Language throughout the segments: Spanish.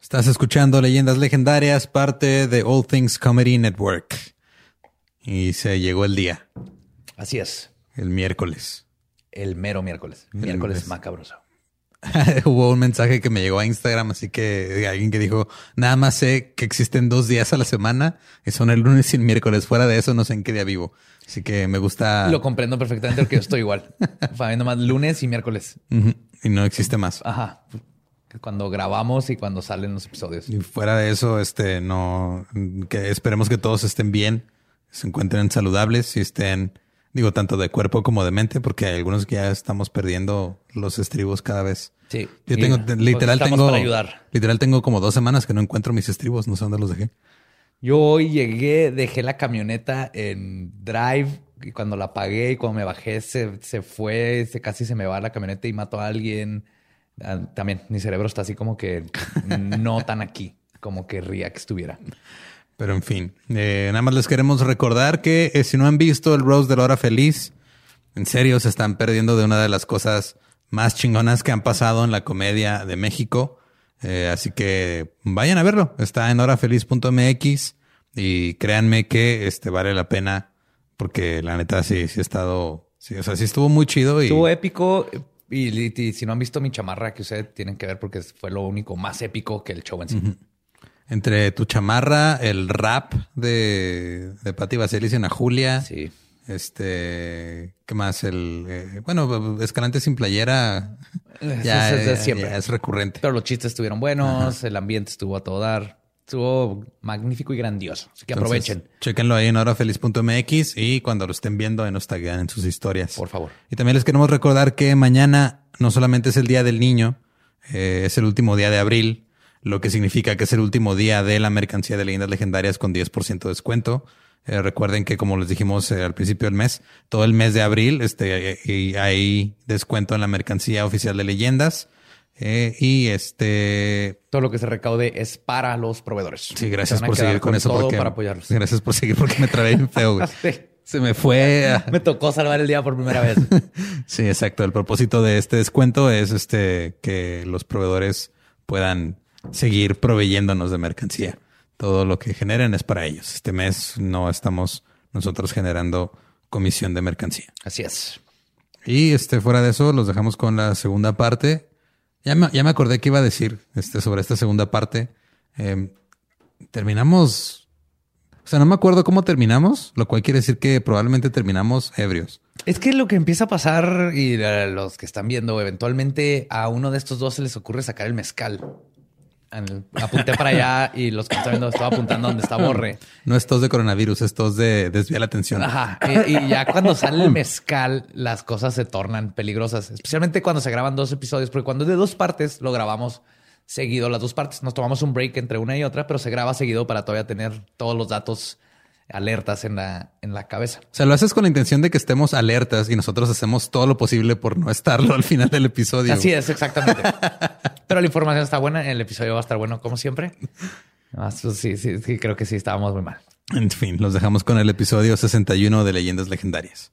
Estás escuchando Leyendas Legendarias, parte de All Things Comedy Network. Y se llegó el día. Así es. El miércoles. El mero miércoles. miércoles macabroso. Hubo un mensaje que me llegó a Instagram, así que alguien que dijo, nada más sé que existen dos días a la semana, y son el lunes y el miércoles. Fuera de eso, no sé en qué día vivo. Así que me gusta. Lo comprendo perfectamente porque yo estoy igual. Fabiendo más lunes y miércoles. Y no existe más. Ajá. Cuando grabamos y cuando salen los episodios. Y fuera de eso, este, no, que esperemos que todos estén bien, se encuentren saludables y estén Digo, tanto de cuerpo como de mente, porque hay algunos que ya estamos perdiendo los estribos cada vez. Sí. Yo tengo, literal, tengo, para ayudar. literal, tengo como dos semanas que no encuentro mis estribos. No sé dónde los dejé. Yo hoy llegué, dejé la camioneta en drive y cuando la apagué y cuando me bajé se, se fue, se, casi se me va la camioneta y mató a alguien. Ah, también mi cerebro está así como que no tan aquí, como querría que estuviera. Pero en fin, eh, nada más les queremos recordar que eh, si no han visto el Rose de la Hora Feliz, en serio se están perdiendo de una de las cosas más chingonas que han pasado en la comedia de México. Eh, así que vayan a verlo. Está en horafeliz.mx y créanme que este vale la pena porque la neta sí, sí ha estado, sí, o sea, sí estuvo muy chido. Y... Estuvo épico. Y, si no han visto mi chamarra, que ustedes tienen que ver porque fue lo único más épico que el show en sí. Entre tu chamarra, el rap de, de Patti Vaselis y Ana Julia. Sí. Este, ¿qué más? El, eh, bueno, Escalante sin playera ya, es, siempre. es recurrente. Pero los chistes estuvieron buenos, el ambiente estuvo a todo dar. Estuvo magnífico y grandioso. Así que aprovechen. Chequenlo ahí en horafeliz.mx y cuando lo estén viendo, nos taguean en sus historias. Por favor. Y también les queremos recordar que mañana no solamente es el Día del Niño, eh, es el último día de abril lo que significa que es el último día de la mercancía de leyendas legendarias con 10% de descuento. Eh, recuerden que como les dijimos eh, al principio del mes, todo el mes de abril este, y hay descuento en la mercancía oficial de leyendas. Eh, y este todo lo que se recaude es para los proveedores. Sí, gracias por seguir con, eso. Porque, para apoyarlos. Gracias por seguir porque me trabé bien feo. Se me fue. me tocó salvar el día por primera vez. sí, exacto. El propósito de este descuento es este que los proveedores puedan seguir proveyéndonos de mercancía. Todo lo que generen es para ellos. Este mes no estamos nosotros generando comisión de mercancía. Así es. Y este, fuera de eso, los dejamos con la segunda parte. Ya me, ya me acordé que iba a decir este, sobre esta segunda parte. Em, terminamos. O sea, no me acuerdo cómo terminamos, lo cual quiere decir que probablemente terminamos ebrios. Es que lo que empieza a pasar, y los que están viendo, eventualmente a uno de estos dos se les ocurre sacar el mezcal apunté para allá y los que están viendo estaba apuntando donde está Borre. No es tos de coronavirus, es tos de desviar la atención. Ajá. Y, ya cuando sale el mezcal, las cosas se tornan peligrosas, especialmente cuando se graban dos episodios, porque cuando es de dos partes, lo grabamos seguido las dos partes. Nos tomamos un break entre una y otra, pero se graba seguido para todavía tener todos los datos alertas en la, en la cabeza. O sea, lo haces con la intención de que estemos alertas y nosotros hacemos todo lo posible por no estarlo al final del episodio. Así es, exactamente. Pero la información está buena, el episodio va a estar bueno como siempre. Pues sí, sí, sí, creo que sí estábamos muy mal. En fin, los dejamos con el episodio 61 de Leyendas Legendarias.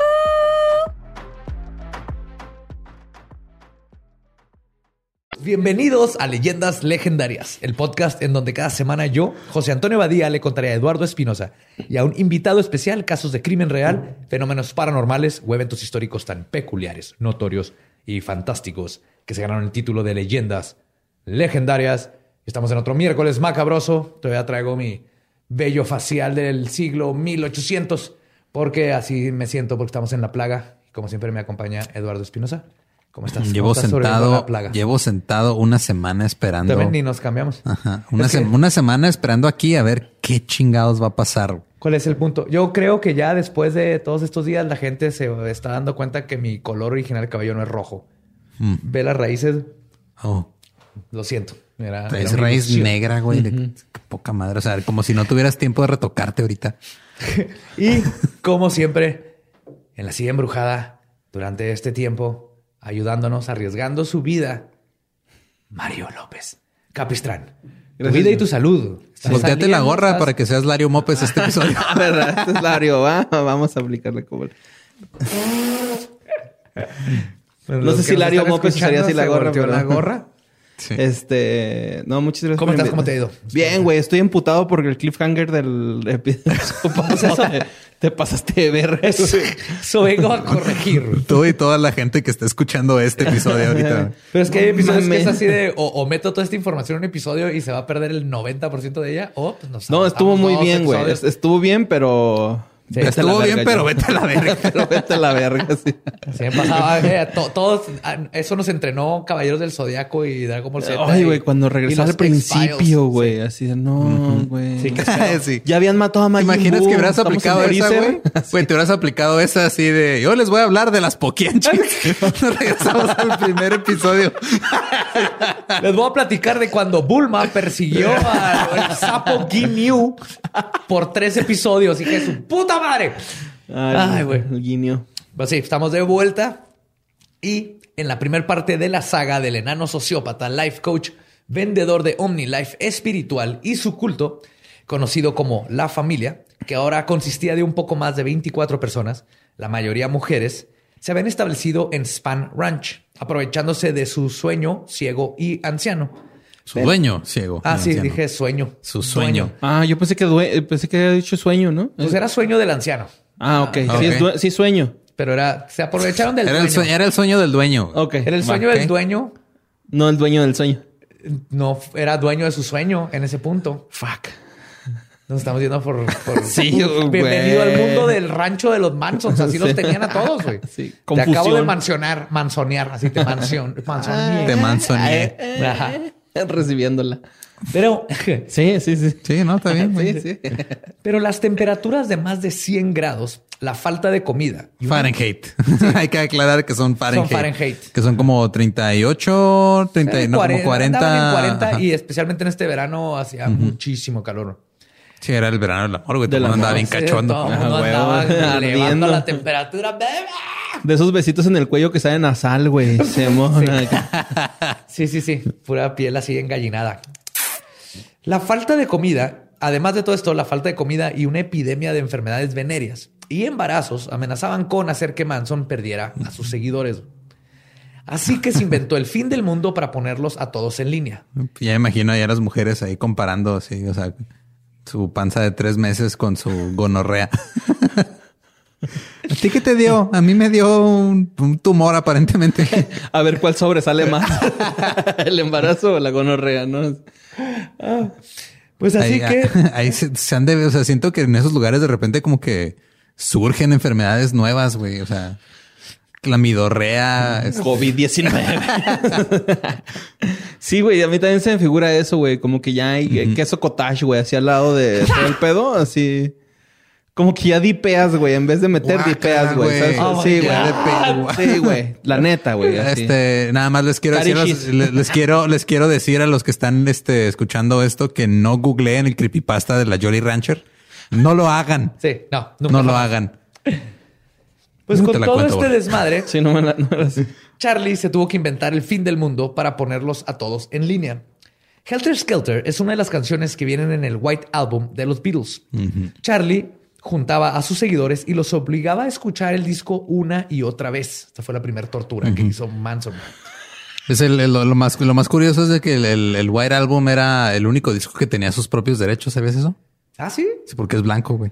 Bienvenidos a Leyendas Legendarias, el podcast en donde cada semana yo, José Antonio Badía, le contaré a Eduardo Espinosa y a un invitado especial casos de crimen real, fenómenos paranormales o eventos históricos tan peculiares, notorios y fantásticos que se ganaron el título de Leyendas Legendarias. Estamos en otro miércoles macabroso. Todavía traigo mi, bello facial del siglo 1800, porque así me siento porque estamos en la plaga. Como siempre me acompaña Eduardo Espinosa. ¿Cómo estás? ¿Cómo Llevo sobreviviendo sentado, la plaga? llevo sentado una semana esperando. También ni nos cambiamos. Ajá, una, Es que- una semana esperando aquí a ver qué chingados va a pasar. ¿Cuál es el punto? Yo creo que ya después de todos estos días la gente se está dando cuenta que mi color original de cabello no es rojo. Mm. Ve las raíces, Oh, lo siento. Era, una raíz ilusión. negra, güey. de- qué poca madre. O sea, como si no tuvieras tiempo de retocarte ahorita. Y como siempre, en la silla embrujada, durante este tiempo, ayudándonos, arriesgando su vida, Mario López Capistrán. Tu vida y tu salud. Volteate la gorra estás- para que seas Lario Mopes este episodio. Verdad, este es Lario, va. Vamos a aplicarle como. No sé si Lario Mopes usaría así gorra, la gorra. Sí. Este. No, muchas gracias. ¿Cómo estás? ¿Cómo te ha ido? Bien, güey. Estoy emputado porque el cliffhanger del episodio te, te pasaste de ver. Eso vengo a corregir. Tú y toda la gente que está escuchando este episodio ahorita. Pero es que hay episodios que es así de o, o meto toda esta información en un episodio y se va a perder el 90% de ella o pues nos No, estuvo muy bien, güey. Estuvo bien, pero. Sí, estuvo bien, verga, pero yo. vete a la verga. pero vete a la verga, sí. Sí, me pasaba. eh, to- todos, ah, eso nos entrenó Caballeros del Zodiaco y Dragon Ball Z. Ay, güey, cuando regresaba al principio, güey. Así de no, güey. Sí, que sí. Ya habían matado a ¿Te Majin imaginas Buu, que hubieras aplicado esa, güey? Güey, te hubieras aplicado esa así de yo les voy a hablar de las Pokianchis. Nos regresamos al primer episodio. Les voy a platicar de cuando Bulma persiguió al sapo Ginyu por tres episodios. Y que su puta madre. Ay, güey. Guiño. Pues sí, estamos de vuelta. Y en la primera parte de la saga del enano sociópata, life coach, vendedor de OmniLife espiritual y su culto, conocido como La Familia, que ahora consistía de un poco más de 24 personas, la mayoría mujeres, se habían establecido en Span Ranch, aprovechándose de su sueño ciego y anciano. Su dueño ciego. Ah, sí, anciano. dije sueño. Su sueño. Ah, yo pensé que due- pensé que había dicho sueño, ¿no? Pues era sueño del anciano, Ah, ok. Ah, Sí, ok. es due- sí, sueño. pero era, se aprovecharon del Era el, dueño. sueño, era el sueño del dueño. Ok. Era el sueño del dueño No el dueño del sueño. no era dueño de su sueño en ese punto. Fuck. Nos estamos yendo por, por- Sí, bienvenido al mundo del rancho de los Mansons. Así los tenían a todos, güey. Sí, Te acabo de mansionar, mansonear, así te mansion, mansoneé. Te mansoneé. Ajá. Recibiéndola. Pero, Sí, sí, sí. Sí, no, está bien. Sí, sí. pero las temperaturas de más de 100 grados, la falta de comida y una- Fahrenheit. Hay que aclarar que son Fahrenheit. Fahrenheit. Que son como 38, 30, eh, no, como 40. andaban en 40 Ajá. y especialmente en este verano hacía muchísimo calor. Sí, era el verano del amor, güey. Todo el mundo andaba bien Sí, cachondo. todo el Ajá, mundo huevo. andaba elevando la temperatura. bebé. De esos besitos en el cuello que saben a sal, güey. Se mona. Sí, sí, sí. Pura piel así engallinada. La falta de comida, además de todo esto, la falta de comida y una epidemia de enfermedades venéreas y embarazos amenazaban con hacer que Manson perdiera a sus seguidores. Así que se inventó el fin del mundo para ponerlos a todos en línea. Ya imagino ya las mujeres ahí comparando así, o sea, su panza de tres meses con su gonorrea. ¿A ti qué te dio? A mí me dio un, un tumor aparentemente. A ver cuál sobresale más. el embarazo o la gonorrea, ¿no? Pues así ahí, que ahí se, se han de, o sea, siento que en esos lugares de repente como que surgen enfermedades nuevas, güey. O sea, clamidorrea. es- COVID-19. sí, güey, a mí también se me figura eso, güey. Como que ya hay queso cottage, güey, así al lado de todo el pedo, así. Como que ya dipeas, güey, en vez de meter Guácala, dipeas, güey. Oh sí, my güey. Sí, güey. La neta, güey. Este, nada más les quiero decir, a los- Carichis. les, les quiero, les quiero decir a los que están este, escuchando esto que no googleen el creepypasta de la Jolly Rancher. No lo hagan. sí, no, nunca No lo hagan. Pues con todo cuento, este desmadre, Sí, no me la... no me la- Charlie se tuvo que inventar el fin del mundo para ponerlos a todos en línea. Helter Skelter es una de las canciones que vienen en el White Album de los Beatles. Charlie juntaba a sus seguidores y los obligaba a escuchar el disco una y otra vez. Esta fue la primera tortura que hizo Manson. Es el, el- lo, más, lo más curioso es de que el, el- el White Album era el único disco que tenía sus propios derechos. ¿Sabías eso? ¿Ah, sí? Sí, porque es blanco, güey.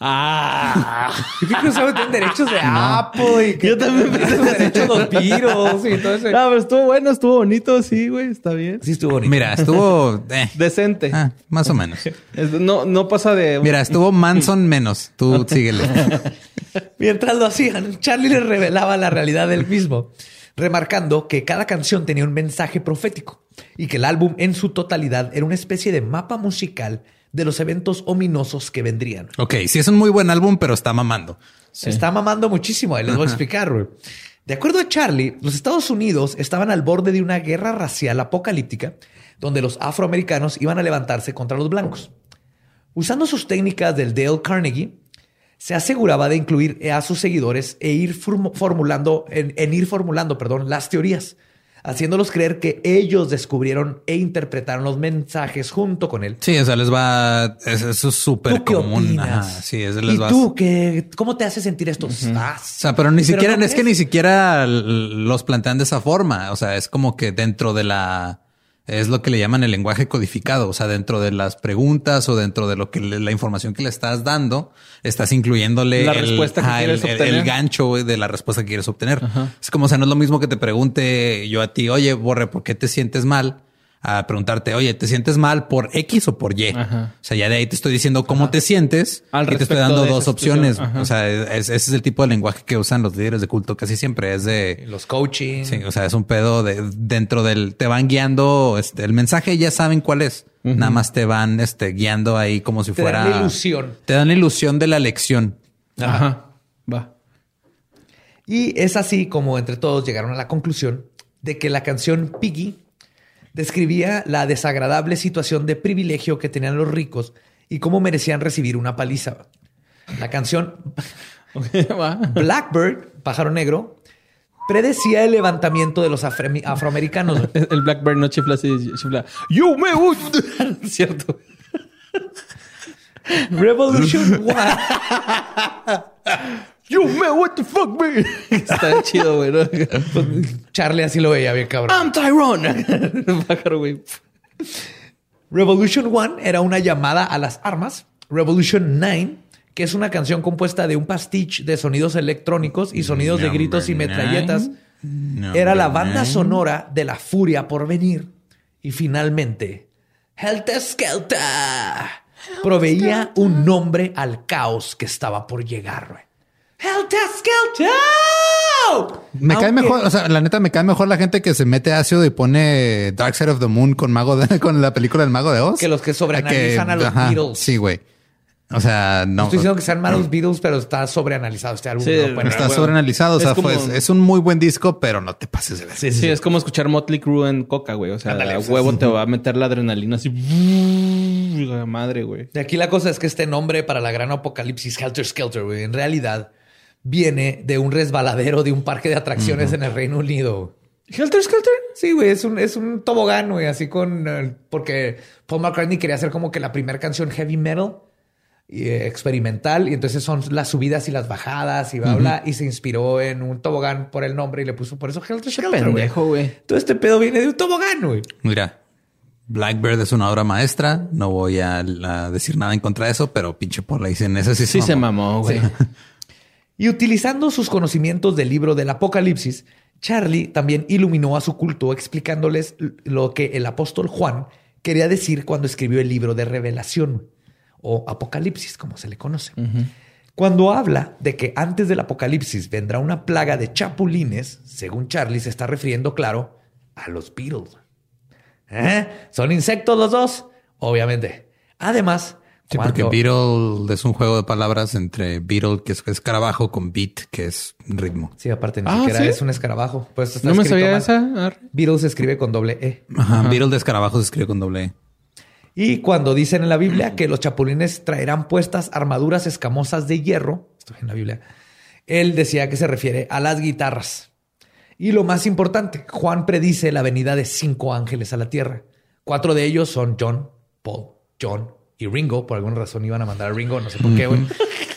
Ah, Yo creo que tienen derechos de Apple y que Yo también pensé derechos de los Beatles y todo eso. no, pero estuvo bueno, estuvo bonito, sí, güey, está bien. Sí estuvo bonito. Mira, estuvo... eh, Decente. ah, más o menos. No, no pasa de. Mira, estuvo Manson menos. Tú síguele. Mientras lo hacían, Charlie les revelaba la realidad del mismo, remarcando que cada canción tenía un mensaje profético y que el álbum en su totalidad era una especie de mapa musical de los eventos ominosos que vendrían. Ok, sí es un muy buen álbum, pero está mamando. Se está mamando muchísimo. Ahí les voy a explicar. De acuerdo a Charlie, los Estados Unidos estaban al borde de una guerra racial apocalíptica donde los afroamericanos iban a levantarse contra los blancos. Usando sus técnicas del Dale Carnegie, se aseguraba de incluir a sus seguidores e ir formu- formulando, en, en ir formulando, perdón, las teorías, haciéndolos creer que ellos descubrieron e interpretaron los mensajes junto con él. Sí, o sea, les va... es- Eso es súper ¿Tú qué común. Ajá, sí, es, les ¿Y va... tú qué, cómo te hace sentir esto? Ah, O sea, pero ni siquiera, no es que ni siquiera los plantean de esa forma. O sea, es como que dentro de la, es lo que le llaman el lenguaje codificado. O sea, dentro de las preguntas o dentro de lo que le- la información que le estás dando, estás incluyéndole La el, respuesta que quieres el- obtener. el gancho de la respuesta que quieres obtener. Es como, o sea, no es lo mismo que te pregunte yo a ti, oye, Borre, ¿por qué te sientes mal? A preguntarte, oye, ¿te sientes mal por X o por Y? Ajá. O sea, ya de ahí te estoy diciendo cómo te sientes Al y te estoy dando dos opciones. O sea, es- ese es el tipo de lenguaje que usan los líderes de culto casi siempre. Es de, Los coaching. sí, o sea, es un pedo de dentro del, te van guiando, este, el mensaje ya saben cuál es. Nada más te van, este, guiando ahí como si Te fuera. dan la ilusión. Te dan la ilusión de la lección. Ajá. Va. Y es así como entre todos llegaron a la conclusión de que la canción Piggy describía la desagradable situación de privilegio que tenían los ricos y cómo merecían recibir una paliza. La canción. Blackbird, pájaro negro, predecía el levantamiento de los afroamericanos. El Blackbird no chifla así, chifla. ¡Yo me gusta! Cierto. Revolution One. ¡Yo me what the fuck, man! Está chido, güey. ¿no? Charlie así lo veía bien cabrón. I'm Tyrone. Pájaro, güey. Revolution One era una llamada a las armas. Revolution 9, que es una canción compuesta de un pastiche de sonidos electrónicos y sonidos de gritos y metralletas. nine. Era la banda nine. sonora de la furia por venir. Y finalmente, Helter Skelter proveía un nombre al caos que estaba por llegar. Helter Skelter. Me cae mejor, o sea, la neta me cae mejor la gente que se mete ácido y pone Dark Side of the Moon con Mago de, con la película del Mago de Oz. Que los que sobreanalizan a los ajá, Beatles. Sí, güey. O sea, no. No estoy diciendo que sean malos Beatles, pero está sobreanalizado este álbum. Sí, no pueden- Está huevo. sobreanalizado. O Es sea, como- pues, es un muy buen disco, pero no te pases de ver. Sí, sí, es como escuchar Motley Crue en coca, güey. O sea, Ándale, a o sea, huevo te va a meter la adrenalina así. La madre, güey. Y aquí la cosa es que este nombre para la gran apocalipsis, Helter Skelter, güey, en realidad viene de un resbaladero de un parque de atracciones en el Reino Unido. ¿Helter Skelter? Sí, güey, es un, es un tobogán, güey, así con... eh, porque Paul McCartney quería hacer como que la primera canción heavy metal y, eh, experimental y entonces son las subidas y las bajadas y bla, bla, y se inspiró en un tobogán por el nombre y le puso por eso Helter Skelter. Pendejo, güey. Todo este pedo viene de un tobogán, güey. Mira, Blackbird es una obra maestra. No voy a, a decir nada en contra de eso, pero pinche por la dicen eso sí, Sí se mamó, güey. Y utilizando sus conocimientos del libro del Apocalipsis, Charlie también iluminó a su culto explicándoles lo que el apóstol Juan quería decir cuando escribió el libro de Revelación o Apocalipsis, como se le conoce. Cuando habla de que antes del Apocalipsis vendrá una plaga de chapulines, según Charlie se está refiriendo, claro, a los Beatles. ¿Eh? ¿Son insectos los dos? Obviamente. Además, Sí, porque Beatle es un juego de palabras entre Beatle, que es escarabajo, con beat, que es ritmo. Sí, aparte ni Ah, siquiera ¿sí? es un escarabajo. Pues está No me escrito sabía mal. esa. Arre. Beatles se escribe con doble E. Ajá, Beatle de escarabajo se escribe con doble E. Y cuando dicen en la Biblia que los chapulines traerán puestas armaduras escamosas de hierro, esto en la Biblia, él decía que se refiere a las guitarras. Y lo más importante, Juan predice la venida de cinco ángeles a la tierra. Cuatro de ellos son John, Paul, John, y Ringo, por alguna razón iban a mandar a Ringo, no sé por qué, güey.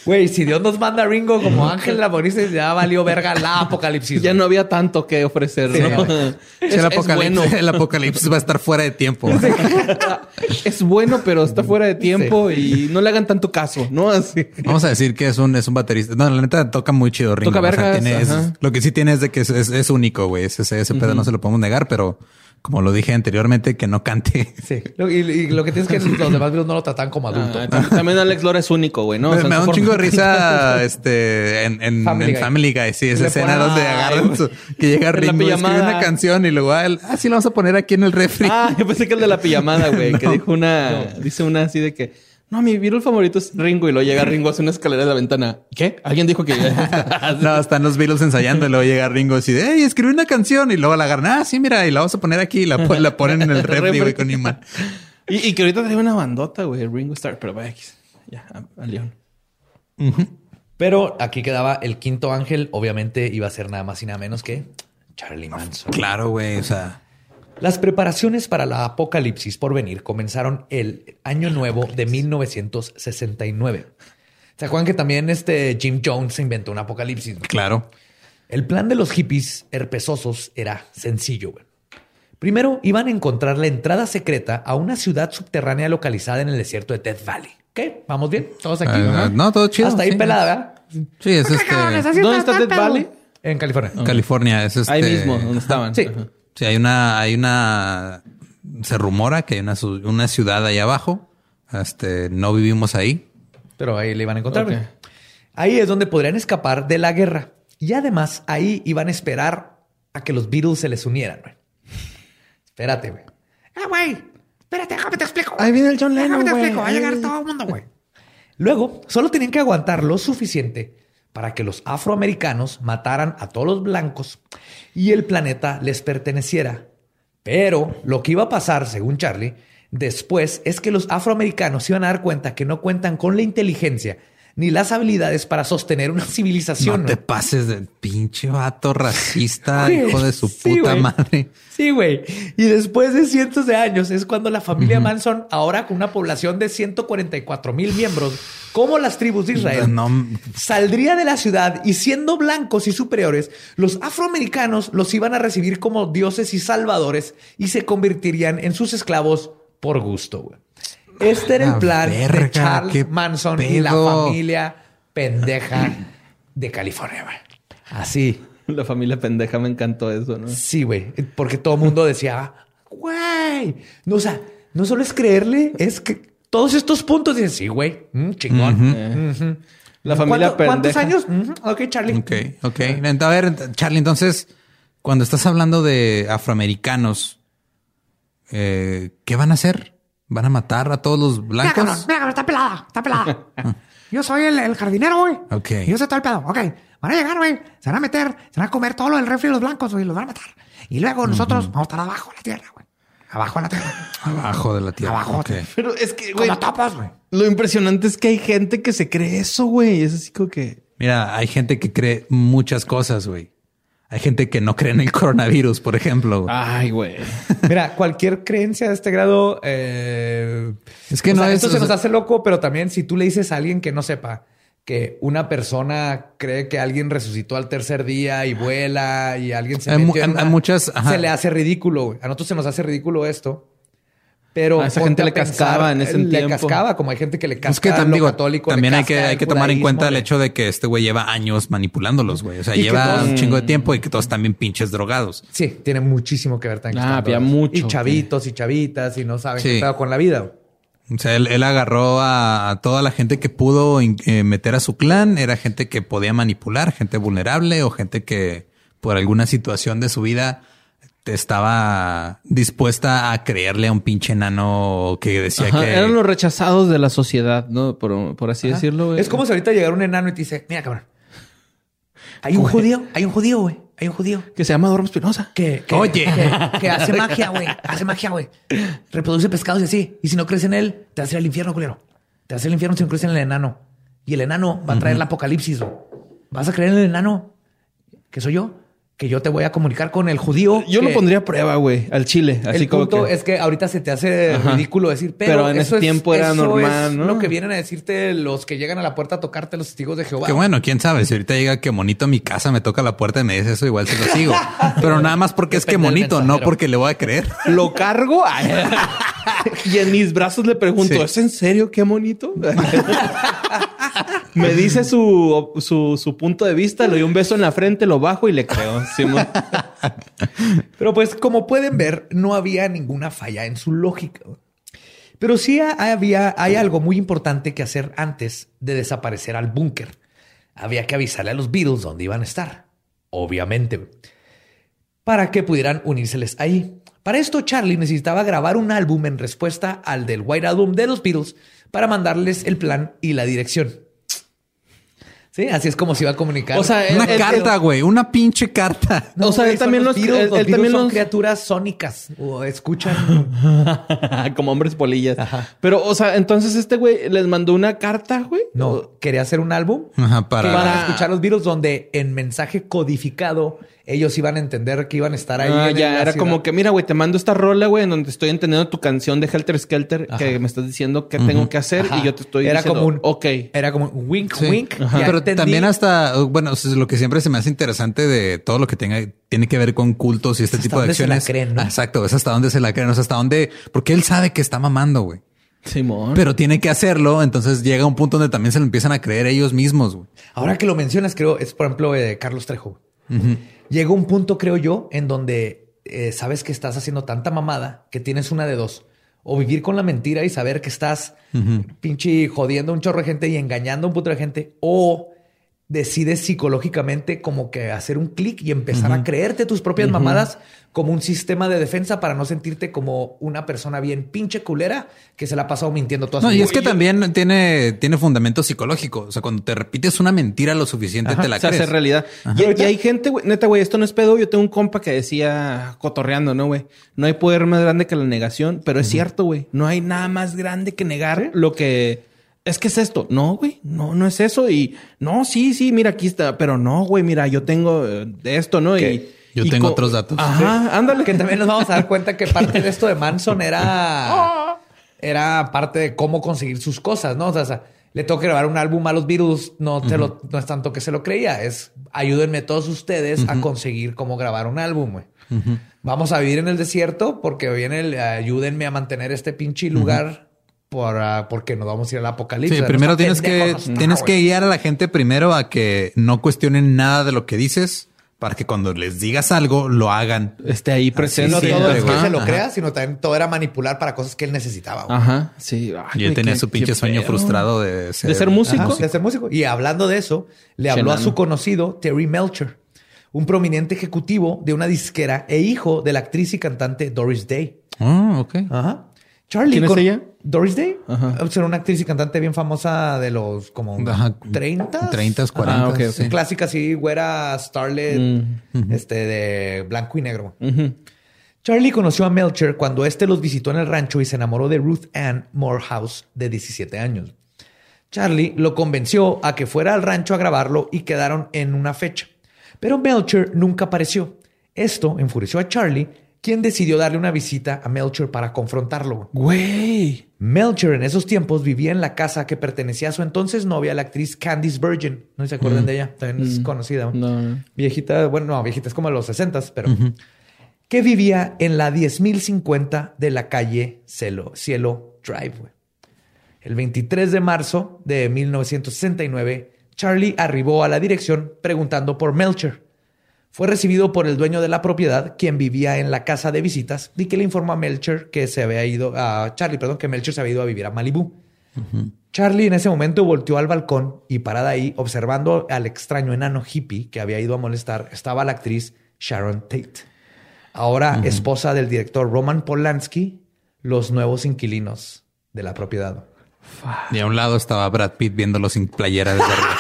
Güey, si Dios nos manda a Ringo como ángel la bonita, ya valió verga la apocalipsis. Ya no había tanto que ofrecer, Sí, ¿no? güey. Es, el, es apocalipsis, bueno. el apocalipsis va a estar fuera de tiempo. es bueno, pero está fuera de tiempo y no le hagan tanto caso, ¿no? Así. Vamos a decir que es un, es un baterista. No, la neta toca muy chido Ringo. Toca O sea, vergas, tiene- es- ajá. lo que sí tiene es de que es, es- es único, güey. Ese, ese, ese pedo no se lo podemos negar, pero como lo dije anteriormente, que no cante. Sí. Lo- Y, y lo que tienes que los demás Beatles no lo tratan como adulto. Ah, tam- también Alex Lora es único, güey, ¿no? O me, sea, me da un chingo de risa este, en, en, Family en Guy. Family Guy. Sí, esa Le escena donde agarran su- que llega Ringo y escribe una canción y luego, ah, ah, sí, la vamos a poner aquí en el refri. Ah, yo pensé que el de la pijamada, güey, que dijo una, dice una así de que, no, mi Beatle favorito es Ringo y luego llega Ringo hace una escalera de la ventana. ¿Qué? Alguien dijo que No, están los Beatles ensayando y luego llega Ringo y dice, hey, escribí una canción y luego la agarran, ah, sí, mira, y la vamos a poner aquí y la, la ponen en el refri, güey, con imán. y, y que ahorita trae una bandota, güey, Ringo Starr, pero vaya, ya, a, a León. Pero aquí quedaba el quinto ángel. Obviamente iba a ser nada más y nada menos que Charlie Manson. Claro, güey, o sea, Las preparaciones para la apocalipsis por venir comenzaron el año nuevo de 1969. ¿Se acuerdan que también este Jim Jones se inventó un apocalipsis? claro. El plan de los hippies herpesosos era sencillo. güey. Primero iban a encontrar la entrada secreta a una ciudad subterránea localizada en el desierto de Death Valley. ¿Qué? ¿Vamos bien? ¿Todos aquí? Ah, Ajá. no, todo chido, Hasta ahí sí. pelada, ¿verdad? Sí, es este, ¿Dónde está Death Valley? En California. California, es este. Ahí mismo, donde estaban. Sí. Ajá. Sí, hay una, hay una, se rumora que hay una, una ciudad ahí abajo. Este, no vivimos ahí. Pero ahí le iban a encontrar. Ok. güey. Ahí es donde podrían escapar de la guerra. Y además ahí iban a esperar a que los Beatles se les unieran. güey. Espérate, güey. Ah, güey. Espérate, déjame te explico. Ahí viene el John Déjame Lennon, te güey. explico. Va a llegar todo el mundo, güey. Luego, solo tenían que aguantar lo suficiente para que los afroamericanos mataran a todos los blancos y el planeta les perteneciera. Pero lo que iba a pasar, según Charlie, después es que los afroamericanos se iban a dar cuenta que no cuentan con la inteligencia ni las habilidades para sostener una civilización. No te pases de pinche vato racista, hijo de su sí, puta madre. Sí, güey. Y después de cientos de años es cuando la familia Manson, ahora con una población de 144 mil miembros, como las tribus de Israel, No, saldría de la ciudad y siendo blancos y superiores, los afroamericanos los iban a recibir como dioses y salvadores y se convertirían en sus esclavos por gusto. güey. Este era el plan verga, de Charles Manson y la familia pendeja de California. güey. Así. La familia pendeja me encantó eso, ¿no? Sí, güey. Porque todo el mundo decía, güey. No, o sea, no solo es creerle, es que todos estos puntos dicen, sí, güey, mm, chingón. La familia ¿Cuánto- ¿Cuántos pendeja. años? Ok, Charlie. Ok, ok. A ver, Charlie, entonces, cuando estás hablando de afroamericanos, eh, ¿qué van a hacer? ¿Van a matar a todos los Mira, cabrón, blancos? mira, cabrón, está pelada, está pelada. Yo soy el, el jardinero, güey. Ok. Y yo sé todo el pedo. Ok. Van a llegar, güey. Se van a meter, se van a comer todo lo del refri de los blancos, güey. Los van a matar. Y luego nosotros vamos a estar abajo de la tierra, güey. Abajo de la tierra. Abajo de la tierra. Abajo. Ok. Pero es que, güey, güey. lo impresionante es que hay gente que se cree eso, güey. Es así como que... Mira, hay gente que cree muchas cosas, güey. Hay gente que no cree en el coronavirus, por ejemplo. Ay, güey. Mira, cualquier creencia de este grado. eh, Es que no sea, es- Esto o se sea- nos hace loco, pero también si tú le dices a alguien que no sepa que una persona cree que alguien resucitó al tercer día y vuela y alguien se metió en hay- hay una- muchas- ajá. se le hace ridículo. A nosotros se nos hace ridículo esto. Pero A esa ponte gente le pensar, cascaba en ese le tiempo. cascaba, como hay gente que le casca Es que lo tam- digo, católico, le también hay que, hay que tomar en cuenta el le- hecho de que este güey lleva años manipulándolos, güey. O sea, lleva todos- un chingo de tiempo y que todos están bien pinches drogados. Sí, tiene muchísimo que ver también. Ah, había mucho, Y chavitos y chavitas y no saben Sí. qué pedo con la vida. O sea, él, él agarró a, toda la gente que pudo eh, meter a su clan. Era gente que podía manipular, gente vulnerable o gente que por alguna situación de su vida estaba dispuesta a creerle a un pinche enano que decía Ajá, que... Eran los rechazados de la sociedad, ¿no? Por, por así decirlo, güey. Es como si ahorita llegara un enano y te dice, mira, cabrón. Hay un judío, hay un judío, güey. Hay un judío Que se llama Dorm Espinosa. que, que- Oye. que, que hace magia, güey. Hace magia, güey. Reproduce pescados y así. Y si no crees en él, te vas a ir al infierno, culero. Te vas a ir al infierno si no crees en el enano. Y el enano va a traer el apocalipsis. güey. Vas a creer en el enano, que soy yo, que yo te voy a comunicar con el judío. Yo que- lo pondría a prueba, güey, al chile. Así el como punto que... es que ahorita se te hace Ajá. ridículo decir, pero, Pero en eso ese es- tiempo era eso normal, es ¿no? Lo que vienen a decirte los que llegan a la puerta a tocarte los testigos de Jehová. Que bueno, quién sabe. Si ahorita llega que monito a mi casa, me toca la puerta y me dice eso, igual se lo sigo. Pero nada más porque es que monito, no porque le voy a creer. Lo cargo y en mis brazos le pregunto, Sí. ¿es en serio qué bonito? Me dice su, su, su punto de vista, le doy un beso en la frente, lo bajo y le creo. Simón. Pero pues como pueden ver, no había ninguna falla en su lógica. Pero sí había, hay algo muy importante que hacer antes de desaparecer al búnker. Había que avisarle a los Beatles dónde iban a estar. Obviamente. Para que pudieran unírseles ahí. Para esto, Charlie necesitaba grabar un álbum en respuesta al del White Album de los Beatles para mandarles el plan y la dirección. Sí, así es como se iba a comunicar. O sea, Una carta, güey. Una pinche carta. o sea, él también los él- Los él también son los- criaturas sónicas o escuchan como hombres polillas. Pero, o sea, entonces este güey les mandó una carta, güey. No, quería hacer un álbum Ajá, para... iban a escuchar los virus donde en mensaje codificado ellos iban a entender que iban a estar ahí. Ah, en ya, era ciudad. como que, mira, güey, te mando esta rola, güey, en donde estoy entendiendo tu canción de Helter Skelter que me estás diciendo qué tengo que hacer Ajá. y yo te estoy era diciendo, como un ok. Era como un wink, Sí. wink. Ajá. Pero entendí. también hasta, bueno, sea, lo que siempre se me hace interesante de todo lo que tenga, tiene que ver con cultos y este Hasta tipo de dónde se la acciones. creen, ¿no? Exacto, es hasta dónde se la creen, o sea, hasta dónde, porque él sabe que está mamando, güey. Simón. Pero tiene que hacerlo, entonces llega un punto donde también se lo empiezan a creer ellos mismos, güey. Ahora que lo mencionas, creo, es por ejemplo eh, Carlos Trejo. Llega un punto, creo yo, en donde eh, sabes que estás haciendo tanta mamada que tienes una de dos. O vivir con la mentira y saber que estás pinche jodiendo a un chorro de gente y engañando a un puto de gente. O decides psicológicamente como que hacer un clic y empezar a creerte tus propias mamadas como un sistema de defensa para no sentirte como una persona bien pinche culera que se la ha pasado mintiendo toda su No, y es que también tiene, tiene fundamento psicológico. O sea, cuando te repites una mentira lo suficiente, Ajá, te la se hace crees. realidad. Y, y hay gente, güey, neta, güey, esto no es pedo. Yo tengo un compa que decía, cotorreando, ¿no, güey? No hay poder más grande que la negación, pero es cierto, güey. No hay nada más grande que negar lo que es que es esto. No, güey, no, no es eso. Y no, sí, sí, mira, aquí está, pero no, güey, mira, yo tengo eh, de esto, ¿no? Y Yo y tengo otros datos. Ajá, ándale. Que también nos vamos a dar cuenta que parte de esto de Manson era, era parte de cómo conseguir sus cosas, ¿no? O sea, o sea, le tengo que grabar un álbum a los virus, no, te lo, no es tanto que se lo creía, es ayúdenme todos ustedes a conseguir cómo grabar un álbum, güey. Vamos a vivir en el desierto porque viene el ayúdenme a mantener este pinche lugar por, ah, porque nos vamos a ir al apocalipsis. Sí, primero no tienes que, no tienes que guiar a la gente primero a que no cuestionen nada de lo que dices para que cuando les digas algo lo hagan. Esté ahí presente. No Sí, todo es que se lo Ajá. crea, sino también todo era manipular para cosas que él necesitaba. güey. Ajá, sí. Ay, Y él güey, tenía qué- su pinche sueño pedo. frustrado de ser, De ser músico. Ajá, de ser músico. Y hablando de eso, le habló a su conocido Terry Melcher, un prominente ejecutivo de una disquera e hijo de la actriz y cantante Doris Day. Oh, ok. Ajá. Charlie. ¿Quién es ella? Doris Day. Ajá. Era una actriz y cantante bien famosa de los como Ajá. 30. 30, 40. Ah, ok, ok. sí. Clásica así, güera starlet, este de blanco y negro. Charlie conoció a Melcher cuando éste los visitó en el rancho y se enamoró de Ruth Ann Morehouse, de 17 años. Charlie lo convenció a que fuera al rancho a grabarlo y quedaron en una fecha. Pero Melcher nunca apareció. Esto enfureció a Charlie, quien decidió darle una visita a Melcher para confrontarlo. Güey. Melcher en esos tiempos vivía en la casa que pertenecía a su entonces novia, la actriz Candice Bergen. No se acuerdan de ella, también es conocida. No. Viejita, bueno, no, viejita es como de los 60, pero que vivía en la 10.050 de la calle Cielo, Cielo Drive. güey. El 23 de marzo de 1969, Charlie arribó a la dirección preguntando por Melcher. Fue recibido por el dueño de la propiedad, quien vivía en la casa de visitas, y que le informó a Melcher que se había ido a Charlie, perdón, que Melcher se había ido a vivir a Malibú. Charlie en ese momento volteó al balcón y parada ahí, observando al extraño enano hippie que había ido a molestar, estaba la actriz Sharon Tate, ahora esposa del director Roman Polanski, los nuevos inquilinos de la propiedad. Y a un lado estaba Brad Pitt viéndolo sin playera desde arriba.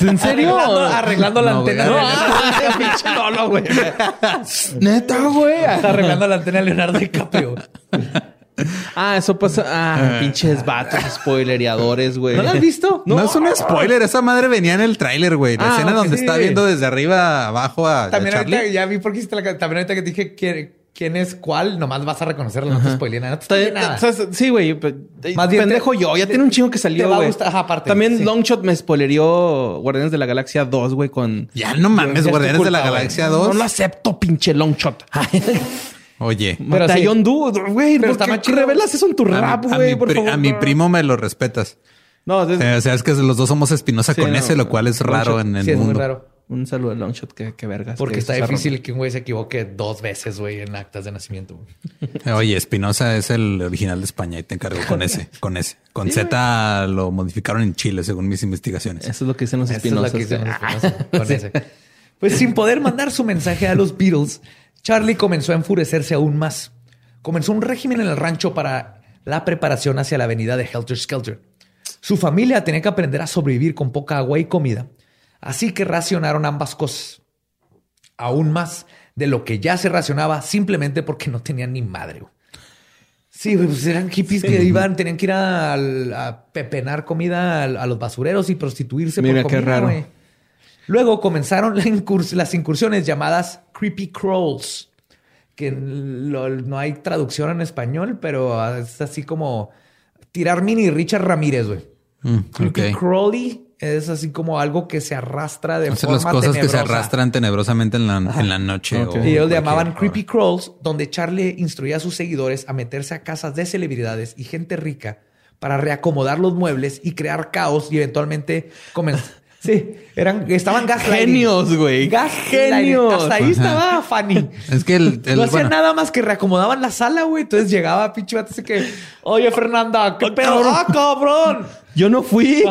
¿En serio? Arreglando la No, antena. No. Pinche Lolo, güey. Neta, güey. Está arreglando la antena de Leonardo DiCaprio. Ah, eso pasa. Ah, pinches vatos spoilereadores, güey. ¿No lo has visto? No, es un spoiler. Esa madre venía en el tráiler, güey. La Ah, escena donde sí. está viendo desde arriba abajo a, a También Charlie. ahorita, ya vi por qué hiciste la También ahorita que te dije quién, quién es cuál, nomás vas a reconocerlo, no te spoileé nada. No te sí, güey. Más bien pendejo te- yo. Ya te- tiene un chingo que salió, güey. aparte, También sí. Longshot me spoilerió Guardianes de la Galaxia 2, güey, con... Ya no mames, Guardianes de la. Galaxia No 2. lo acepto, pinche Longshot. Oye, Pero sí. John Doe, güey. Pero ¿Por está revelas eso en tu a, rap, güey? Por favor. a mi primo me lo respetas. No, es- o sea, es que los dos somos Espinosa Sí, con no. ese, lo cual es raro en el Sí, es muy mundo. raro. Un saludo a Longshot, que, que vergas. Porque que está difícil que un güey se equivoque dos veces, güey, en actas de nacimiento. Oye, Espinosa es el original de España y te encargo con ese, con ese. Con Z lo modificaron en Chile, según mis investigaciones. Eso es lo que dicen los Esa es los Espinosa con ese. Pues sin poder mandar su mensaje a los Beatles, Charlie comenzó a enfurecerse aún más. Comenzó un régimen en el rancho para la preparación hacia la avenida de Helter Skelter. Su familia tenía que aprender a sobrevivir con poca agua y comida, así que racionaron ambas cosas. Aún más de lo que ya se racionaba simplemente porque no tenían ni madre. güey. Sí, pues eran hippies que iban, tenían que ir a, a pepenar comida a, a los basureros y prostituirse Mira por qué comida, raro. güey. Luego comenzaron la incurs- las incursiones llamadas creepy crawls, que lo- no hay traducción en español, pero es así como tirar mini Richard Ramírez, güey. Mm, Creepy crawly es así como algo que se arrastra de Hacer forma las cosas que se tenebrosa. arrastran tenebrosamente en la, en la noche. Ok. o Y ellos le llamaban creepy crawls, donde Charlie instruía a sus seguidores a meterse a casas de celebridades y gente rica para reacomodar los muebles y crear caos y eventualmente comenzar. Sí, eran, estaban gaslighting. Genios, güey. Genios. Hasta ahí estaba Fanny. Es que el, el- no hacían bueno, nada más que reacomodaban la sala, güey. Entonces llegaba pinche así que, oye, Fernanda, ¿qué pedo? ¡Ah, cabrón! Yo no fui.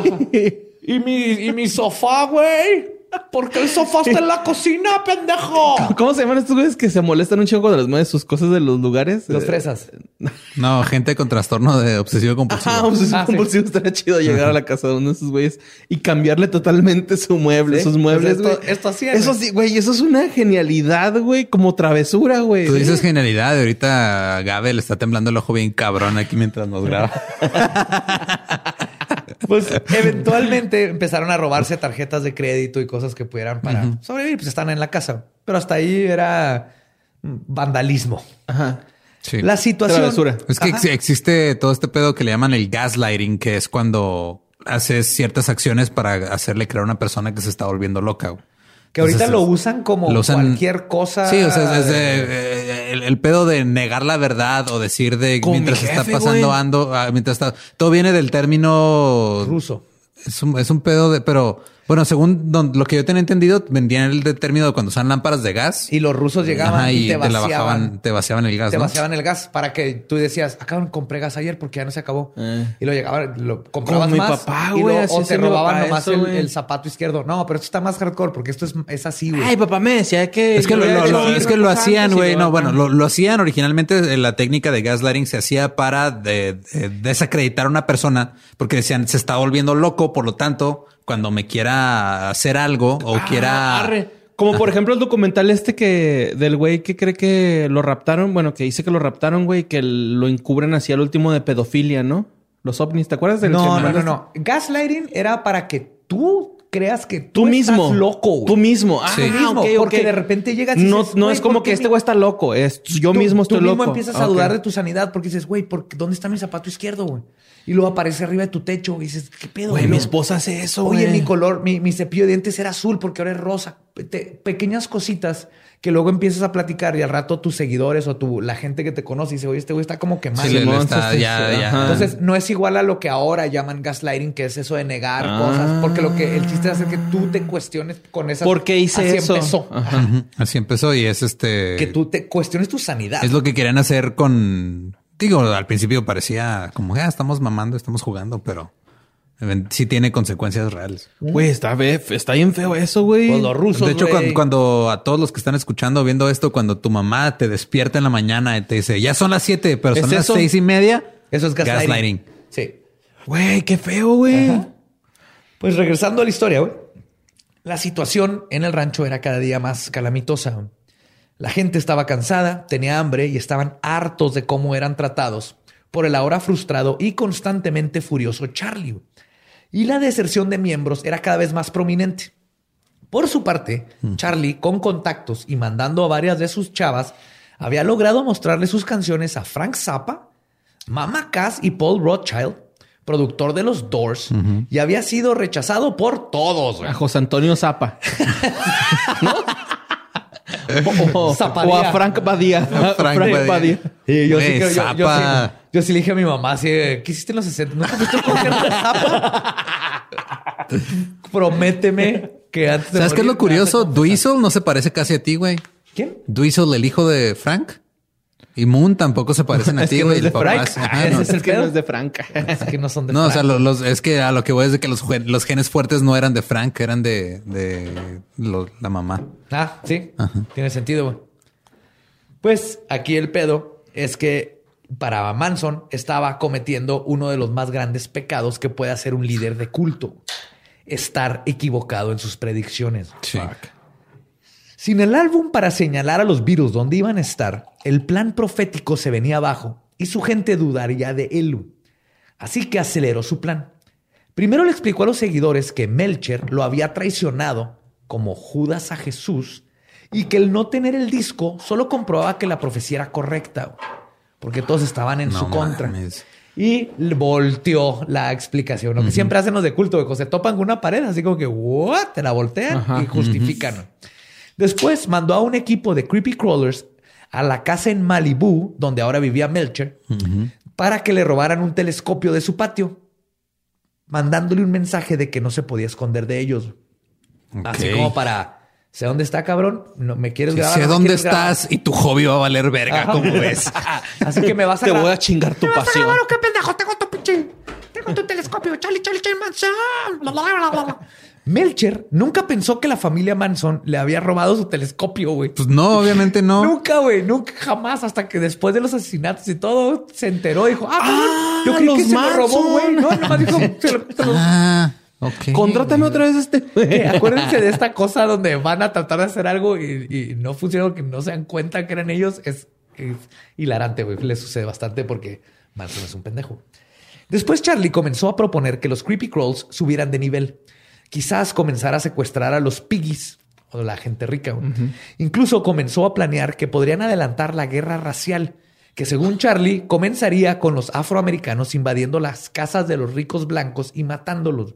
¿Y mi, y mi sofá, güey? ¿Por qué el sofá está en la cocina, pendejo? ¿Cómo se llaman estos güeyes que se molestan un chingo cuando les mueves sus cosas de los lugares? Los Eh, fresas. no, gente con trastorno de obsesivo compulsivo. Ah, pues es Ah, sí. compulsivo. Estaría chido llegar a la casa de uno de esos güeyes y cambiarle totalmente su mueble, Sí, sus muebles, pues esto- esto hacían, Eso güey. sí, güey. Eso es una genialidad, güey. Como travesura, güey. Tú dices genialidad. Ahorita Gabe le está temblando el ojo bien cabrón aquí mientras nos graba. Pues eventualmente empezaron a robarse tarjetas de crédito y cosas que pudieran para sobrevivir. Pues están en la casa. Pero hasta ahí era vandalismo. Ajá. Sí. La situación. Travesura. Es que Ajá. existe todo este pedo que le llaman el gaslighting, que es cuando haces ciertas acciones para hacerle creer a una persona que se está volviendo loca. Que ahorita Entonces, lo usan como lo usan- cualquier cosa. Sí, o sea, es de, eh, el, el pedo de negar la verdad o decir de mientras mi está jefe, pasando güey. ando, ah, mientras está todo viene del término ruso. Es un, es un pedo de, pero bueno, según don- lo que yo tenía entendido, vendían el término de cuando usan lámparas de gas Y los rusos llegaban Ajá, y, te la vaciaban. bajaban, te vaciaban el gas, te ¿no? vaciaban el gas para que tú decías, acá compré gas ayer porque ya no se acabó. Eh. Y lo llegaban, lo comprabas Como mi más. papá, y lo- o te mi robaban nomás eso, el, zapato izquierdo. No, pero esto está más hardcore porque esto es, es así, güey. Ay, papá me decía que... Es que lo, lo- es que lo hacían, güey. lo- No, bueno, lo, lo hacían originalmente. eh, La técnica de gaslighting se hacía para de- de- desacreditar a una persona porque decían se está volviendo loco. Por lo tanto, cuando me quiera hacer algo o Ah, quiera. arre. Como por ejemplo el documental este que del güey que cree que lo raptaron, bueno, que dice que lo raptaron, güey, que lo encubren así al último de pedofilia, ¿no? Los ovnis, ¿te acuerdas del No, no, no, mandaste? no. Gaslighting era para que tú creas que tú, Tú mismo. estás loco. Tú mismo. Ah, Tú mismo, ok, ok. porque de repente llegas y no, dices, no es como ¿por que este güey está loco, es yo Tú- mismo estoy tú loco. mismo empiezas a Ah, dudar de tu sanidad porque dices, güey, ¿por ¿dónde está mi zapato izquierdo, güey? Y luego aparece arriba de tu techo y dices, ¿qué pedo? Güey, mi esposa hace eso, Oye, mi color, mi, mi cepillo de dientes era azul porque ahora es rosa. Te- pequeñas cositas que luego empiezas a platicar y al rato tus seguidores o tu, la gente que te conoce dice, oye, este güey está como que. Sí, ajá. Entonces, no es igual a lo que ahora llaman gaslighting, que es eso de negar Ah. cosas, porque lo que el chiste es hacer que tú te cuestiones con esas. ¿Por qué hice Así eso? empezó. Ajá. Así empezó y es este. Que tú te cuestiones tu sanidad. Es lo que querían hacer con. Digo, al principio parecía como, ya estamos mamando, estamos jugando, pero sí tiene consecuencias reales. Güey, está, está bien feo eso, güey. Pues los rusos. de hecho, cuando, cuando a todos los que están escuchando, viendo esto, cuando tu mamá te despierta en la mañana y te dice, ya son las siete, pero son ¿Es las eso? seis y media. Eso es gaslighting. Sí. Güey, qué feo, güey. Pues regresando a la historia, güey. La situación en el rancho era cada día más calamitosa. La gente estaba cansada, tenía hambre y estaban hartos de cómo eran tratados por el ahora frustrado y constantemente furioso Charlie. Y la deserción de miembros era cada vez más prominente. Por su parte, Charlie, con contactos y mandando a varias de sus chavas, había logrado mostrarle sus canciones a Frank Zappa, Mama Cass y Paul Rothschild, productor de los Doors, y había sido rechazado por todos. güey. A José Antonio Zapa. ¿No? O, o- a Frank Badía. Frank Badía. Y yo, sí, yo, yo Zappa. sí, yo sí le dije a mi mamá, así, ¿qué hiciste en los 60? ¿Nunca fuiste a un concierto de Zappa? Prométeme que antes de ¿Sabes qué es lo curioso? Dweezil no se parece casi a ti, güey. ¿Quién? Dweezil, el hijo de Frank. Y Moon tampoco se parecen a ti, no güey. es ajá, Ese no. es Es que no es de Frank. Es que no son de No, o sea, los, es que a lo que voy es de que los, gen- los genes fuertes no eran de Frank, eran de, de lo- la mamá. Ah, sí. Tiene sentido, güey. Pues aquí el pedo es que para Manson estaba cometiendo uno de los más grandes pecados que puede hacer un líder de culto. Estar equivocado en sus predicciones. Sí. Sin el álbum para señalar a los Beatles dónde iban a estar, el plan profético se venía abajo y su gente dudaría de él. Así que aceleró su plan. Primero le explicó a los seguidores que Melcher lo había traicionado como Judas a Jesús y que el no tener el disco solo comprobaba que la profecía era correcta, porque todos estaban en No su contra. mames. Y volteó la explicación, lo que siempre hacen los de culto, cuando se topan con una pared, así como que, ¿what? Te la voltean Ajá. y justifican. Después mandó a un equipo de creepy crawlers a la casa en Malibú, donde ahora vivía Melcher, para que le robaran un telescopio de su patio, mandándole un mensaje de que no se podía esconder de ellos. Así como para, sé dónde está, cabrón, no me quieres Sí, grabar. sé ¿No me dónde quieres grabar?" estás y tu hobby va a valer verga, Ajá. como ves. Así que me vas a Te voy a chingar tu ¿Me vas a pasión. qué pendejo? Tengo tu pinche. Tengo tu telescopio. Charlie, Charlie, Charlie Manson. Bla, bla, bla, bla, bla. Melcher nunca pensó que la familia Manson le había robado su telescopio, güey. Pues no, obviamente no. Nunca, güey, nunca, jamás, hasta que después de los asesinatos y todo, se enteró y dijo, ah, Ah, yo creí que los se lo robó, Manson. güey. No, nomás dijo, se lo- se lo- Ah, ok. Contrátame otra vez este. Acuérdense de esta cosa donde van a tratar de hacer algo y, y no funciona porque no se dan cuenta que eran ellos. Es, es hilarante, güey. Le sucede bastante porque Manson es un pendejo. Después Charlie comenzó a proponer que los creepy crawls subieran de nivel. Quizás comenzara a secuestrar a los piggies o la gente rica. Incluso comenzó a planear que podrían adelantar la guerra racial, que según Charlie comenzaría con los afroamericanos invadiendo las casas de los ricos blancos y matándolos.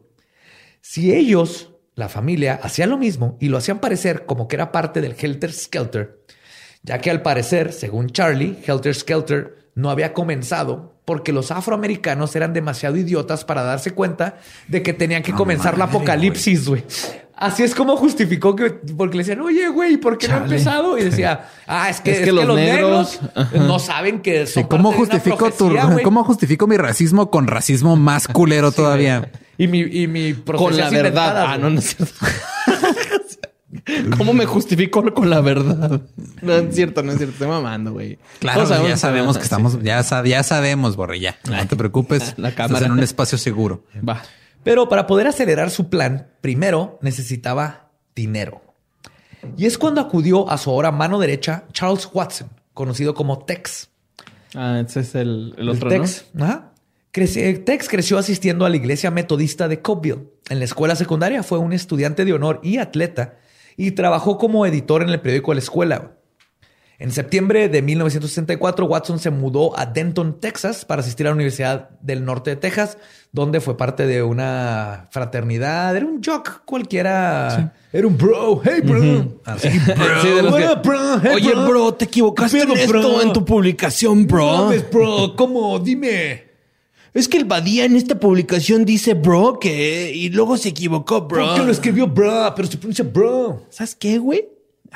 Si ellos, la familia, hacían lo mismo y lo hacían parecer como que era parte del Helter Skelter, ya que al parecer, según Charlie, Helter Skelter no había comenzado porque los afroamericanos eran demasiado idiotas para darse cuenta de que tenían que comenzar la madre, apocalipsis, güey. Así es como justificó que, porque le decían, oye, güey, ¿por qué no ha empezado? Y decía, ah, es que, Es que los negros- no saben que Sí, son ¿Cómo parte de una justifico tu, cómo justifico mi racismo con racismo más culero todavía? Y mi, y mi Con profecías la verdad. Ah, no, no es cierto. ¿Cómo me justifico con la verdad? No es cierto, no es cierto. Estoy mamando, güey. Claro, Todos ya sabemos que sí. estamos, ya, sa- ya sabemos, Borre, ya. No te preocupes. La Estás cámara. en un espacio seguro. Va. Pero para poder acelerar su plan, primero necesitaba dinero. Y es cuando acudió a su ahora mano derecha, Charles Watson, conocido como Tex. Ah, ese es el, el El otro, Tex. Ajá. Tex creció asistiendo a la iglesia metodista de Cobeville. En la escuela secundaria fue un estudiante de honor y atleta y trabajó como editor en el periódico de la escuela. En septiembre de 1964, Watson se mudó a Denton, Texas, para asistir a la Universidad del Norte de Texas, donde fue parte de una fraternidad. Era un jock cualquiera. Era un bro. Hey, bro. Así, bro. Sí, de los What que- up, bro? Hey, Oye, bro, te equivocaste ¿Qué pedo, en esto en tu publicación, bro. No bro. ¿Cómo? Dime. Es que el Badía en esta publicación dice bro que y luego se equivocó, bro. ¿Por qué lo escribió bro? Pero se pronuncia bro. ¿Sabes qué, güey?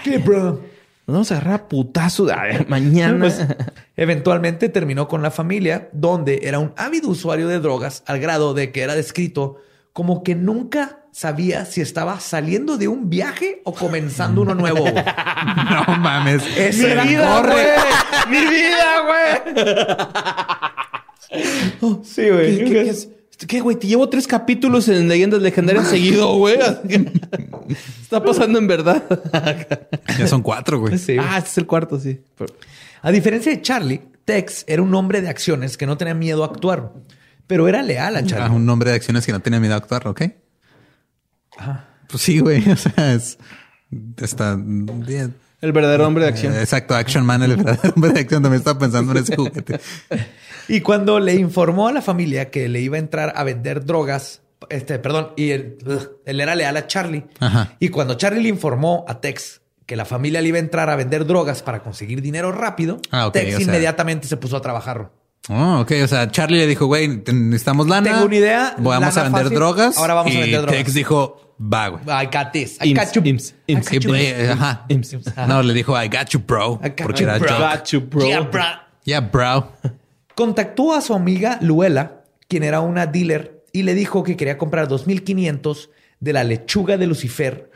¿Qué, bro? Nos vamos a agarrar a putazo ver, mañana. Pues, eventualmente terminó con la familia, donde era un ávido usuario de drogas, al grado de que era descrito como que nunca sabía si estaba saliendo de un viaje o comenzando uno nuevo. güey. No mames. Ese era- corre. ¡Mi vida, güey! sí, güey. ¿Qué, qué- qué es? ¿Qué, güey? Te llevo tres capítulos en Leyendas Legendarias seguido, güey. Está pasando en verdad. Ya son cuatro, güey. Sí, güey. Ah, este es el cuarto, sí. A diferencia de Charlie, Tex era un hombre de acciones que no tenía miedo a actuar, pero era leal a Ah, Charlie. un nombre de acciones que no tiene miedo a actuar, ¿ok? Pues sí, güey. O sea, es... Está bien. El verdadero hombre de acción. Eh, Exacto, Action Man, el verdadero hombre de acción. También estaba pensando en ese juguete. Y cuando le informó a la familia que le iba a entrar a vender drogas, este, perdón, y él, era leal a Charlie. Ajá. Y cuando Charlie le informó a Tex que la familia le iba a entrar a vender drogas para conseguir dinero rápido, Ah, Tex o sea- inmediatamente se puso a trabajar. Oh, ok. O sea, Charlie le dijo, güey, necesitamos lana. Tengo una idea, Vamos a vender fácil, drogas. ahora vamos a vender drogas. Tex dijo, va, güey. I got this. I got you. ims, I ims. got you. Ajá. No, le dijo, I got you, bro. I got Porque you, era bro. joke. Got you, bro. Yeah, bro. Yeah, bro. Contactó a su amiga Luela, quien era una dealer, y le dijo que quería comprar 2500 de la lechuga de Lucifer,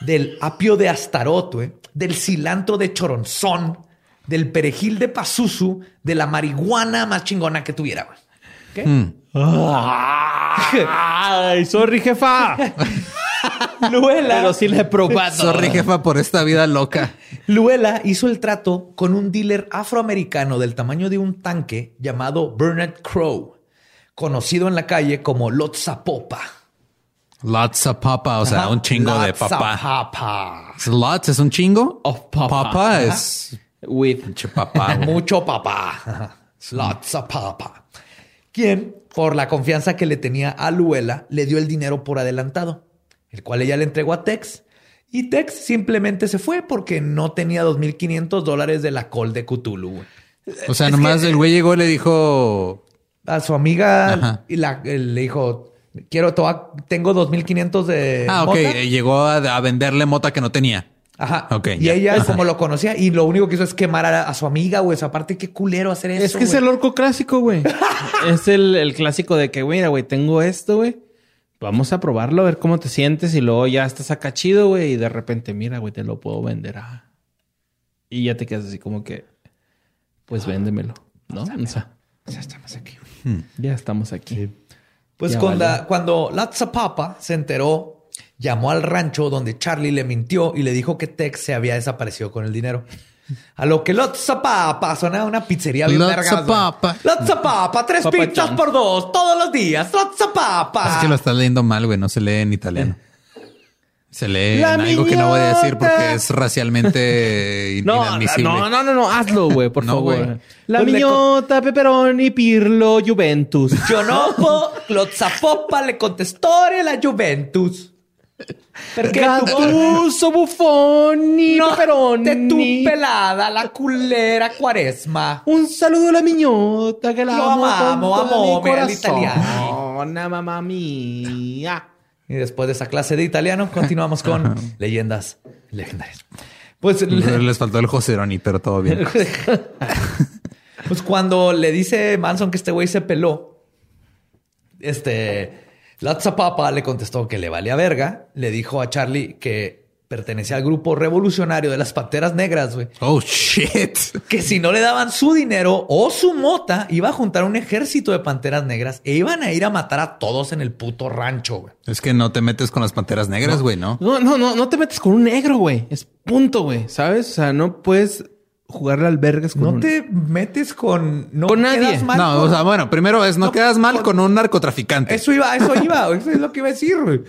del apio de Astaroth, güey, del cilantro de Choronzón, del perejil de Pazuzu, de la marihuana más chingona que tuviera. ¿Qué? Ay, sorry, jefa. Luela, Pero sí le he probado. Sorry, jefa, por esta vida loca. Luela hizo el trato con un dealer afroamericano del tamaño de un tanque llamado Bernard Crow, conocido en la calle como Lotzapopa. Lots of papa, o sea, Ajá. un chingo de Lots papá. papa. Lots es un chingo. Of papa. Papa es With. pinche papá. Mucho papá. Lots of papa. Quien, por la confianza que le tenía a Luela, le dio el dinero por adelantado, el cual ella le entregó a Tex. Y Tex simplemente se fue porque no tenía 2.500 dólares de la col de Cthulhu. güey. O sea, Es nomás que- el güey llegó y le dijo, A su amiga Ajá. y la, le dijo, quiero, te voy a- tengo 2.500 de ah, ok, mota". eh, llegó a, a venderle mota que no tenía. Ajá. Ok, y ya. ella, Ajá. como lo conocía, y lo único que hizo es quemar a, a su amiga, güey. Aparte, qué culero hacer eso. Es que es güey. el orco clásico, güey. es el, el clásico de que, mira, güey, tengo esto, güey. Vamos a probarlo, a ver cómo te sientes. Y luego ya estás acá chido, güey. Y de repente, mira, güey, te lo puedo vender. Ah. Y ya te quedas así como que, pues véndemelo, ¿no? O sea, Ya estamos aquí. ya estamos aquí. Pues Ya cuando, valió. cuando Latzapapa se enteró, llamó al rancho donde Charlie le mintió y le dijo que Tex se había desaparecido con el dinero. A lo que Latzapapa sonaba una pizzería bien vergas. Latzapapa. Latzapapa, tres Papa pizzas por dos, todos los días. Latzapapa. Es que lo estás leyendo mal, güey. No se lee en italiano. Se lee La en algo que no voy a decir porque es racialmente No, inadmisible. no, no, no, no, hazlo, güey, por No, favor. La Pues miñota, Pepperoni, Pirlo, Juventus. Yo no puedo. Lotzapopa le contestó la Juventus. Perché tu Gattuso, Buffoni, no Pepperoni. te tu pelada la culera cuaresma. Un saludo a la miñota que la Lo amo amamos, amome al corazón. italiano. mamma mía. Y después de esa clase de italiano, continuamos con leyendas legendarias. Pues, le- Les faltó el Joseroni, pero todo bien. pues cuando le dice Manson que este güey se peló, este Latzapapa le contestó que le valía verga. Le dijo a Charlie que pertenecía al grupo revolucionario de las Panteras Negras, güey. Oh, shit. que si no le daban su dinero o su mota, iba a juntar un ejército de panteras negras e iban a ir a matar a todos en el puto rancho, güey. Es que no te metes con las panteras negras, güey, ¿no? No, no, no, no te metes con un negro, güey. Es punto, güey. ¿Sabes? O sea, no puedes jugarle albergues con No un... te metes con... No Con nadie. mal No, con- o sea, bueno, primero es no, No, quedas mal con- con un narcotraficante. Eso iba, eso iba, eso es lo que iba a decir, güey.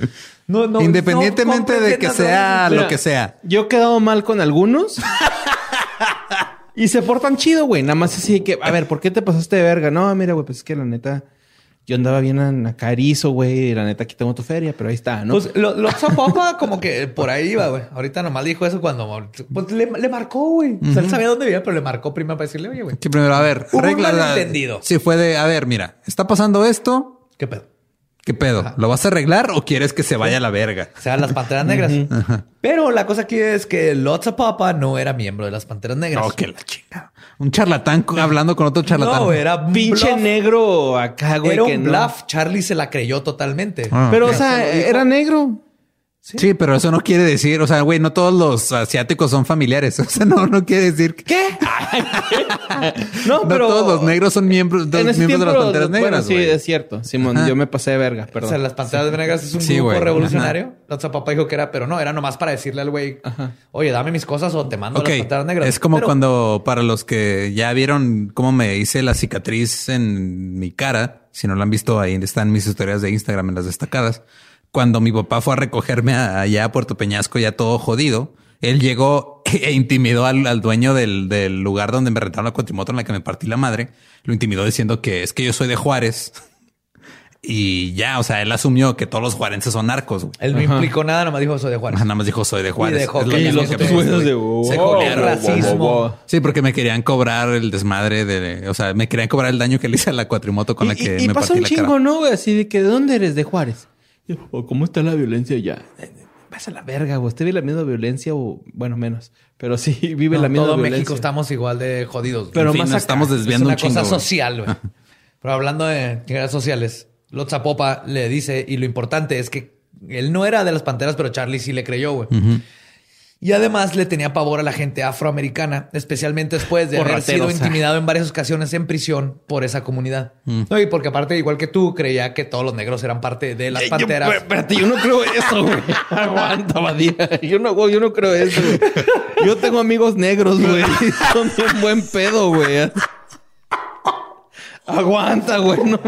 No, no, Independientemente no de que sea lo que sea. Yo he quedado mal con algunos. y se portan chido, güey. Nada más así que, a ver, ¿por qué te pasaste de verga? No, mira, güey, pues es que la neta, yo andaba bien en acá erizo, güey. Y la neta, aquí tengo tu feria, pero ahí está, ¿no? Pues lo, lo Zapopa como que por ahí iba, güey. Ahorita nomás dijo eso cuando pues, le, le marcó, güey. O sea, él sabía dónde vivía, pero le marcó primero para decirle, oye, güey, Que primero, a ver, regla. malentendido. Sí, fue de, a ver, mira, está pasando esto. ¿qué pedo? ¿Qué pedo? ¿Lo vas a arreglar o quieres que se vaya a la verga? O sea, las Panteras Negras. Pero la cosa aquí es que Lotzapapa no era miembro de las Panteras Negras. No, que la chinga. Un charlatán hablando con otro charlatán. No, era un Pinche bluff. negro acá, güey. Era que un no. Charlie se la creyó totalmente. Ah. Pero, o sea, era negro. Sí. pero eso no quiere decir, o sea, güey, no todos los asiáticos son familiares. O sea, no, no quiere decir que ¿Qué? no, no pero todos los negros son miembros, de, miembros de las panteras bueno, negras. sí, güey. es cierto. Simón, yo me pasé de verga, O perdón. sea, las panteras negras es un Sí, grupo güey. revolucionario. La papá dijo que era, pero no, era nomás para decirle al güey, oye, dame mis cosas o te mando a las panteras negras. es como Pero- cuando para los que ya vieron cómo me hice la cicatriz en mi cara, si no lo han visto ahí están mis historias de Instagram en las destacadas. Cuando mi papá fue a recogerme allá a Puerto Peñasco ya todo jodido, él llegó e intimidó al, al dueño del, del lugar donde me rentaron la cuatrimoto en la que me partí la madre. Lo intimidó diciendo que es que yo soy de Juárez. Y ya, o sea, él asumió que todos los juarenses son narcos. güey. Él no implicó nada, nomás dijo soy de Juárez. Nada más dijo soy de Juárez. dejó Es lo que los que otros me- güeyes de, "Wow, se racismo. wow, wow". Sí, porque me querían cobrar el desmadre de, o sea, me querían cobrar el daño que le hice a la cuatrimoto con la y, que y- y me pasa partí un la chingo, cara. ¿no, güey? Así de que, ¿de dónde eres? De Juárez. "Oh, ¿Cómo está la violencia? Eh, Vas a la verga, güey. Usted vive la misma violencia o, bueno, menos. Pero sí vive No, la misma todo violencia. México estamos igual de jodidos. Pero en fin, más nos acá. estamos es desviando una un chingo. cosa social, güey. Pero hablando de guerras sociales, Lotzapopa le dice, y lo importante es que él no era de las panteras, pero Charlie sí le creyó, güey. Y además le tenía pavor a la gente afroamericana, especialmente después de Por haber sido intimidado en varias ocasiones en prisión por esa comunidad. No, y porque aparte, igual que tú, creía que todos los negros eran parte de las Eh, yo- panteras. espérate, yo no creo eso, güey. Aguanta, Badía. Yo no, yo no creo eso, güey. Yo tengo amigos negros, güey. Son bien buen pedo, güey. Aguanta, güey. No.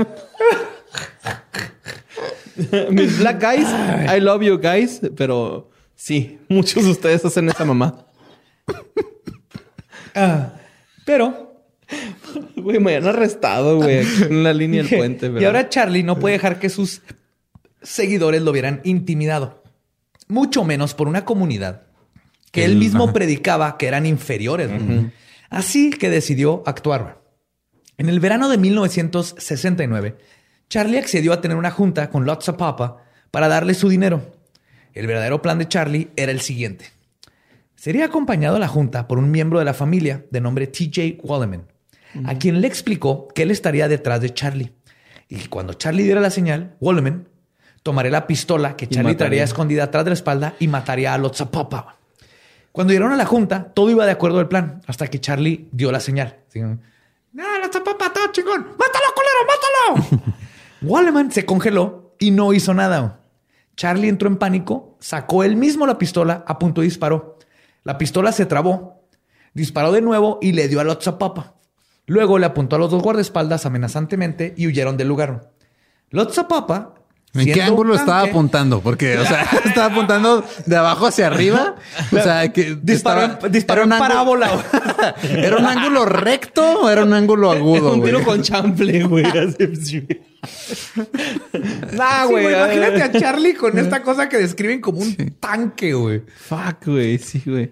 Mis black guys, I love you guys, pero sí, muchos de ustedes hacen esa mamá. Ah, pero Güey, me han arrestado, güey, en la línea del puente. y ahora Charlie no puede dejar que sus seguidores lo vieran intimidado, mucho menos por una comunidad que él mismo predicaba que eran inferiores. Así que decidió actuar. En el verano de 1969, Charlie accedió a tener una junta con Lotsa Papa para darle su dinero. El verdadero plan de Charlie era el siguiente. Sería acompañado a la junta por un miembro de la familia de nombre TJ Walleman, a quien le explicó que él estaría detrás de Charlie. Y cuando Charlie diera la señal, Walleman tomaría la pistola que Charlie traería escondida atrás de la espalda y mataría a Lotzapapa. Cuando llegaron a la junta, todo iba de acuerdo al plan, hasta que Charlie dio la señal. No, la zapapa, todo chingón. ¡Mátalo, culero, mátalo! Walleman se congeló y no hizo nada. Charlie entró en pánico, sacó él mismo la pistola, apuntó y disparó. La pistola se trabó, disparó de nuevo y le dio a Lotzapapa. Luego le apuntó a los dos guardaespaldas amenazantemente y huyeron del lugar. Lotzapapa. ¿En qué ángulo un estaba tanque, apuntando? Porque, o sea, estaba apuntando de abajo hacia arriba. O sea, que Disparó, estaba- en- disparó era un en ángulo- parábola. ¿Era un ángulo recto o era un ángulo agudo? un tiro güey? con chample, güey. Nah, Sí, güey. güey, imagínate a Charlie con esta cosa que describen como un tanque, güey. Fuck, güey. Sí, güey.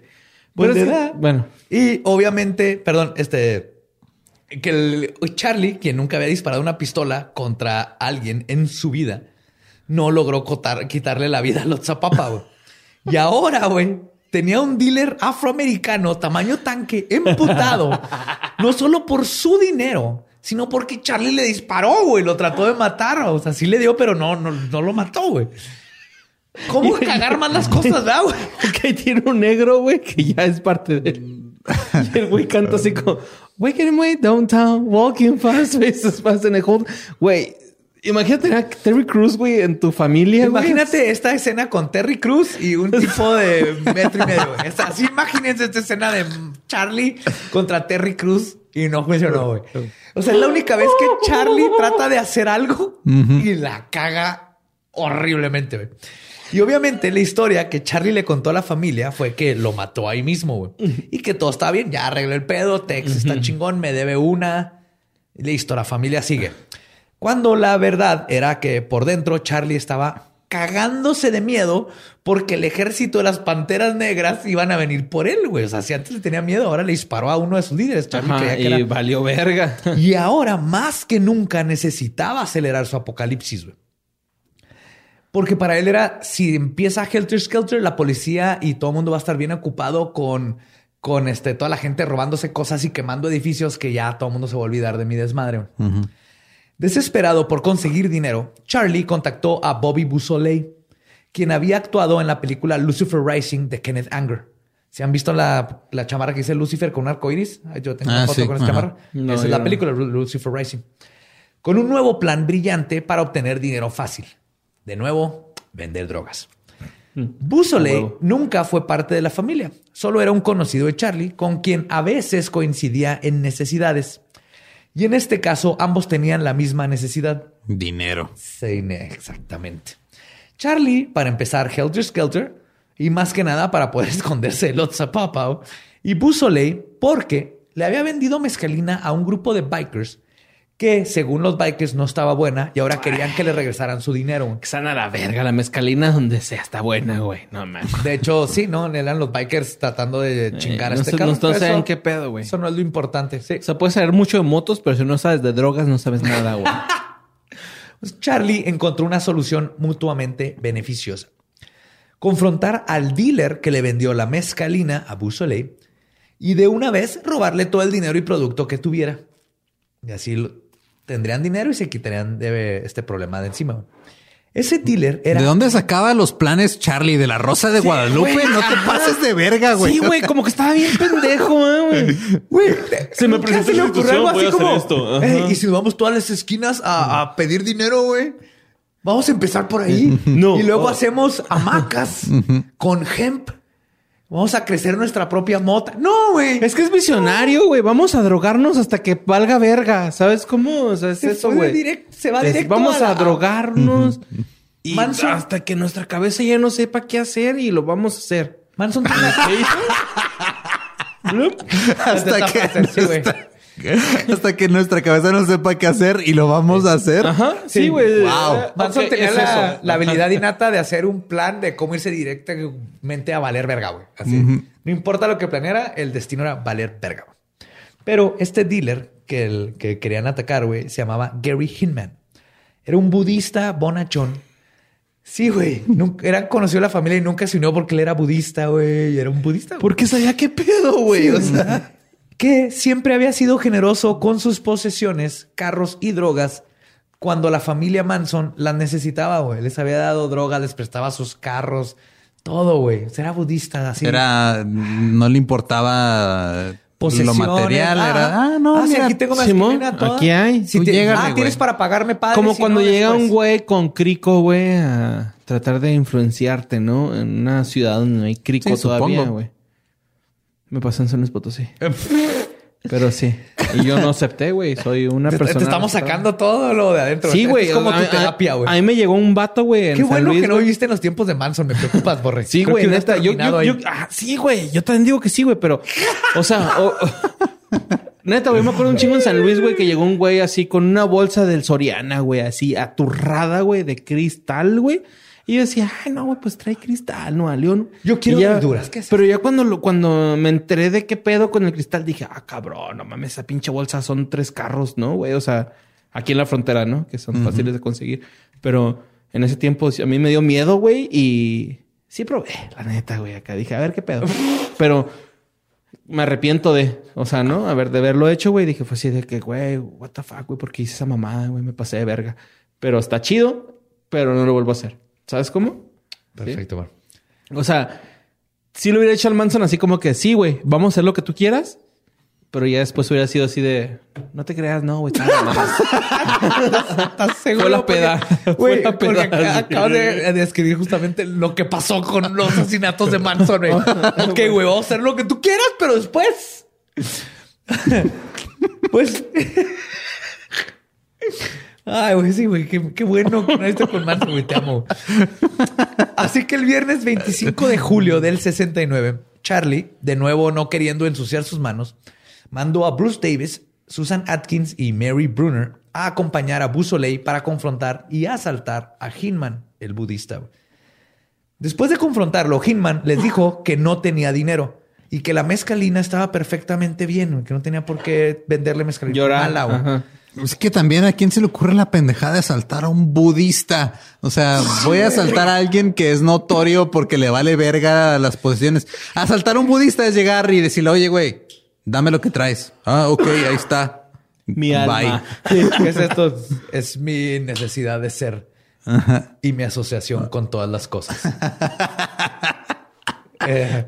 Pues Pero le es que- bueno. Y obviamente, perdón, este. Que el- Charlie, quien nunca había disparado una pistola contra alguien en su vida, no logró cotar- quitarle la vida a Lotzapapa, güey. Y ahora, güey, tenía un dealer afroamericano tamaño tanque emputado, no solo por su dinero, sino porque Charlie le disparó, güey, lo trató de matar. O sea, sí le dio, pero no, no, no lo mató, güey. ¿Cómo cagar más las cosas, verdad, güey? Ok, tiene un negro, güey, que ya es parte de él. Y el güey canta así como, Waking away downtown, walking fast, faces fast in a hold. Güey, imagínate a Terry Cruz, güey, en tu familia, güey. Imagínate esta escena con Terry Cruz y un tipo de metro y medio. güey. Es así, imagínense esta escena de Charlie contra Terry Cruz y no funcionó, güey. O sea, es la única vez que Charlie trata de hacer algo y la caga horriblemente, güey. Y obviamente la historia que Charlie le contó a la familia fue que lo mató ahí mismo, güey. Y que todo está bien, ya arregló el pedo, Tex está chingón, me debe una. Listo, la familia sigue. Cuando la verdad era que por dentro Charlie estaba cagándose de miedo porque el ejército de las panteras negras iban a venir por él, güey. O sea, si antes le tenía miedo, ahora le disparó a uno de sus líderes. Charlie Ajá, que y era- valió verga. y ahora más que nunca necesitaba acelerar su apocalipsis, güey. Porque para él era, si empieza Helter Skelter, la policía y todo el mundo va a estar bien ocupado con, con este, toda la gente robándose cosas y quemando edificios que ya todo el mundo se va a olvidar de mi desmadre. Desesperado por conseguir dinero, Charlie contactó a Bobby Busoley, quien había actuado en la película Lucifer Rising de Kenneth Anger. ¿Se han visto la, la chamarra que dice Lucifer con un arco iris? Ay, Yo tengo una Ah, foto sí, con esa chamarra. No, Esa es la no. película Lu- Lucifer Rising. Con un nuevo plan brillante para obtener dinero fácil. De nuevo, vender drogas. Busole huevo. nunca fue parte de la familia. Solo era un conocido de Charlie con quien a veces coincidía en necesidades. Y en este caso, ambos tenían la misma necesidad. Dinero. Sí, exactamente. Charlie, para empezar, Helter Skelter, y más que nada para poder esconderse de los Zapapao, y Busole porque le había vendido mezcalina a un grupo de bikers que, según los bikers, no estaba buena y ahora querían que le regresaran su dinero. Que están a la verga. La mezcalina donde sea está buena, güey. No mames. De hecho, sí, ¿no? Eran los bikers tratando de chingar a no este no- no Eso- saben qué pedo, güey. Eso no es lo importante. Sí. O sea, puedes saber mucho de motos, pero si no sabes de drogas, no sabes nada, güey. Pues Charlie encontró una solución mutuamente beneficiosa. Confrontar al dealer que le vendió la mezcalina a Busole y de una vez robarle todo el dinero y producto que tuviera. Y así lo- tendrían dinero y se quitarían de este problema de encima. Ese dealer era... ¿De dónde sacaba los planes Charlie? ¿De la Rosa de Guadalupe? güey, no te pases de verga, güey. Sí, güey, como que estaba bien pendejo, eh, güey. Güey, Se me ¿nunca presentó le ocurrió algo así hacer como, esto. "Ey, y si nos vamos todas las esquinas a, a pedir dinero, güey. Vamos a empezar por ahí. No. Y luego Oh. hacemos hamacas con hemp. Vamos a crecer nuestra propia mota. No, güey. Es que es visionario, güey. Vamos a drogarnos hasta que valga verga. ¿Sabes cómo? O sea, es Se eso, güey. se va directo Vamos a drogarnos. Y Manson. hasta que nuestra cabeza ya no sepa qué hacer y lo vamos a hacer. Manson tiene hasta, Esta que sí, hasta que nuestra cabeza no sepa qué hacer y lo vamos a hacer. Ajá. Sí, güey. Wow. Ah, Manson ok, tenía es la, la habilidad innata de hacer un plan de cómo irse directamente a valer verga, güey. Así. No importa lo que planeara, el destino era valer verga. Pero este dealer que, el, que querían atacar, güey, se llamaba Gary Hinman. Era un budista bonachón. Sí, güey. Nunca- Era conocido la familia y nunca se unió porque él era budista, güey. y Era un budista. güey. Porque sabía qué pedo, güey. o sea, que siempre había sido generoso con sus posesiones, carros y drogas cuando la familia Manson las necesitaba, güey. Les había dado droga, les prestaba sus carros, todo, güey. Era budista, así. Era, no le importaba lo Posesiones. material. Ah, era, ah, no, ah, mira, aquí tengo Simón, aquí hay. Si Tú te- llégale, ah, tienes para pagarme padre. como si cuando no, llega después. un güey con crico, güey, a tratar de influenciarte, ¿no? En una ciudad donde no hay crico Sí, todavía, güey. Me pasó en San Luis Potosí. Pero sí. Y yo no acepté, güey. Soy una Te, te persona... estamos sacando todo lo de adentro. Sí, güey. Es como a- tu a- terapia, A, güey. mí me llegó un vato, güey, Qué bueno Luis, que no viviste en los tiempos de Manson. Me preocupas, Borre. Sí, güey, neta. Yo, yo, yo- ah, sí, güey. Yo también digo que sí, güey, pero, o sea, neta, güey, me acuerdo un chingo en San Luis, güey, que llegó un güey así con una bolsa del Soriana, güey, así aturrada, güey, de cristal, güey. Y yo decía, ay, no, güey, pues trae cristal, no, a León. Yo quiero ya- verduras, ¿qué es Pero ya cuando, lo, cuando me enteré de qué pedo con el cristal, dije, ah, cabrón, no mames, esa pinche bolsa son tres carros, ¿no, güey? O sea, aquí en la frontera, ¿no? Que son fáciles de conseguir. Pero en ese tiempo a mí me dio miedo, güey, y sí probé, la neta, güey. Acá dije, a ver qué pedo. Pero me arrepiento de, o sea, ¿no? A ver, de haberlo hecho, güey. Dije, fue así de que, güey, what the fuck, güey, porque hice esa mamada, güey, me pasé de verga. Pero está chido, pero no lo vuelvo a hacer. ¿Sabes cómo? Perfecto, Borre. O sea, sí lo hubiera hecho al Manson así como que, sí, güey, vamos a hacer lo que tú quieras. Pero ya después hubiera sido así de, no te creas, no, güey. estaba mamando". ¿Estás seguro? Fue la peda. Güey, acabas de escribir justamente lo que pasó con los asesinatos de Manson, güey. ok, güey, vamos a hacer lo que tú quieras, pero después... pues... Ay, güey, sí, güey. Qué, qué bueno no esté con Manson, güey. Te amo. Así que el viernes 25 de julio del 69, Charlie, de nuevo no queriendo ensuciar sus manos, mandó a Bruce Davis, Susan Atkins y Mary Brunner a acompañar a Busoley para confrontar y asaltar a Hinman, el budista. Después de confrontarlo, Hinman les dijo que no tenía dinero y que la mezcalina estaba perfectamente bien, que no tenía por qué venderle mezcalina Llorar. mala. Es que también a quién se le ocurre la pendejada de asaltar a un budista. O sea, voy a asaltar a alguien que es notorio porque le vale verga las posiciones. Asaltar a un budista es llegar y decirle, oye, güey, dame lo que traes. Ah, ok, ahí está. Mi alma. ¿Qué es esto? Es mi necesidad de ser y mi asociación con todas las cosas. Eh,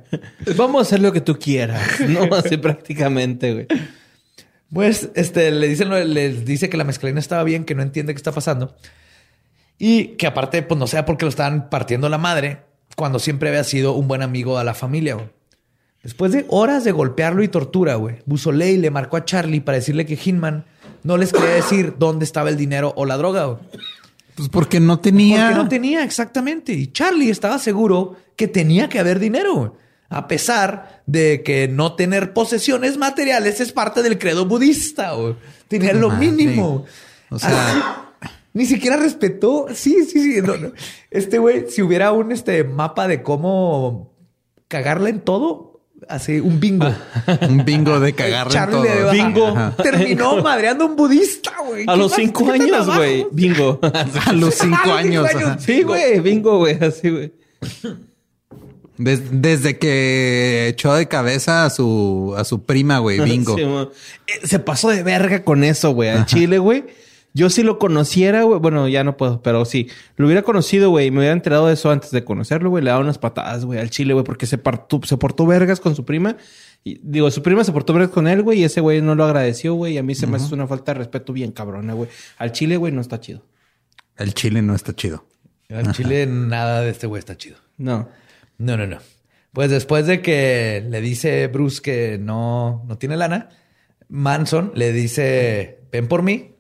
Vamos a hacer lo que tú quieras. No, así prácticamente, güey. Pues este, le dicen, les dice que la mezcalina estaba bien, que no entiende qué está pasando. Y que aparte, pues no sea porque lo estaban partiendo la madre, cuando siempre había sido un buen amigo a la familia. güey. Después de horas de golpearlo y tortura, güey, Busoley le marcó a Charlie para decirle que Hinman no les quería decir dónde estaba el dinero o la droga. güey. Pues porque no tenía. Porque no tenía, exactamente. Y Charlie estaba seguro que tenía que haber dinero. güey. A pesar de que no tener posesiones materiales es parte del credo budista. güey. Tenía lo mínimo. O sea, Ni siquiera respetó. Sí, sí, sí. no, no. Este güey, si hubiera un este, mapa de cómo cagarla en todo, así un bingo. un bingo de cagarle en Charlie todo. le- Bingo. Ajá. Terminó madreando a un budista, güey. A ¿Qué los cinco años, güey. Bingo. A los cinco A los años. cinco ajá. años. Sí, güey. Bingo, güey. Así, güey. Des- desde que echó de cabeza a su, a su prima, güey, bingo. Sí, Eh, se pasó de verga con eso, güey. Al Chile, güey. Yo si lo conociera, güey. Bueno, ya no puedo, pero sí. Lo hubiera conocido, güey. y Me hubiera enterado de eso antes de conocerlo, güey. Le daba unas patadas, güey, al Chile, güey. Porque se, partó- se portó vergas con su prima. Y, digo, su prima se portó vergas con él, güey. Y ese güey no lo agradeció, güey. Y a mí se me hace una falta de respeto bien cabrona, güey. Al Chile, güey, no está chido. El chile no está chido. En Chile nada de este güey está chido. No. No, no, no. Pues después de que le dice Bruce que no, no tiene lana, Manson le dice, ven por mí,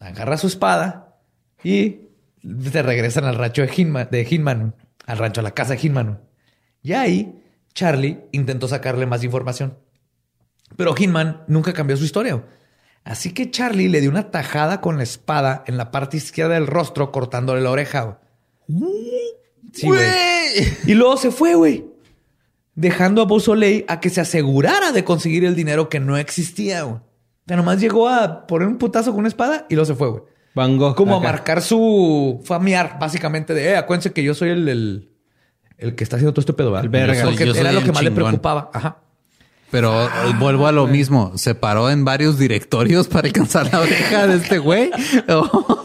agarra su espada y se regresan al rancho de Hinman, al rancho, a la casa de Hinman. Y ahí Charlie intentó sacarle más información. Pero Hinman nunca cambió su historia. Así que Charlie le dio una tajada con la espada en la parte izquierda del rostro, cortándole la oreja. Sí, güey. Y luego se fue, güey. Dejando a Beausoleil a que se asegurara de conseguir el dinero que no existía, güey. O sea, nomás llegó a poner un putazo con una espada y luego se fue, güey. Van Gogh. Como a marcar su familiar, básicamente, de, eh, acuérdense que yo soy el, el, el que está haciendo todo este pedo, ¿verdad? El verga. Yo soy- Porque Yo soy era lo que más le preocupaba. Ajá. Pero eh, vuelvo a lo mismo. Se paró en varios directorios para alcanzar la oreja de este güey. Oh.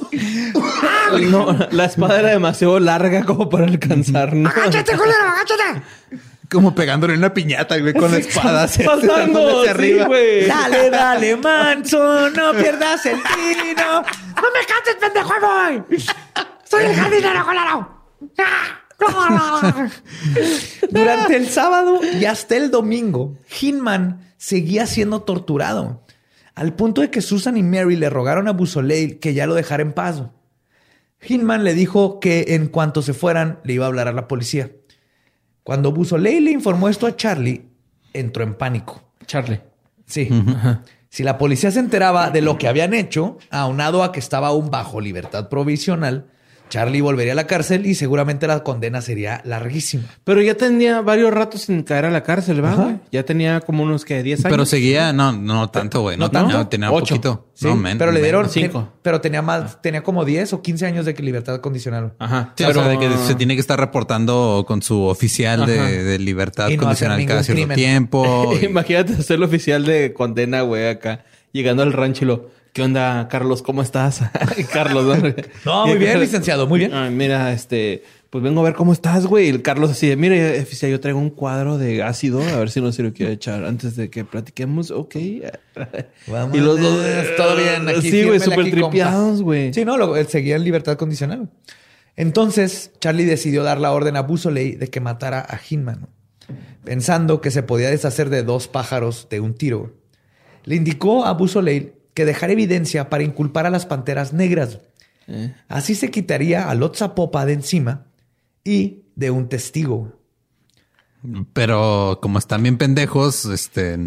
No, la espada era demasiado larga como para alcanzar, ¿no? ¡Agáchate, culero! ¡Agáchate! Como pegándole una piñata, güey, con la espada. Pasando, hacia sí, arriba. güey. Dale, dale, Manson, no pierdas el tino. ¡No me cantes, pendejo! voy! ¡Soy el jardinero colorado! ¡Ah! Durante el sábado y hasta el domingo, Hinman seguía siendo torturado, al punto de que Susan y Mary le rogaron a Busoleil que ya lo dejara en paz. Hinman le dijo que en cuanto se fueran le iba a hablar a la policía. Cuando Busoleil le informó esto a Charlie, entró en pánico. Charlie. Sí. Si la policía se enteraba de lo que habían hecho, aunado a que estaba aún bajo libertad provisional, Charlie volvería a la cárcel y seguramente la condena sería larguísima. Pero ya tenía varios ratos sin caer a la cárcel, ¿va, Ajá. güey? Ya tenía como unos que 10 años. Pero seguía, no, no tanto, güey. No, ¿No tanto? tenía, tenía Ocho. poquito. Sí, no, men- pero le dieron menos. cinco. ten- pero tenía más, tenía como 10 o 15 años de que libertad condicional. Ajá. Sí, o sea, de que se tiene que estar reportando con su oficial de, de libertad no condicional cada cierto crimen. tiempo. y- Imagínate ser el oficial de condena, güey, acá. Llegando al rancho y lo... ¿Qué onda, Carlos? ¿Cómo estás? Carlos, ¿no? No, muy bien, licenciado, muy bien. Ay, mira, este... Pues vengo a ver cómo estás, güey. Y el Carlos así de... Mire, oficial, yo traigo un cuadro de ácido. A ver si no se lo quiero echar antes de que platiquemos. Ok. Vamos, y los dos... todo bien, aquí, sí, güey. Súper tripiados, güey. Sí, no, él seguía en libertad condicional. Entonces, Charlie decidió dar la orden a Busoley de que matara a Hinman, pensando que se podía deshacer de dos pájaros de un tiro. Le indicó a Busoley que dejara evidencia para inculpar a las panteras negras. Así se quitaría a Lotzapopa de encima y de un testigo. Pero como están bien pendejos, este.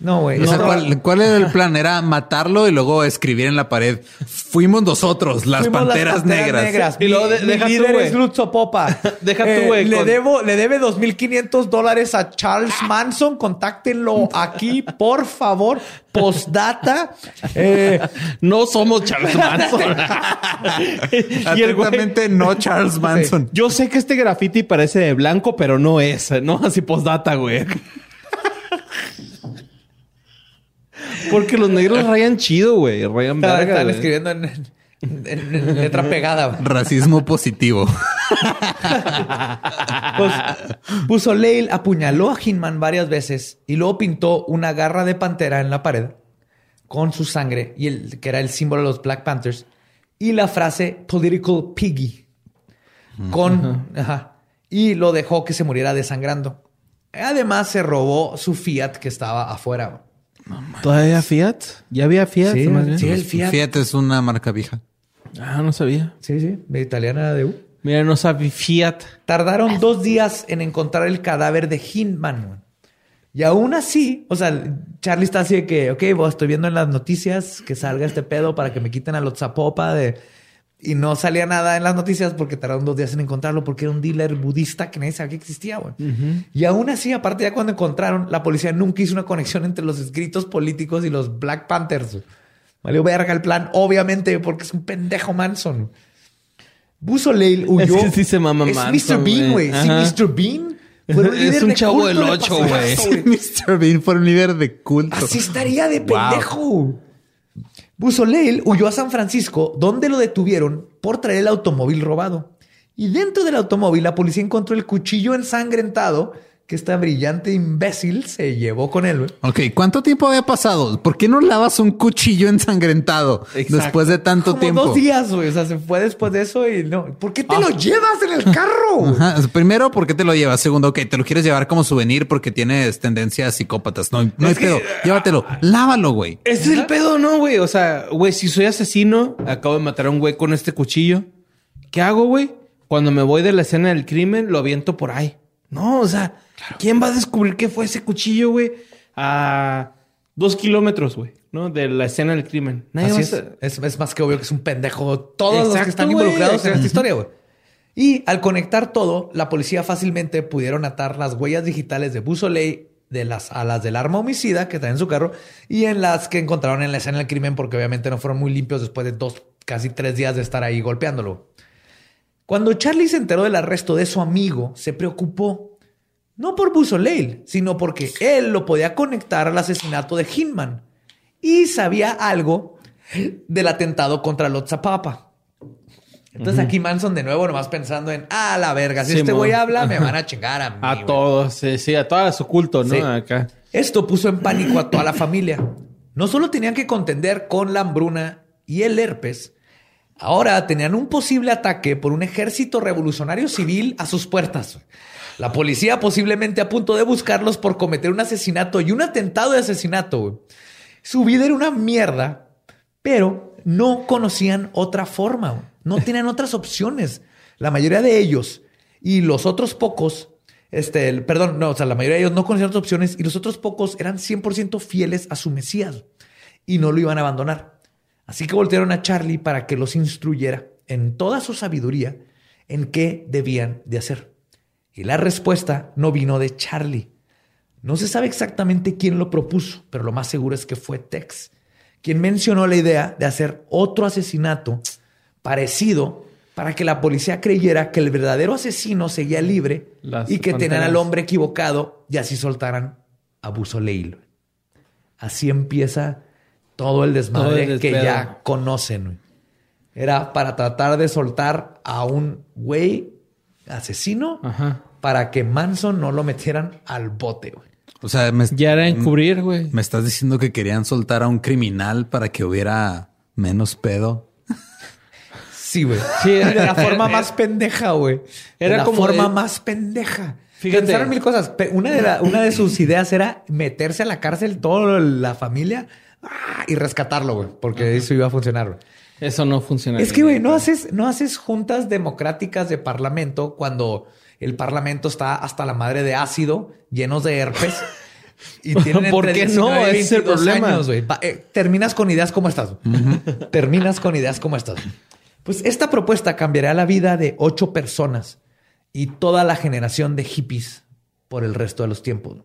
No, güey. o sea, no. ¿cuál, cuál era el plan? Era matarlo y luego escribir en la pared. Fuimos nosotros, las, Fuimos panteras, negras. Y Y luego de- deja tú, líder güey. es Lutzo Popa. Deja tú, Eh, güey, Le, con- debo, le debe 2.500 dólares a Charles Manson. Contáctenlo aquí, por favor. Postdata. Eh, No somos Charles Manson. y el güey... Atentamente no Charles Manson. Yo sé que este graffiti parece de blanco, pero no es, ¿no? Así postdata, güey. Porque los negros rayan chido, güey. Rayan están verga, están güey. escribiendo en... En, en letra pegada. güey. Racismo positivo. Pues puso Leil apuñaló a Hinman varias veces y luego pintó una garra de pantera en la pared con su sangre y el que era el símbolo de los Black Panthers y la frase political piggy con ajá, y lo dejó que se muriera desangrando. Además se robó su Fiat que estaba afuera. ¿Todavía Fiat? ¿Ya había Fiat? Sí, más bien? sí, el Fiat. Fiat es una marca vieja. Ah, no sabía. Sí, sí, de italiana de U. Mira, no sabía Fiat. Tardaron dos días en encontrar el cadáver de Hinman. Y aún así, o sea, Charlie está así de que, ok, vos estoy viendo en las noticias que salga este pedo para que me quiten a los zapopa de... Y no salía nada en las noticias porque tardaron dos días en encontrarlo porque era un dealer budista que nadie sabía que existía, güey. Y aún así, aparte ya cuando encontraron, la policía nunca hizo una conexión entre los escritos políticos y los Black Panthers. Valió verga el plan, obviamente, porque es un pendejo Manson. Buzo Leil huyó. Es que sí se mama Es Manson, Mr. Bean, güey. Sí. Mr. Bean. fue Es líder un de chavo culto del de ocho, pasazo, güey. Mr. Bean fue un líder de culto. Así estaría de Wow. Busoleil huyó a San Francisco, donde lo detuvieron por traer el automóvil robado. Y dentro del automóvil, la policía encontró el cuchillo ensangrentado que esta brillante imbécil se llevó con él. güey. Ok, ¿cuánto tiempo había pasado? ¿Por qué no lavas un cuchillo ensangrentado Exacto. después de tanto Como tiempo? dos días, güey. O sea, se fue después de eso y no. ¿Por qué te lo llevas en el carro? Ajá. Primero, ¿por qué te lo llevas? Segundo, ok, te lo quieres llevar como souvenir porque tienes tendencias psicópatas. No, no hay pedo. Llévatelo. Lávalo, güey. Ese es el pedo, ¿no, güey? O sea, güey, si soy asesino, acabo de matar a un güey con este cuchillo. ¿Qué hago, güey? Cuando me voy de la escena del crimen, lo aviento por ahí. No, o sea, ¿quién va a descubrir qué fue ese cuchillo, güey? A dos kilómetros, güey, ¿no? De la escena del crimen. Nadie Así es. a- Es, es más que obvio que es un pendejo. Todos los Exacto, que están involucrados en esta historia, güey. Y al conectar todo, la policía fácilmente pudieron atar las huellas digitales de Busoley de las, a las del arma homicida que está en su carro y en las que encontraron en la escena del crimen porque obviamente no fueron muy limpios después de dos, casi tres días de estar ahí golpeándolo. Cuando Charlie se enteró del arresto de su amigo, se preocupó. No por Busoleil, sino porque él lo podía conectar al asesinato de Hinman. Y sabía algo del atentado contra Lotzapapa. Entonces aquí Manson de nuevo nomás pensando en, ah, la verga, si Sí, este güey habla, me van a chingar a mí. A güey". todos, sí, sí, a todas su culto, ¿no? Sí. Acá. Esto puso en pánico a toda la familia. No solo tenían que contender con la hambruna y el herpes, ahora tenían un posible ataque por un ejército revolucionario civil a sus puertas. La policía posiblemente a punto de buscarlos por cometer un asesinato y un atentado de asesinato. Su vida era una mierda, pero no conocían otra forma. No tenían otras opciones. La mayoría de ellos y los otros pocos, este, perdón, no, o sea, la mayoría de ellos no conocían otras opciones y los otros pocos eran 100% fieles a su Mesías y no lo iban a abandonar. Así que voltearon a Charlie para que los instruyera en toda su sabiduría en qué debían de hacer. Y la respuesta no vino de Charlie. No se sabe exactamente quién lo propuso, pero lo más seguro es que fue Tex, quien mencionó la idea de hacer otro asesinato parecido para que la policía creyera que el verdadero asesino seguía libre Las y que tenían al hombre equivocado y así soltaran a Busoleil. Así empieza todo el desmadre Todo el que ya conocen. güey. Era para tratar de soltar a un güey asesino Ajá. para que Manson no lo metieran al bote. güey. O sea, me, Ya era encubrir, güey. me estás diciendo que querían soltar a un criminal para que hubiera menos pedo. Sí, güey. Sí, de la forma más pendeja, güey. Era Era la como forma de- más pendeja. Fíjate. Pensaron mil cosas. Una de, la- una de sus ideas era meterse a la cárcel toda la familia ah, y rescatarlo, güey. Porque eso iba a funcionar, güey. Eso no funciona. Es que, güey, no haces, no haces juntas democráticas de parlamento cuando el parlamento está hasta la madre de ácido, llenos de herpes. Y tienen ¿Por qué no? 19 y Ese es el 22 problema. años, eh, terminas con ideas como estas. Terminas con ideas como estas. Pues esta propuesta cambiará la vida de ocho personas y toda la generación de hippies por el resto de los tiempos.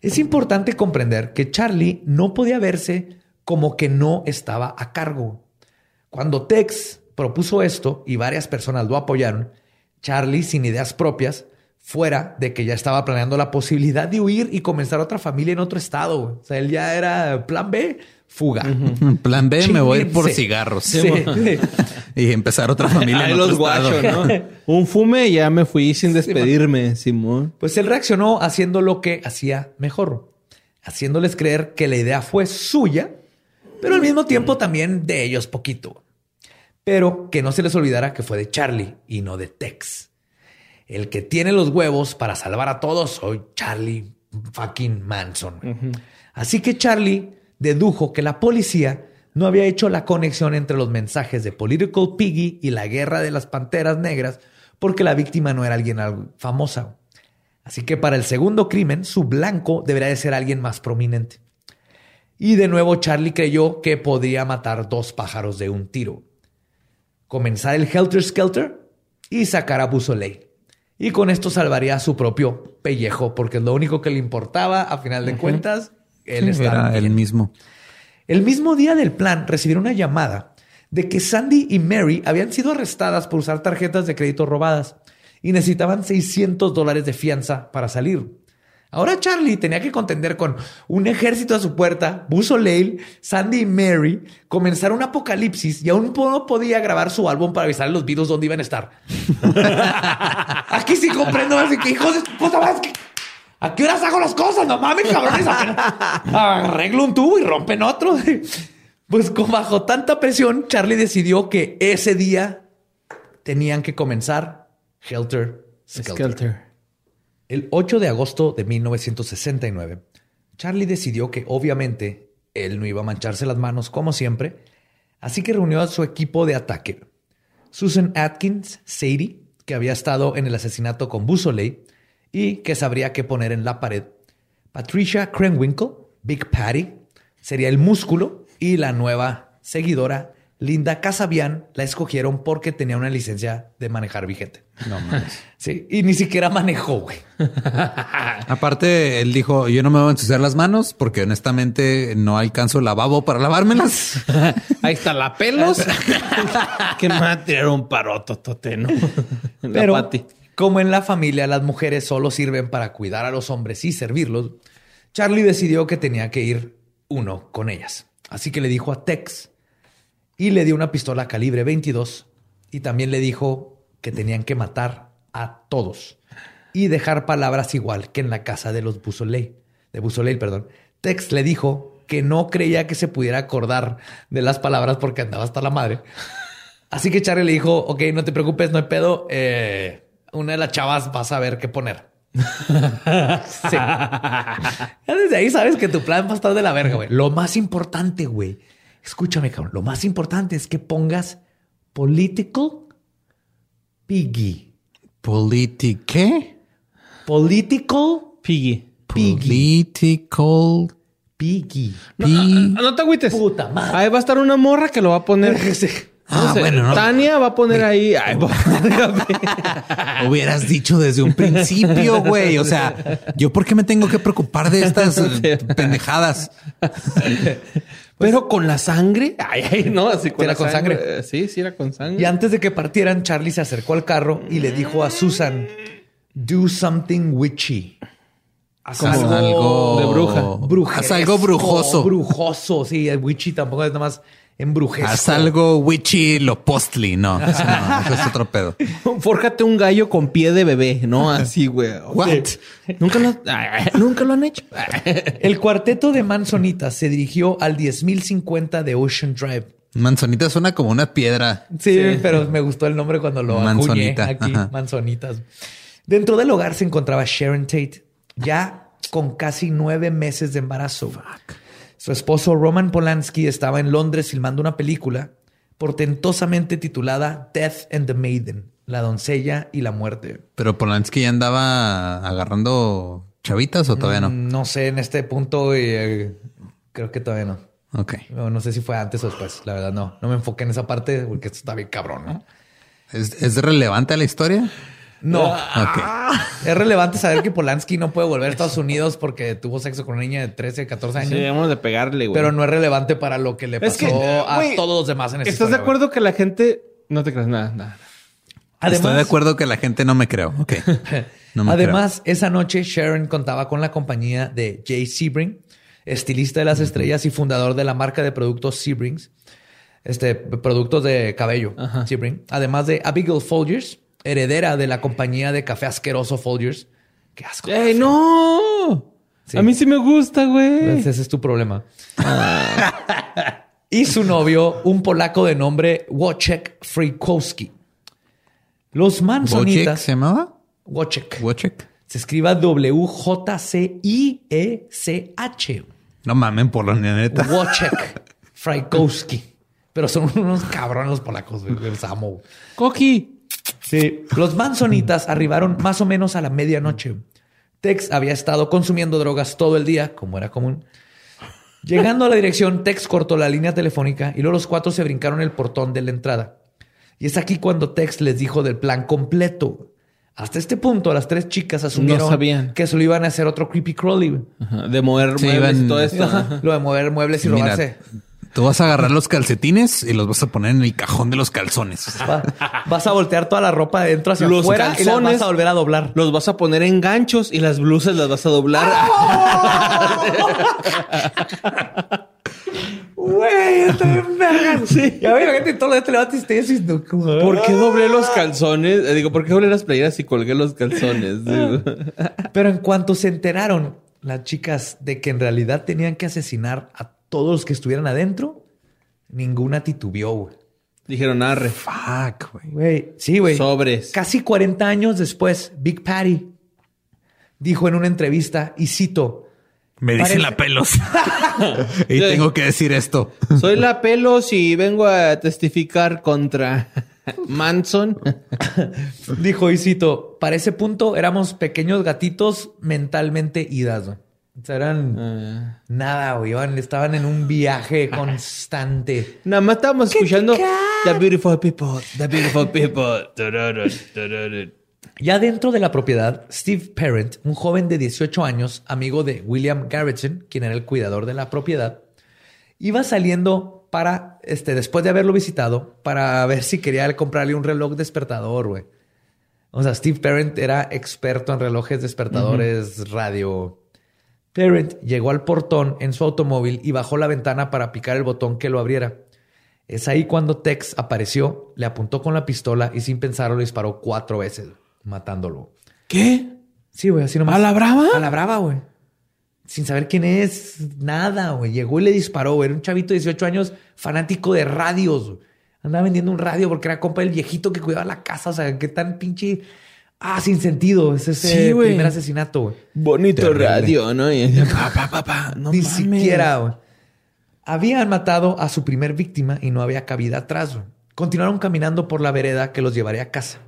Es importante comprender que Charlie no podía verse como que no estaba a cargo. Cuando Tex propuso esto y varias personas lo apoyaron, Charlie, sin ideas propias, Fuera de que ya estaba planeando la posibilidad de huir y comenzar otra familia en otro estado. O sea, él ya era plan B, fuga. Plan B, me voy a ir por cigarros. Sí. y empezar otra familia Ahí en. Un fume y ya me fui sin despedirme, Simón. Pues él reaccionó haciendo lo que hacía mejor, haciéndoles creer que la idea fue suya, pero al mismo tiempo también de ellos poquito. Pero que no se les olvidara que fue de Charlie y no de Tex. El que tiene los huevos para salvar a todos soy Charlie fucking Manson. Así que Charlie dedujo que la policía no había hecho la conexión entre los mensajes de Political Piggy y la guerra de las panteras negras porque la víctima no era alguien al- famosa. Así que para el segundo crimen, su blanco debería de ser alguien más prominente. Y de nuevo Charlie creyó que podría matar dos pájaros de un tiro. Comenzar el Helter Skelter y sacar a Busoley. Y con esto salvaría su propio pellejo, porque es lo único que le importaba, a final de cuentas, él Sí, estaba era el mismo. El mismo día del plan recibieron una llamada de que Sandy y Mary habían sido arrestadas por usar tarjetas de crédito robadas y necesitaban 600 dólares de fianza para salir. Ahora Charlie tenía que contender con un ejército a su puerta, Buzz Leil, Sandy y Mary, comenzar un apocalipsis y aún no podía grabar su álbum para avisar a los Beatles dónde iban a estar. Aquí sí comprendo, así que hijos de puta que- ¿A qué horas hago las cosas? No mames, cabrones. Arreglo un tubo y rompen otro. Pues con bajo tanta presión, Charlie decidió que ese día tenían que comenzar Helter Skelter. Skelter. El 8 de agosto de 1969, Charlie decidió que obviamente él no iba a mancharse las manos como siempre, así que reunió a su equipo de ataque. Susan Atkins, Sadie, que había estado en el asesinato con Busoley y que sabría qué poner en la pared. Patricia Krenwinkel, Big Patty, sería el músculo y la nueva seguidora, Linda Casabian, la escogieron porque tenía una licencia de manejar vigente. No mames. Sí, y ni siquiera manejó, güey. Aparte, él dijo, yo no me voy a ensuciar las manos porque honestamente no alcanzo el lavabo para lavármelas. Ahí está la pelos. que me va a tirar un parototote, ¿no? La Pero pati. Como en la familia las mujeres solo sirven para cuidar a los hombres y servirlos, Charlie decidió que tenía que ir uno con ellas. Así que le dijo a Tex y le dio una pistola calibre 22 y también le dijo que tenían que matar a todos y dejar palabras igual que en la casa de los Busoley, de Busoley, perdón. Tex le dijo que no creía que se pudiera acordar de las palabras porque andaba hasta la madre. Así que Charlie le dijo, ok, no te preocupes, no hay pedo. eh, una de las chavas va a saber qué poner. sí. Ya desde ahí sabes que tu plan va a estar de la verga, güey. Lo más importante, güey. Escúchame, cabrón. Lo más importante es que pongas political piggy. Politi ¿qué? Political Piggy. piggy. Political Piggy. pi- No te agüites. Puta madre. Ahí va a estar una morra que lo va a poner. Ah, No sé, bueno, no. Tania va a poner ahí. Ay. Hubieras dicho desde un principio, güey. O sea, ¿yo por qué me tengo que preocupar de estas pendejadas? Pero con la sangre. Ay, ay, no, así con Era la con sangre. Sí, sí, era con sangre. Y antes de que partieran, Charlie se acercó al carro y le dijo a Susan, do something witchy. Haz algo de bruja. Haz algo brujoso. Brujoso, sí. El witchy tampoco es nada más embrujesco. Haz algo witchy lo postly. No, eso no, eso es otro pedo. Fórjate un gallo con pie de bebé, ¿no? Así, güey. What? Nunca lo, nunca lo han hecho. El cuarteto de Manzonitas se dirigió al 10.050 de Ocean Drive. Manzanita suena como una piedra. Sí, pero me gustó el nombre cuando lo acuñé Manzonita, aquí. ajá. Manzonitas. Dentro del hogar se encontraba Sharon Tate, ya con casi nueve meses de embarazo. Su esposo Roman Polanski estaba en Londres filmando una película portentosamente titulada Death and the Maiden, la doncella y la muerte. Pero Polanski ya andaba agarrando chavitas o todavía no. Mm, No sé, en este punto eh, creo que todavía no. Ok. no. no sé si fue antes o después. La verdad, no. No me enfoqué en esa parte porque esto está bien cabrón, ¿no? ¿Es, es relevante a la historia? No. Ok. Es relevante saber que Polanski no puede volver a Estados Unidos porque tuvo sexo con una niña de 13, 14 años. Sí, vámonos de pegarle, güey. pero no es relevante para lo que le pasó Es que, a todos los demás en esta ¿Estás de historia, acuerdo que la gente no te creas nada? nada. Además, Estoy de acuerdo que la gente no me creo. Ok. No me Además, esa noche Sharon contaba con la compañía de Jay Sebring, estilista de las estrellas y fundador de la marca de productos Sebrings, este, productos de cabello, Sebring. Además de Abigail Folgers, heredera de la compañía de café asqueroso Folgers. Qué asco. ¡Ey, no! Sí. A mí sí me gusta, güey. Ese es tu problema. y su novio, un polaco de nombre Wojciech Frykowski. Los Wojciech Mansonitas. se llamaba? Wojciech. Wojciech. Se escriba W-J-C-I-E-C-H. No mamen, por la neta. Wojciech Frykowski. Pero son unos cabrones los polacos, güey. Los amo. Coqui. Sí. Los Mansonitas arribaron más o menos a la medianoche. Tex había estado consumiendo drogas todo el día, como era común. Llegando a la dirección, Tex cortó la línea telefónica y luego los cuatro se brincaron el portón de la entrada. Y es aquí cuando Tex les dijo del plan completo. Hasta este punto, las tres chicas asumieron sabían. que solo iban a hacer otro creepy crawly. Ajá, De mover Sí, muebles y todo esto. Ajá. Lo de mover muebles y Mira, robarse. Tú vas a agarrar los calcetines y los vas a poner en el cajón de los calzones. Va- vas a voltear toda la ropa de dentro hacia Los afuera y las calzones- vas a volver a doblar. Los vas a poner en ganchos y las blusas las vas a doblar. Güey, está bien verga. Sí. Ya ves, la gente días te levantas y te dices, no, como, ¿Por qué doblé los calzones? Eh, Digo, ¿por qué doblé las playeras y colgué los calzones? Pero en cuanto se enteraron las chicas de que en realidad tenían que asesinar a todos los que estuvieran adentro, ninguna titubeó, güey. Dijeron, arre. Fuck, güey. Güey, sí, güey. Sobres. Casi 40 años después, Big Patty dijo en una entrevista, y cito, Me dicen la pelos. y tengo que decir esto. Soy la pelos y vengo a testificar contra Manson. dijo, y cito, para ese punto éramos pequeños gatitos mentalmente idas, eran Ah. nada, güey. Estaban en un viaje constante. Nada más estábamos escuchando The Beautiful People, The Beautiful People. Ya dentro de la propiedad, Steve Parent, un joven de 18 años, amigo de William Garrettson, quien era el cuidador de la propiedad, iba saliendo para, este, después de haberlo visitado, para ver si quería comprarle un reloj despertador, güey. O sea, Steve Parent era experto en relojes despertadores radio. Parent llegó al portón en su automóvil y bajó la ventana para picar el botón que lo abriera. Es ahí cuando Tex apareció, le apuntó con la pistola y sin pensarlo le disparó cuatro veces, matándolo. ¿Qué? Sí, güey, así nomás. ¿A la brava? A la brava, güey. Sin saber quién es, nada, güey. Llegó y le disparó, güey. Era un chavito de 18 años, fanático de radios. Andaba vendiendo un radio porque era compa del viejito que cuidaba la casa. O sea, qué tan pinche... Ah, sin sentido. Es ese Sí, primer asesinato, güey. Bonito Terrible. radio, ¿no? Y pa, pa, pa, pa. No Ni mames. siquiera, güey. Habían matado a su primer víctima y no había cabida atrás. güey. Continuaron caminando por la vereda que los llevaría a casa.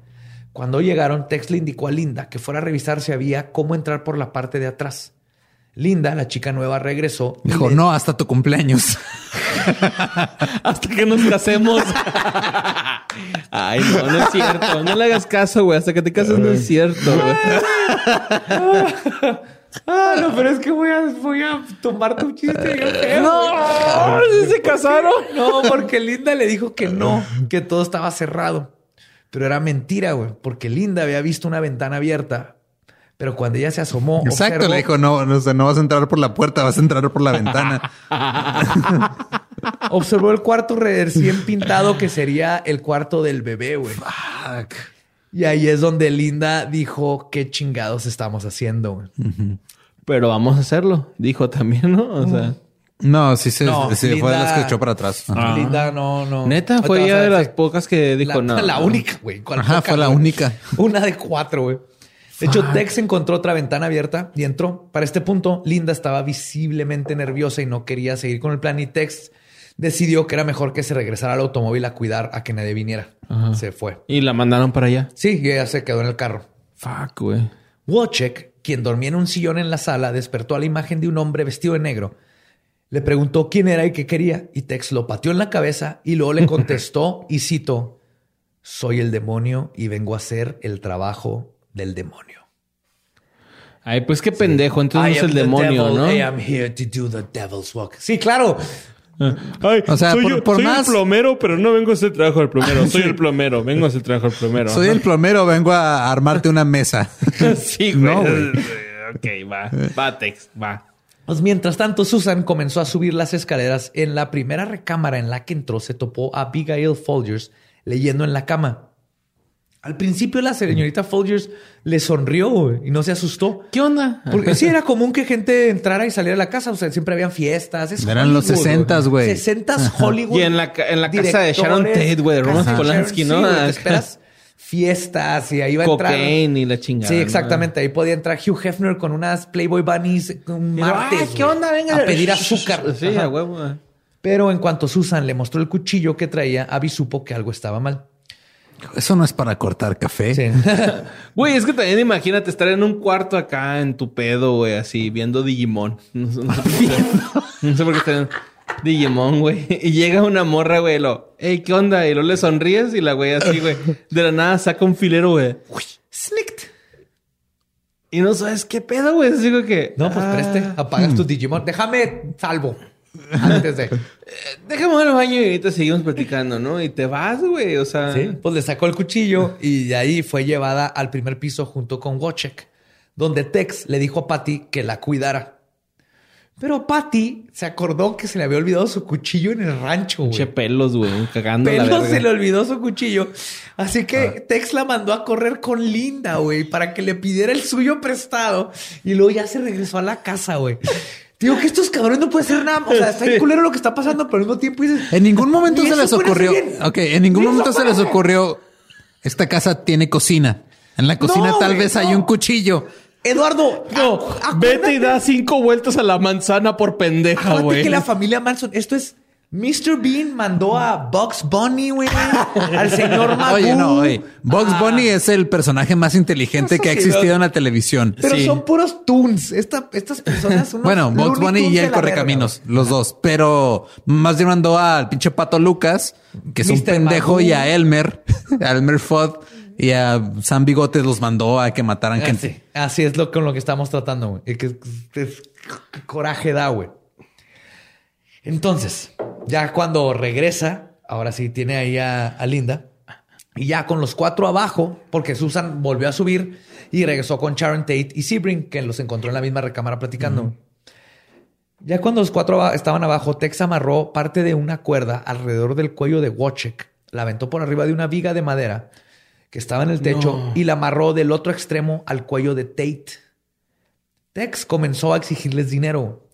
Cuando llegaron, Tex le indicó a Linda que fuera a revisar si había cómo entrar por la parte de atrás. Linda, la chica nueva, regresó. y Dijo, le- no, hasta tu cumpleaños. Hasta que nos casemos. Ay, no, no es cierto. No le hagas caso, güey. Hasta que te cases no es cierto, güey. Ah, no, pero es que voy a, voy a tomarte un chiste bien feo. No, ¿sí se casaron. No, porque Linda le dijo que no, que todo estaba cerrado. Pero era mentira, güey, porque Linda había visto una ventana abierta. Pero cuando ella se asomó, Exacto, observó- le dijo, no, no, no vas a entrar por la puerta, vas a entrar por la ventana. observó el cuarto recién pintado que sería el cuarto del bebé, güey. Fuck. Y ahí es donde Linda dijo qué chingados estamos haciendo, güey. Pero vamos a hacerlo. Dijo también, ¿no? O sea, No, sí, se, No, sí fue de las que echó para atrás. Ajá. Linda no, no. neta, fue ella de las pocas que dijo la, no. La única, güey. ¿Cuál Ajá, poca, fue la güey? única. Una de cuatro, güey. De hecho, Tex encontró otra ventana abierta y entró. Para este punto, Linda estaba visiblemente nerviosa y no quería seguir con el plan. Y Tex decidió que era mejor que se regresara al automóvil a cuidar a que nadie viniera. Se fue. Y la mandaron para allá. Sí, y ella se quedó en el carro. Fuck, güey. Wojciech, quien dormía en un sillón en la sala, despertó a la imagen de un hombre vestido de negro. Le preguntó quién era y qué quería, y Tex lo pateó en la cabeza y luego le contestó, y cito, soy el demonio y vengo a hacer el trabajo del demonio. Ay, pues qué pendejo. Entonces I es el demonio, devil, ¿no? I am here to do the devil's work. Sí, claro. Ay, O sea, soy, por- yo- por soy más- el plomero, pero no vengo a hacer trabajo del plomero. Soy el plomero, vengo a hacer trabajo del plomero. Soy el plomero, vengo a armarte una mesa. sí, güey. No, güey. ok, va. Va, Tex, va. Pues mientras tanto, Susan comenzó a subir las escaleras. En la primera recámara en la que entró, se topó a Abigail Folgers leyendo en la cama. Al principio, la señorita Folgers le sonrió y no se asustó. ¿Qué onda? Porque sí era común que gente entrara y saliera de la casa. O sea, siempre habían fiestas. Es Eran los Hollywood, 60s, güey. 60s Hollywood. Y en la ca- en la casa de Sharon Tate, güey, de Roman Polanski, ¿no? sí, te esperas fiestas y ahí va a entrar. Cocaine y la chingada. Sí, ¿no? exactamente. Ahí podía entrar Hugh Hefner con unas Playboy Bunnies un martes. "Ay, ¿qué onda? Venga. A pedir azúcar. Sí, Ajá. a huevo. Pero en cuanto Susan le mostró el cuchillo que traía, Abby supo que algo estaba mal. Eso no es para cortar café. Sí. Güey, es que también imagínate estar en un cuarto acá en tu pedo, güey, así viendo Digimon. No, sé- no sé por qué- no sé por qué están Digimon, güey. Y llega una morra, güey, y lo, hey, ¿qué onda? Y luego le sonríes y la güey así, güey, de la nada saca un filero, güey. Snicked. Y no sabes qué pedo, güey. Como que. No, pues ah, preste, apagas tu Digimon. Déjame salvo. Antes de. Déjame ir al baño y ahorita seguimos platicando, ¿no? Y te vas, güey. O sea. Sí, pues le sacó el cuchillo y de ahí fue llevada al primer piso junto con Wojciech, donde Tex le dijo a Patty que la cuidara. Pero Patty se acordó que se le había olvidado su cuchillo en el rancho, Che güey. pelos, güey. Cagando la verga. se le olvidó su cuchillo. Así que Tex la mandó a correr con Linda, güey, para que le pidiera el suyo prestado. Y luego ya se regresó a la casa, güey. Digo que estos cabrones no pueden ser nada. O sea, está bien culero lo que está pasando, pero al mismo tiempo dices. En ningún momento "Ni se les ocurrió. Ok, en ningún momento se les ser". ocurrió. Esta casa tiene cocina. En la cocina No, tal güey, vez hay un cuchillo. Eduardo, No, vete y da cinco vueltas a la manzana por pendeja, Acuérdate güey. que la familia Manson, esto es Mr. Bean mandó a Bugs Bunny, güey, al señor Magoo. Oye, no, oye. Bugs Ah, Bunny es el personaje más inteligente Eso que ha existido ¿no? en la televisión. Pero Sí. son puros toons. Esta- estas personas son Bueno, Bugs Bunny y el Correcaminos, verga, los dos. Pero más bien mandó al pinche Pato Lucas, que es un pendejo, Magoo. y a Elmer, a Elmer Fudd y a Sam Bigotes los mandó a que mataran güey. gente. Así, así es lo con lo que estamos tratando, güey. Que- coraje da, güey. Entonces, ya cuando regresa, ahora sí tiene ahí a, a Linda. Y ya con los cuatro abajo, porque Susan volvió a subir y regresó con Sharon Tate y Sebring, que los encontró en la misma recámara platicando. Ya cuando los cuatro aba- estaban abajo, Tex amarró parte de una cuerda alrededor del cuello de Wojciech, la aventó por arriba de una viga de madera que estaba en el techo y la amarró del otro extremo al cuello de Tate. Tex comenzó a exigirles dinero.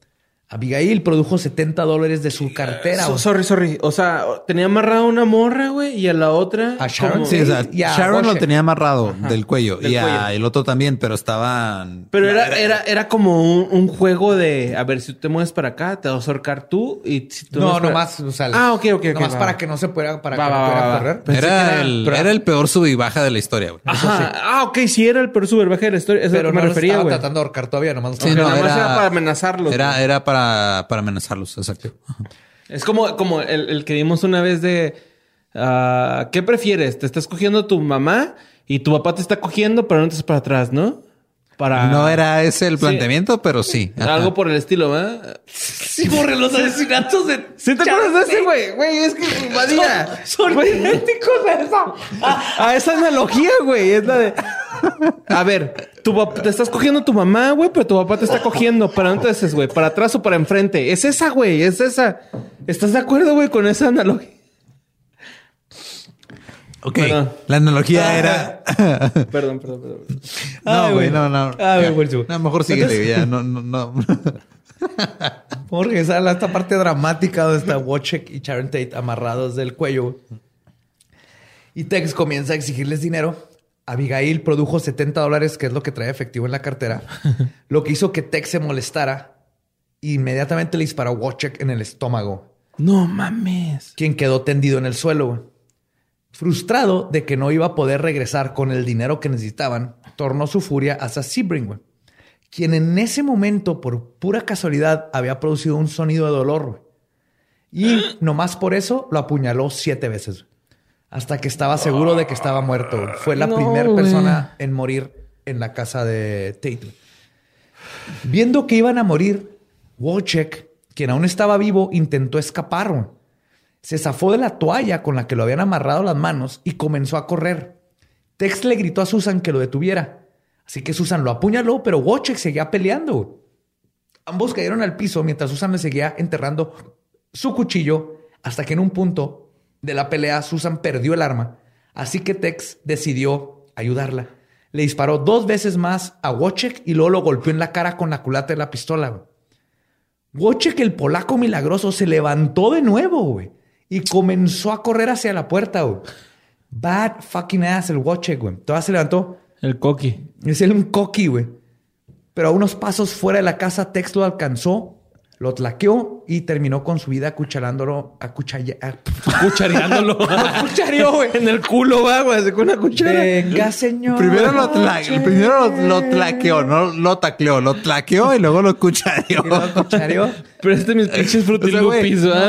Abigail produjo 70 dólares de su cartera. So- güey. sorry, sorry. O sea, tenía amarrada una morra, güey, y a la otra. A Sharon, como- Sí, o sea, y a Sharon lo tenía amarrado del cuello del y a cuello. el otro también, pero estaban. Pero era, era, era como un, un juego de a ver si tú te mueves para acá, te vas a ahorcar tú y si tú No, para- nomás, o sea, Ah, ok, ok, ok, nomás va, para va. que no se pueda, para Va, que va, no pueda va. correr. Pensé que Era era- el, pero- era el peor sub y baja de la historia, güey. Ajá. Ah, ok, sí era el peor superbaje de la historia. Eso Pero lo que no me refería, estaba tratando de ahorcar todavía, nomás. Sí, no, nada más era, era para amenazarlos, Era, era para, para amenazarlos, exacto. Es como, como el, que vimos una vez de ah, ¿qué prefieres? ¿Te estás cogiendo tu mamá y tu papá te está cogiendo, pero no te para atrás, ¿no? Para No era ese el Sí. planteamiento, pero sí. Ajá. algo por el estilo, ¿verdad? Sí, borre los asesinatos de. ¿Sí te acuerdas de ese, güey? Güey, es que invadía. Son Güey. idénticos a eso. A esa analogía, güey. Es la de. A ver, tu te estás cogiendo tu mamá, güey, pero tu papá te está cogiendo. ¿Para dónde te haces, güey? ¿Para atrás o para enfrente? Es esa, güey. Es esa. ¿Estás de acuerdo, güey, con esa analogía? Ok. Perdón. La analogía era. Perdón, perdón, perdón. no, güey, no, no. Ah, güey, Ya. buenísimo. No, mejor síguele, ya. No, no, no. Vamos a regresar a esta parte dramática donde está Wojciech y Sharon Tate amarrados del cuello. Y Tex comienza a exigirles dinero. Abigail produjo 70 dólares, que es lo que trae efectivo en la cartera, lo que hizo que Tex se molestara. e Inmediatamente le disparó a en el estómago, No mames. quien quedó tendido en el suelo. Frustrado de que no iba a poder regresar con el dinero que necesitaban, tornó su furia hacia Sebring, quien en ese momento, por pura casualidad, había producido un sonido de dolor. Y nomás por eso lo apuñaló siete veces. Hasta que estaba seguro de que estaba muerto. Fue la No, primera persona en morir en la casa de Tate. Viendo que iban a morir, Wojciech quien aún estaba vivo, intentó escapar. Se zafó de la toalla con la que lo habían amarrado las manos y comenzó a correr. Tex le gritó a Susan que lo detuviera. Así que Susan lo apuñaló, pero Wojciech seguía peleando. Ambos cayeron al piso mientras Susan le seguía enterrando su cuchillo hasta que en un punto de la pelea Susan perdió el arma. Así que Tex decidió ayudarla. Le disparó dos veces más a Wojciech y luego lo golpeó en la cara con la culata de la pistola. Wojciech, el polaco milagroso, se levantó de nuevo, güey, y comenzó a correr hacia la puerta, güey. Bad fucking ass el Wojciech, güey. Todavía se levantó. El coqui. Es él un coqui, güey. Pero a unos pasos fuera de la casa, Tex lo alcanzó, lo tlaqueó y terminó con su vida acucharándolo, acuchalla, a- Cuchareándolo. Cuchareó, güey. en el culo, va, güey. así con una cuchara. Venga, señor. Primero lo, tla- primero lo, lo tlaqueó, no lo tacleó, lo tlaqueó y luego lo cuchareó. Y lo cuchareó. Pero este mis pinches frutilupis, güey,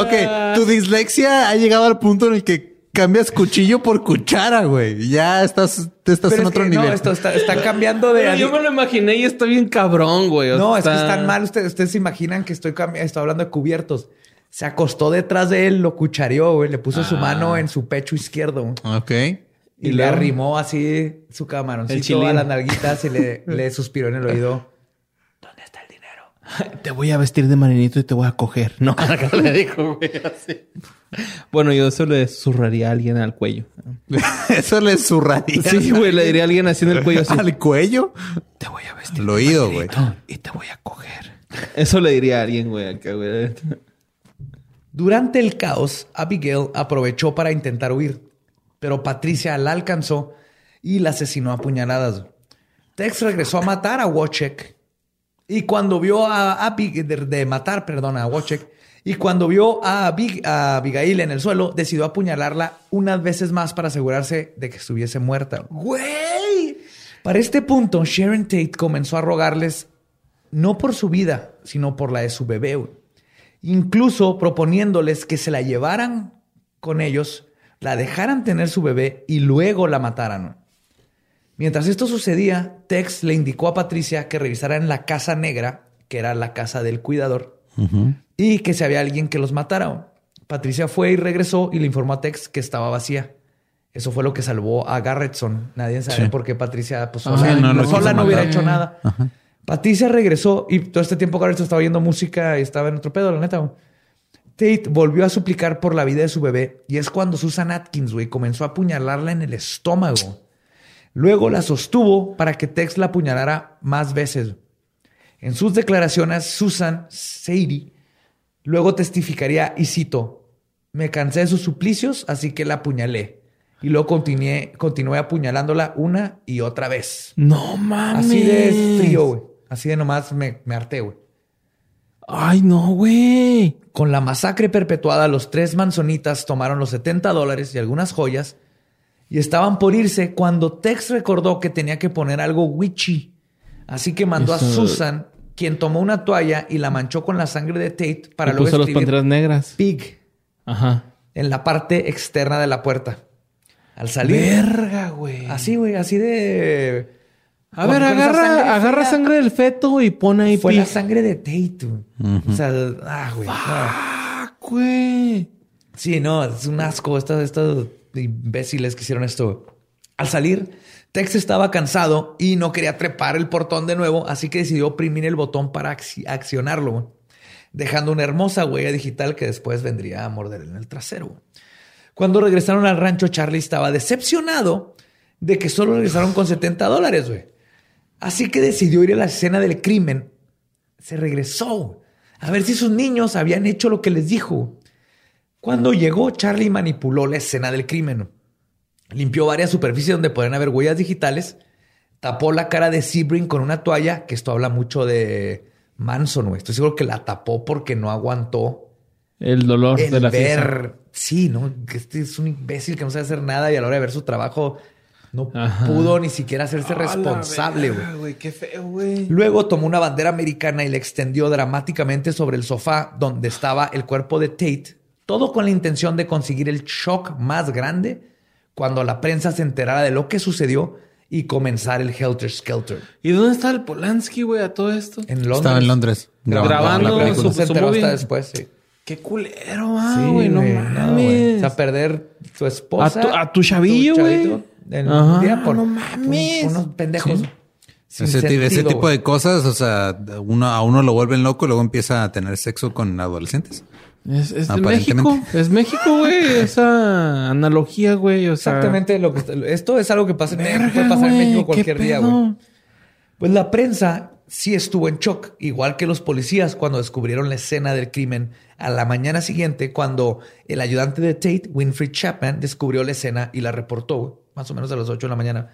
ok, tu dislexia ha llegado al punto en el que cambias cuchillo por cuchara, güey. Ya estás, te estás Pero en es otro que, nivel. No, esto está, está cambiando de... Pero yo me lo imaginé y está bien cabrón, güey. No, es que están mal. Ustedes, ustedes se imaginan que estoy, estoy hablando de cubiertos. Se acostó detrás de él, lo cuchareó, güey. Le puso su Ah. mano en su pecho izquierdo. Ok. Y, Y le luego- arrimó así su chilín. a las nalguitas y le, le suspiró en el oído. ¿Dónde está el dinero? Te voy a vestir de marinito y te voy a coger. No, acá le dijo, güey, así. Bueno, yo eso le zurraría a alguien al cuello. Eso le zurraría. Sí, güey, le diría a alguien así en el cuello así. Al cuello. Te voy a vestir Al oído, güey. y te voy a coger. Eso le diría a alguien, güey, acá, güey. Durante el caos, Abigail aprovechó para intentar huir, pero Patricia la alcanzó y la asesinó a puñaladas. Tex regresó a matar a Wojciech y cuando vio a Abigail, de, de matar, perdón, a Wojciech, y cuando vio a, Abig- a Abigail en el suelo, decidió apuñalarla unas veces más para asegurarse de que estuviese muerta. ¡Güey! Para este punto, Sharon Tate comenzó a rogarles no por su vida, sino por la de su bebé. güey. Incluso proponiéndoles que se la llevaran con ellos, la dejaran tener su bebé y luego la mataran. Mientras esto sucedía, Tex le indicó a Patricia que revisara en la casa negra, que era la casa del cuidador, y que si había alguien que los matara. Patricia fue y regresó y le informó a Tex que estaba vacía. Eso fue lo que salvó a Garretson. Nadie sabe Sí. por qué Patricia pues, Ah, no sola no hubiera hecho nada. Patricia regresó y todo este tiempo Garretson estaba oyendo música y estaba en otro pedo, la neta. Tate volvió a suplicar por la vida de su bebé y es cuando Susan Atkins, güey, comenzó a apuñalarla en el estómago. Luego la sostuvo para que Tex la apuñalara más veces. En sus declaraciones, Susan Sadie luego testificaría y cito, me cansé de sus suplicios, así que la apuñalé. Y luego continué, continué apuñalándola una y otra vez. No mames. Así de frío, güey. Así de nomás me, me harté, güey. Ay, no, güey. Con la masacre perpetuada, los tres manzonitas tomaron los 70 dólares y algunas joyas y estaban por irse cuando Tex recordó que tenía que poner algo witchy. Así que mandó a Susan, quien tomó una toalla y la manchó con la sangre de Tate para luego puso los escribir panteras negras. Pig Ajá. en la parte externa de la puerta. Al salir. Verga, güey. Así, güey, así de. A ver, agarra, sangre agarra sangre del feto y pone ahí Fue la pig. sangre de Tate. güey. O sea, ah, güey. no. Ah, güey. Sí, no, es un asco. Estas, estas imbéciles que hicieron esto. Al salir, Tex estaba cansado y no quería trepar el portón de nuevo, así que decidió oprimir el botón para acci- accionarlo, dejando una hermosa huella digital que después vendría a morder en el trasero. Cuando regresaron al rancho, Charlie estaba decepcionado de que solo regresaron con 70 dólares, güey. Así que decidió ir a la escena del crimen. Se regresó a ver si sus niños habían hecho lo que les dijo. Cuando llegó, Charlie manipuló la escena del crimen. Limpió varias superficies donde podrían haber huellas digitales. Tapó la cara de Sebring con una toalla, que esto habla mucho de Manson, güey. Estoy seguro que la tapó porque no aguantó El dolor el de la fiesta. ver. Sí, ¿no? Que Este es un imbécil que no sabe hacer nada y a la hora de ver su trabajo no Ajá. pudo ni siquiera hacerse responsable, güey. güey. Qué feo, güey. Luego tomó una bandera americana y la extendió dramáticamente sobre el sofá donde estaba el cuerpo de Tate, todo con la intención de conseguir el shock más grande cuando la prensa se enterara de lo que sucedió y comenzar el Helter Skelter. ¿Y dónde está el Polanski, güey, a todo esto? En Londres. Estaba en Londres. Grabando la película. su- Se enteró hasta después, sí. Qué culero, ah, Sí, güey, no mames. O sea, perder tu esposa. A tu- a tu chavillo, güey. por no mames. un- unos pendejos. sin Ese, tipo de cosas, o sea, uno, a uno lo vuelven loco y luego empieza a tener sexo con adolescentes. Es, es. México. Es México, güey. Esa analogía, güey. O sea, Exactamente lo que esto es algo que pasa en México, puede pasar en México ¿qué cualquier día, güey. Pues la prensa sí estuvo en shock, igual que los policías cuando descubrieron la escena del crimen a la mañana siguiente, cuando el ayudante de Tate, Winfrey Chapman, descubrió la escena y la reportó, más o menos a las 8 de la mañana.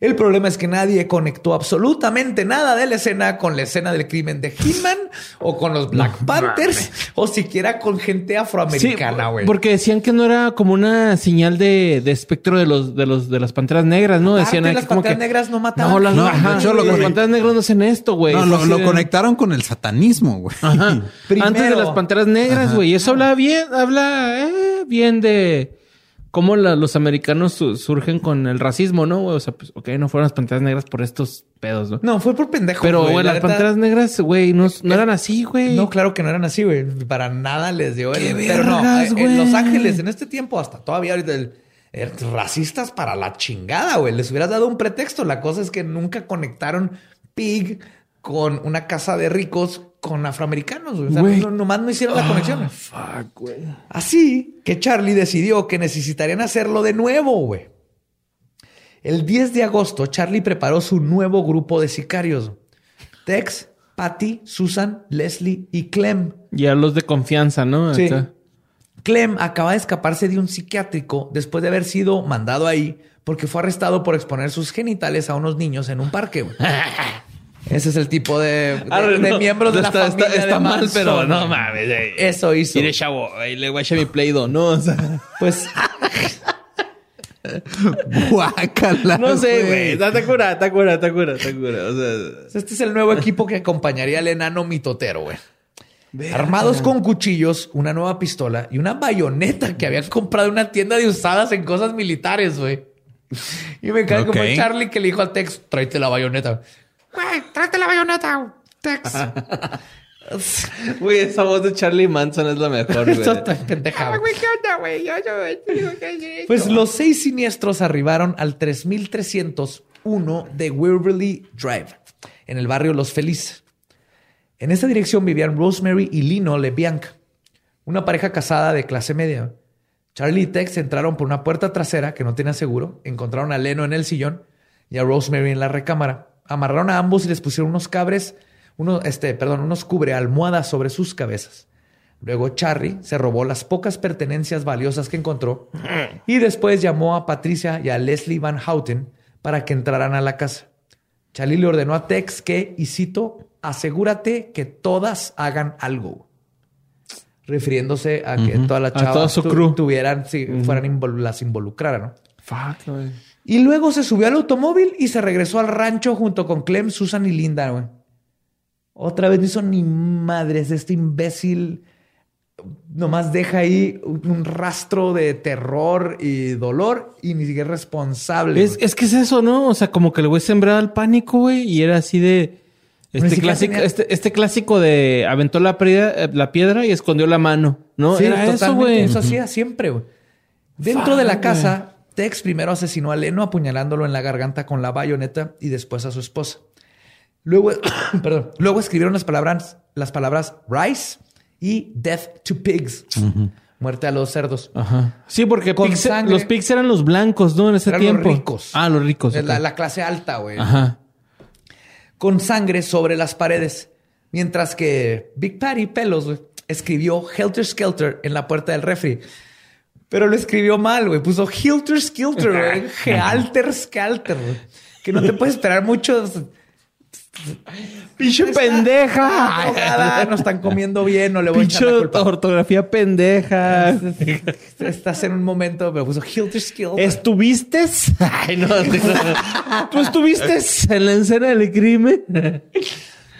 El problema es que nadie conectó absolutamente nada de la escena con la escena del crimen de Hitman o con los Black Panthers o siquiera con gente afroamericana, güey. porque decían que no era como una señal de, de espectro de los de los de las panteras negras, ¿no? Aparte, Decían aquí las como panteras que negras no mataban No, las, No, de ajá, hecho, lo las panteras negras no hacen esto, güey. no, lo, así lo de- conectaron con el satanismo, güey. Antes de las panteras negras, güey. Eso habla bien, habla eh, bien de cómo la- los americanos su- surgen con el racismo, ¿no? güey? O sea, pues, ok, no fueron las panteras negras por estos pedos, ¿no? No, fue por pendejo. Pero, güey. güey, La las neta- panteras negras, güey, no, no eran así, güey. No, claro que no eran así, güey. Para nada les dio el. ¡Qué Pero no, eh, en! Los Ángeles, en este tiempo, hasta todavía ahorita, el- racistas para la chingada, güey. Les hubieras dado un pretexto. La cosa es que nunca conectaron Pig con una casa de ricos con afroamericanos, güey. O sea, no- nomás no hicieron la conexión. Ah, fuck, güey. Así que Charlie decidió que necesitarían hacerlo de nuevo, güey. El 10 de agosto, Charlie preparó su nuevo grupo de sicarios. Tex, Patty, Susan, Leslie y Clem. Ya los de confianza, ¿no? Sí. Acá. Clem acaba de escaparse de un psiquiátrico después de haber sido mandado ahí porque fue arrestado por exponer sus genitales a unos niños en un parque. Ese es el tipo de, de- Arre, de no. miembros de la Está- está- familia está de mal, pero no mames, eh. Eso hizo. Mire, chavo, le voy a echar mi Play-Doh, ¿no? O sea, Pues Guácala. no sé, güey. Está cura, está cura, está cura, está cura. O sea, Este es el nuevo equipo que acompañaría al enano mitotero, güey. Armados con cuchillos, una nueva pistola y una bayoneta que habían comprado en una tienda de usadas en cosas militares, güey. Y me encanta como Ok. el Charlie que le dijo al Tex, tráete la bayoneta. Güey, tráete la bayoneta, Tex. güey, esa voz de Charlie Manson es la mejor, Esto güey. está pendeja, Ay, güey. güey, ¿qué onda, güey? Yo, yo, te digo que sí. Pues los seis siniestros arribaron al 3301 de Waverly Drive, en el barrio Los Felices. En esa dirección vivían Rosemary y Lino LeBianca, una pareja casada de clase media. Charlie y Tex entraron por una puerta trasera que no tenía seguro, encontraron a Leno en el sillón y a Rosemary en la recámara. Amarraron a ambos y les pusieron unos cabres, unos, este, perdón, unos cubre almohadas sobre sus cabezas. Luego Charlie se robó las pocas pertenencias valiosas que encontró y después llamó a Patricia y a Leslie Van Houten para que entraran a la casa. Charlie le ordenó a Tex que, y cito, asegúrate que todas hagan algo. Refiriéndose a que toda la A chava toda su tu- crew. tuvieran, si fueran invol- las involucraran, ¿no? Fuck, güey. Y luego se subió al automóvil y se regresó al rancho junto con Clem, Susan y Linda, güey. Otra vez no hizo ni madres. Este imbécil nomás deja ahí un rastro de terror y dolor y ni siquiera es responsable. Es, es que es eso, ¿no? O sea, como que el güey sembraba el pánico, güey, y era así de. Este clásico, tenía- este, este clásico de aventó la piedra, la piedra y escondió la mano, ¿no? Sí, era eso, totalmente. güey. Eso hacía siempre, güey. Dentro de la casa, Tex primero asesinó a Leno apuñalándolo en la garganta con la bayoneta y después a su esposa. Luego, perdón, luego escribieron las palabras, las palabras Rice y Death to Pigs. Muerte a los cerdos. Ajá. Sí, porque Con pigs- sangre. los pigs eran los blancos, ¿no? En ese Eran los tiempo. ricos. Ah, los ricos. La, la clase alta, güey. Ajá. Con sangre sobre las paredes. Mientras que Big Patty Pelos güey, escribió Helter Skelter en la puerta del refri. Pero lo escribió mal, güey. Puso Helter Skelter, güey. Skelter, güey. Que no te puedes esperar mucho. ¡Pinche Está pendeja! no están comiendo bien, no le voy a echar ¡Pinche la culpa. ortografía pendeja! Estás en un momento, pero puso Helter Skelter. ¿Estuviste? Ay, no. ¿Tú estuviste en la escena del crimen?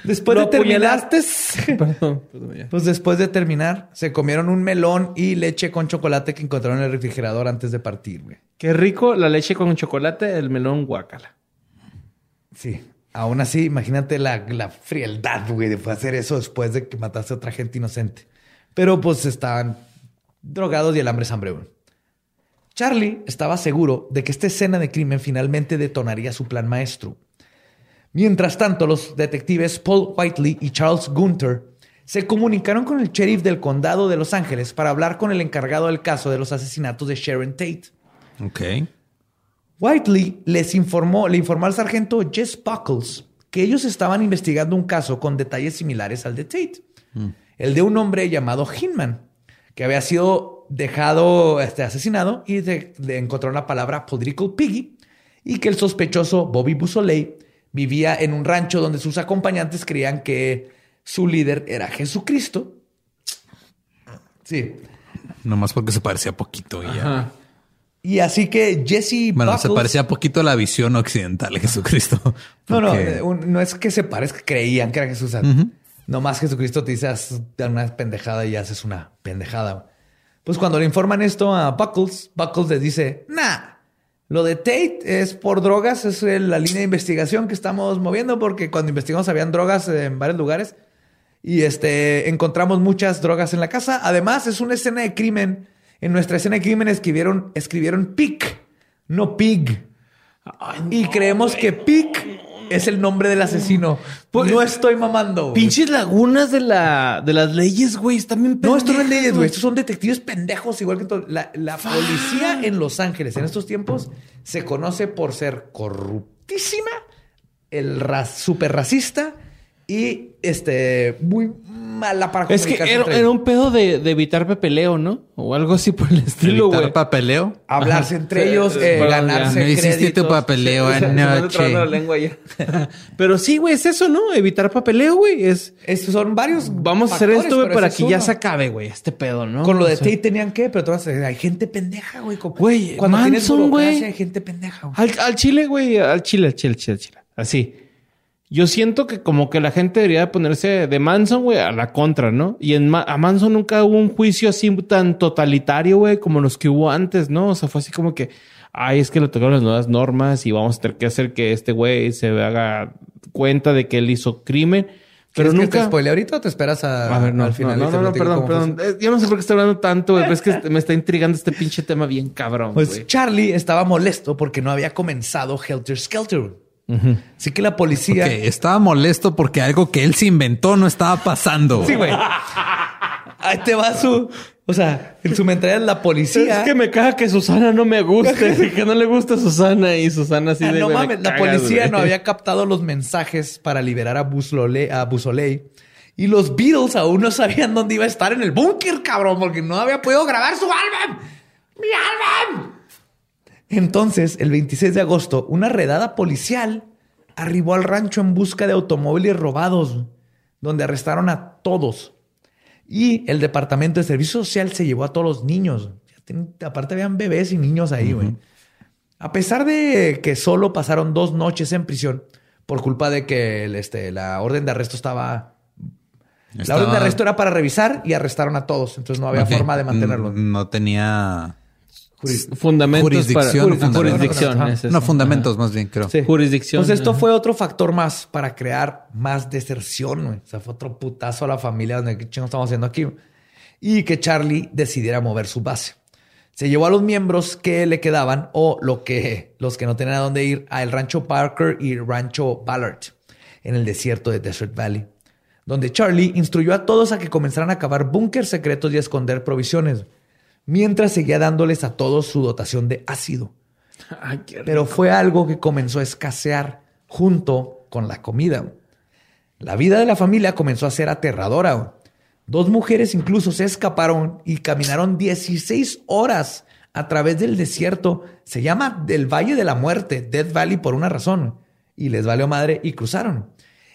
Después ¿Lo de terminar, perdón, perdón, ya. pues después de terminar, se comieron un melón y leche con chocolate que encontraron en el refrigerador antes de partir, güey. Qué rico la leche con chocolate, el melón guacala. Sí. Aún así, imagínate la, la frialdad, güey, de hacer eso después de que mataste a otra gente inocente. Pero pues estaban drogados y el hambre es hambre, güey. Charlie estaba seguro de que esta escena de crimen finalmente detonaría su plan maestro. Mientras tanto, los detectives Paul Whiteley y Charles Gunter se comunicaron con el sheriff del condado de Los Ángeles para hablar con el encargado del caso de los asesinatos de Sharon Tate. Ok. Whiteley les informó, le informó al sargento Jess Buckles que ellos estaban investigando un caso con detalles similares al de Tate. El de un hombre llamado Hinman, que había sido dejado este, asesinado y de- le encontraron la palabra political piggy y que el sospechoso Bobby Busoley vivía en un rancho donde sus acompañantes creían que su líder era Jesucristo. Sí. Nomás porque se parecía poquito y ya. Y así que Jesse Bueno, se parecía poquito a la visión occidental de Jesucristo. No, no, eh, no es que se parezca, creían que era Jesús. Nomás Jesucristo te dice haz una pendejada y haces una pendejada. Pues cuando le informan esto a Buckles, Buckles les dice, nah, lo de Tate es por drogas, es la línea de investigación que estamos moviendo porque cuando investigamos habían drogas en varios lugares y este encontramos muchas drogas en la casa. Además, es una escena de crimen. En nuestra escena de crimen escribieron, escribieron pic, no pig. y creemos que pic es el nombre del asesino. Pues- no estoy mamando. güey. Pinches lagunas de la de las leyes, güey. Están bien No, esto no es leyes, güey. Estos son detectives pendejos, igual que todo. La, la policía en Los Ángeles en estos tiempos se conoce por ser corruptísima, el ra super racista y este muy mala para Es que era, entre era ellos. un pedo de, de evitar pepeleo, ¿no? O algo así por el estilo, evitar güey. papeleo. hablarse entre Sí, ellos, sí, eh, ganarse ya. No hiciste créditos. tu papeleo Se- se me anda trabando la anoche. lengua ya. Pero sí, güey, es eso, ¿no? Evitar papeleo, güey. Es Estos son varios. vamos a hacer esto, güey, para que es ya se acabe, güey, este pedo, ¿no? Con lo de O sea, Tate tenían que, pero todas hay gente pendeja, güey. Güey, cuando tienes Manson, güey. burocracia, hay gente pendeja, güey. Al, al chile, güey, al chile, al chile, al chile, al chile. Así. Yo siento que como que la gente debería de ponerse de Manson, güey, a la contra, ¿no? Y en Ma- a Manson nunca hubo un juicio así tan totalitario, güey, como los que hubo antes, ¿no? O sea, fue así como que, ay, es que le tocaron las nuevas normas y vamos a tener que hacer que este güey se haga cuenta de que él hizo crimen. Pero ¿Quieres que nunca... te spoile ahorita o te esperas a, A ver, no, al final? no, no, no, perdón, perdón. Eh, Yo no sé por qué estoy hablando tanto, güey, pero es que me está intrigando este pinche tema bien cabrón, Pues. Charlie estaba molesto porque no había comenzado Helter Skelter. Así que la policía. Estaba molesto porque algo que él se inventó no estaba pasando. Sí, güey. Ahí te va su. O sea, en su mentalidad la policía. Es que me caga que Susana no me guste, que no le gusta a Susana y Susana así Ah, de no mames, la cagas, policía no había captado los mensajes para liberar a Busoley, a Busoley. Y los Beatles aún no sabían dónde iba a estar en el búnker, cabrón, porque no había podido grabar su álbum. ¡Mi álbum! Entonces, el 26 de agosto, una redada policial arribó al rancho en busca de automóviles robados, donde arrestaron a todos. Y el Departamento de Servicio Social se llevó a todos los niños. Aparte, habían bebés y niños ahí, güey. A pesar de que solo pasaron dos noches en prisión por culpa de que el, este, la orden de arresto estaba... La orden de arresto era para revisar y arrestaron a todos. Entonces no había forma de mantenerlo. No tenía Fundamentos Jurisdicción, para fundamentos. jurisdicción. Es no fundamentos, más bien creo. Sí. Jurisdicción. Pues esto ajá. fue otro factor más para crear más deserción, güey. O sea, fue otro putazo a la familia donde qué chingo estamos haciendo aquí. Y que Charlie decidiera mover su base. Se llevó a los miembros que le quedaban o lo que, los que no tenían a dónde ir a el rancho Parker y rancho Ballard en el desierto de Desert Valley, donde Charlie instruyó a todos a que comenzaran a cavar búnkers secretos y a esconder provisiones, mientras seguía dándoles a todos su dotación de ácido. Ay. Pero fue algo que comenzó a escasear junto con la comida. La vida de la familia comenzó a ser aterradora. Dos mujeres incluso se escaparon y caminaron 16 horas a través del desierto. Se llama del Valle de la Muerte, Death Valley, por una razón. Y les valió madre y cruzaron.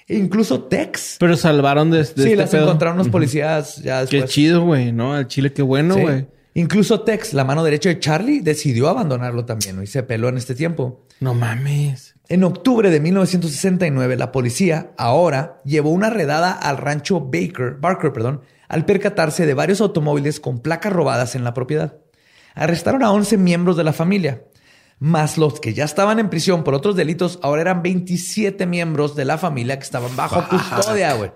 E incluso Tex. Pero salvaron de, de sí, este las pedo. encontraron unos policías ya Qué chido, güey, ¿no? Al chile, qué bueno, Sí. Incluso Tex, la mano derecha de Charlie, decidió abandonarlo también ¿no? y se peló en este tiempo. No mames. En octubre de 1969, la policía ahora llevó una redada al rancho Baker, Barker, perdón, al percatarse de varios automóviles con placas robadas en la propiedad. Arrestaron a 11 miembros de la familia, más los que ya estaban en prisión por otros delitos, ahora eran 27 miembros de la familia que estaban bajo custodia, güey.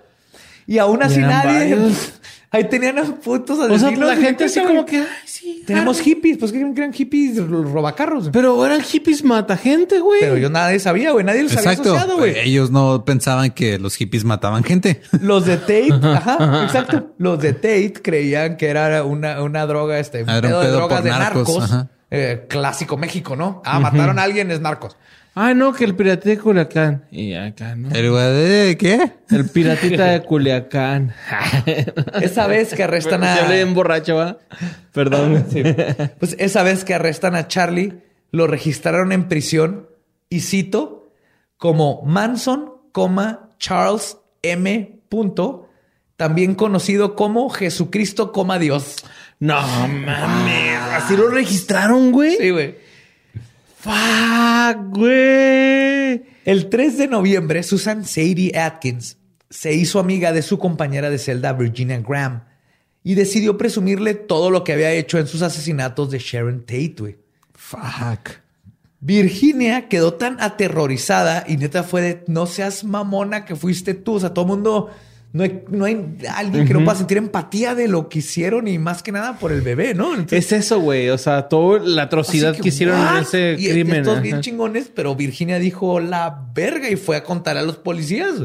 Y aún así nadie. varios. Ahí tenían a putos O sea, la gente así como que, ay, sí. Tenemos hippies, pues que eran hippies ro- robacarros. Pero eran hippies mata gente, güey. Pero yo nadie sabía, güey. Nadie los había Exacto. asociado, güey. Ellos no pensaban que los hippies mataban gente. Los de Tate, ajá, exacto. Los de Tate creían que era una, una droga, este, era un pedo de drogas por de narcos, narcos. ajá. eh, clásico México, ¿no? Ah, mataron a alguien, es narcos. Ay, no, que el piratita de Culiacán. Y acá, ¿no? El güey de ¿qué? El piratita de Culiacán. Esa vez que arrestan Se hablé a. en borracho, ¿va? Perdón. Pues esa vez que arrestan a Charlie, lo registraron en prisión y cito como Manson, coma, Charles M. Punto, también conocido como Jesucristo, coma Dios. No mames. Así lo registraron, güey. Sí, güey. Fuck, güey. El 3 de noviembre, Susan Sadie Atkins se hizo amiga de su compañera de celda Virginia Graham y decidió presumirle todo lo que había hecho en sus asesinatos de Sharon Tate. güey. Fuck. Virginia quedó tan aterrorizada y neta fue de no seas mamona que fuiste tú. O sea, todo el mundo, no hay, no hay alguien que no pueda sentir empatía de lo que hicieron y más que nada por el bebé, ¿no? Entonces, Es eso, güey. O sea, toda la atrocidad que, hicieron ¿what? en ese Y crimen. Estos bien chingones, pero Virginia dijo la verga y fue a contar a los policías.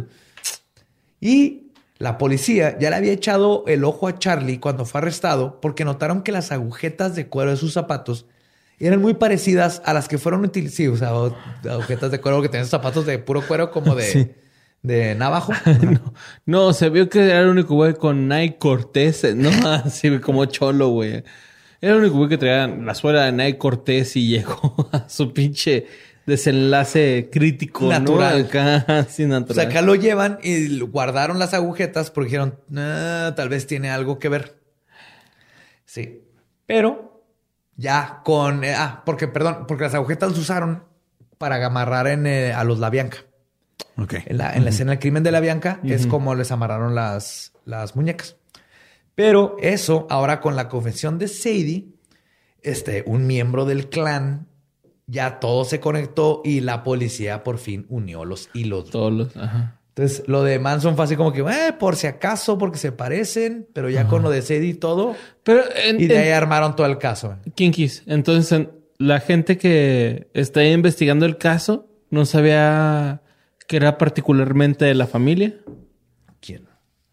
Y la policía ya le había echado el ojo a Charlie cuando fue arrestado porque notaron que las agujetas de cuero de sus zapatos eran muy parecidas a las que fueron utilizadas. Sí, o sea, agujetas de cuero que tenían zapatos de puro cuero como de, Sí. De navajo. No, no, se vio que era el único güey con Nike Cortés, ¿no? Así como cholo, güey. Era el único güey que traía la suela de Nike Cortés y llegó a su pinche desenlace crítico, Natural. ¿no? Acá, así O natural. sea, acá lo llevan y guardaron las agujetas porque dijeron, "Ah, tal vez tiene algo que ver. Sí. Pero ya con... eh, ah, porque, perdón, porque las agujetas las usaron para amarrar en, eh, a los La Bianca. Ok. En la, en la escena del crimen de La Bianca es como les amarraron las, las muñecas. Pero eso, ahora con la confesión de Sadie, este, un miembro del clan, ya todo se conectó y la policía por fin unió los hilos. Todos los, ajá. Entonces, lo de Manson fue así como que, eh, por si acaso, porque se parecen, pero ya con lo de Sadie y todo, Pero en, y de en- ahí armaron todo el caso. Kinkis, entonces en- la gente que está investigando el caso no sabía que era particularmente de la familia. ¿Quién?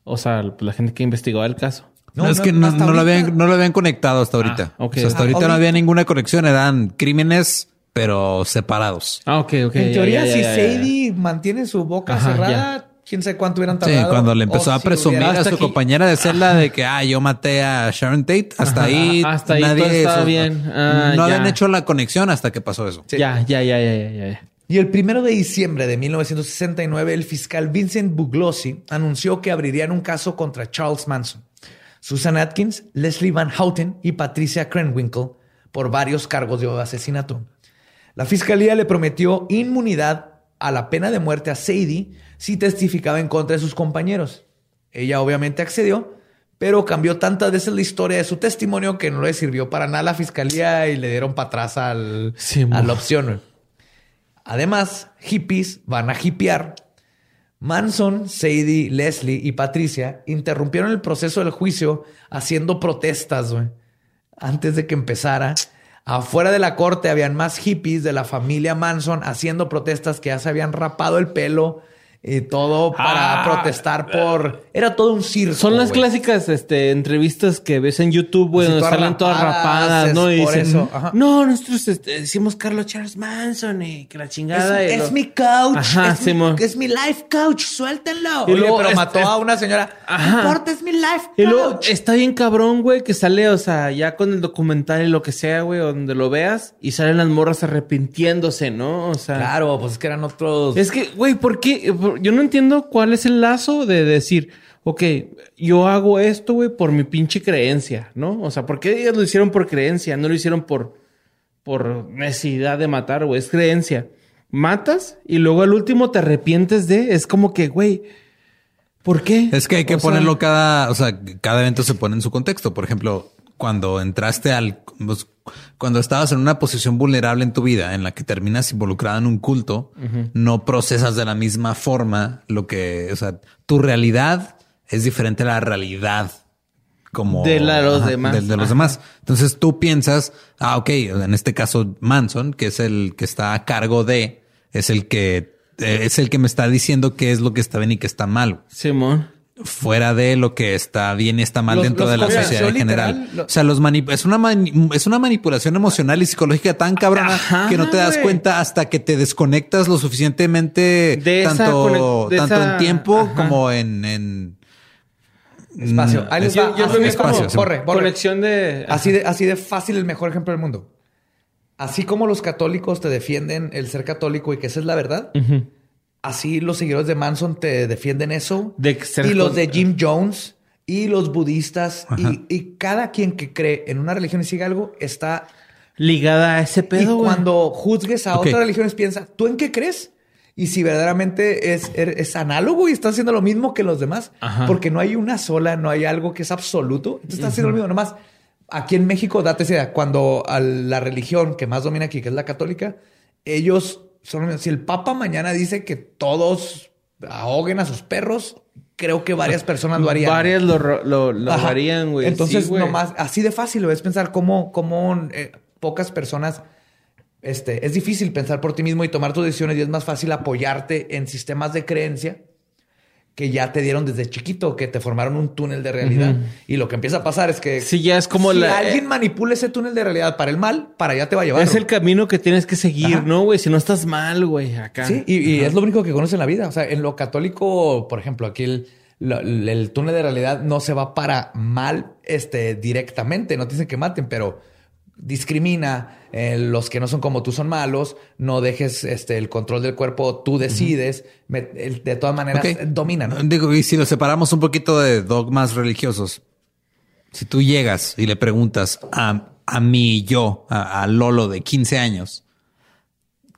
O sea, la gente que investigaba el caso. No, es que no, hasta no lo ahorita- habían, no lo habían conectado hasta ahorita. Ah, ok. O sea, hasta Ah, ahorita no había ninguna conexión. Eran crímenes, pero separados. Ah, ok, ok. en ya, teoría, ya, si ya, ya, ya. Sadie mantiene su boca Ajá, cerrada, quién sabe cuánto hubieran Sí, tardado. cuando le empezó a si presumir a su aquí- compañera de celda de que, ah, yo maté a Sharon Tate, hasta ahí hasta ahí nadie... todo estaba eso- bien. Ah, no ya. habían hecho la conexión hasta que pasó eso. Sí. Ya, ya, ya, ya, ya, ya. Y el primero de diciembre de 1969, el fiscal Vincent Buglossi anunció que abrirían un caso contra Charles Manson, Susan Atkins, Leslie Van Houten y Patricia Krenwinkel por varios cargos de asesinato. La fiscalía le prometió inmunidad a la pena de muerte a Sadie si testificaba en contra de sus compañeros. Ella obviamente accedió, pero cambió tantas veces la historia de su testimonio que no le sirvió para nada a la fiscalía y le dieron para atrás al, Sí, a la opción. Además, hippies van a hipear. Manson, Sadie, Leslie y Patricia interrumpieron el proceso del juicio haciendo protestas. Antes de que empezara, afuera de la corte habían más hippies de la familia Manson haciendo protestas que ya se habían rapado el pelo y todo para Ah. protestar por... Era todo un circo. Son las clásicas este, entrevistas que ves en YouTube, güey, donde salen todas rapadas, ¿no? es Y por dicen, eso, ajá. no, nosotros este, decimos Carlos Charles Manson y que la Es, chingada. es lo- mi coach. Ajá, es, Simón. mi, es mi life coach. Suéltenlo. Y Oye, luego pero es- mató es- a una señora. Ajá. No importa, es mi life Y luego está bien cabrón, güey, que sale, o sea, ya con el documental y lo que sea, güey, donde lo veas, y salen las morras arrepintiéndose, ¿no? O sea. Claro, pues es que eran otros. Es que, güey, ¿por qué? Por- yo no entiendo cuál es el lazo de decir, ok, yo hago esto, güey, por mi pinche creencia, ¿no? O sea, ¿por qué ellos lo hicieron por creencia? No lo hicieron por, por necesidad de matar, güey, es creencia. Matas y luego al último te arrepientes de, es como que, güey, ¿por qué? Es que hay que O sea, ponerlo cada, o sea, cada evento se pone en su contexto. Por ejemplo, cuando entraste al, pues, cuando estabas en una posición vulnerable en tu vida en la que terminas involucrado en un culto, no procesas de la misma forma lo que, o sea, tu realidad es diferente a la realidad como De la los demás. de, de los demás. Entonces tú piensas, ah, ok, en este caso Manson, que es el que está a cargo de, es el que eh, es el que me está diciendo qué es lo que está bien y qué está mal Simón. Fuera de lo que está bien y está mal Los- dentro los de la sociedad en literal, general. lo- o sea, los mani- es una mani- es una manipulación emocional y psicológica tan cabrona Ajá, que no te das cuenta hasta que te desconectas lo suficientemente De esa tanto, tanto esa- en tiempo ajá. como en, en Espacio. Ahí les Yo- va. Yo Así creo como espacio, corre. conexión de... Así de, así de fácil el mejor ejemplo del mundo. Así como los católicos te defienden el ser católico y que esa es la verdad, así los seguidores de Manson te defienden eso. De y los de Jim Jones y los budistas y, y cada quien que cree en una religión y sigue algo está... ligada a ese y pedo, güey. cuando juzgues a otras religiones piensa, ¿tú en qué crees? Y si verdaderamente es, er- es análogo y está haciendo lo mismo que los demás, Ajá. porque no hay una sola, no hay algo que es absoluto, entonces está haciendo lo mismo. Nomás aquí en México, date idea, cuando a la religión que más domina aquí, que es la católica, ellos Si el Papa mañana dice que todos ahoguen a sus perros, creo que varias personas lo harían. Varias lo, lo, harían, güey. Entonces, Sí, nomás así de fácil lo es pensar cómo, cómo eh, pocas personas. Este, es difícil pensar por ti mismo y tomar tus decisiones y es más fácil apoyarte en sistemas de creencia que ya te dieron desde chiquito, que te formaron un túnel de realidad. Y lo que empieza a pasar es que Sí, ya es como si la- alguien manipula ese túnel de realidad para el mal, para allá te va a llevar. Es el camino que tienes que seguir, Ajá. ¿no, güey? Si no estás mal, güey, acá. Sí, y, y es lo único que conoce en la vida. O sea, en lo católico, por ejemplo, aquí el, lo- el túnel de realidad no se va para mal este, directamente. No te dicen que maten, pero discrimina. eh, los que no son como tú son malos. No dejes este, el control del cuerpo, tú decides. Me- de todas maneras, Ok. domina. ¿no? Digo, y si lo separamos un poquito de dogmas religiosos, si tú llegas y le preguntas a, a mí yo, a, a Lolo de 15 años,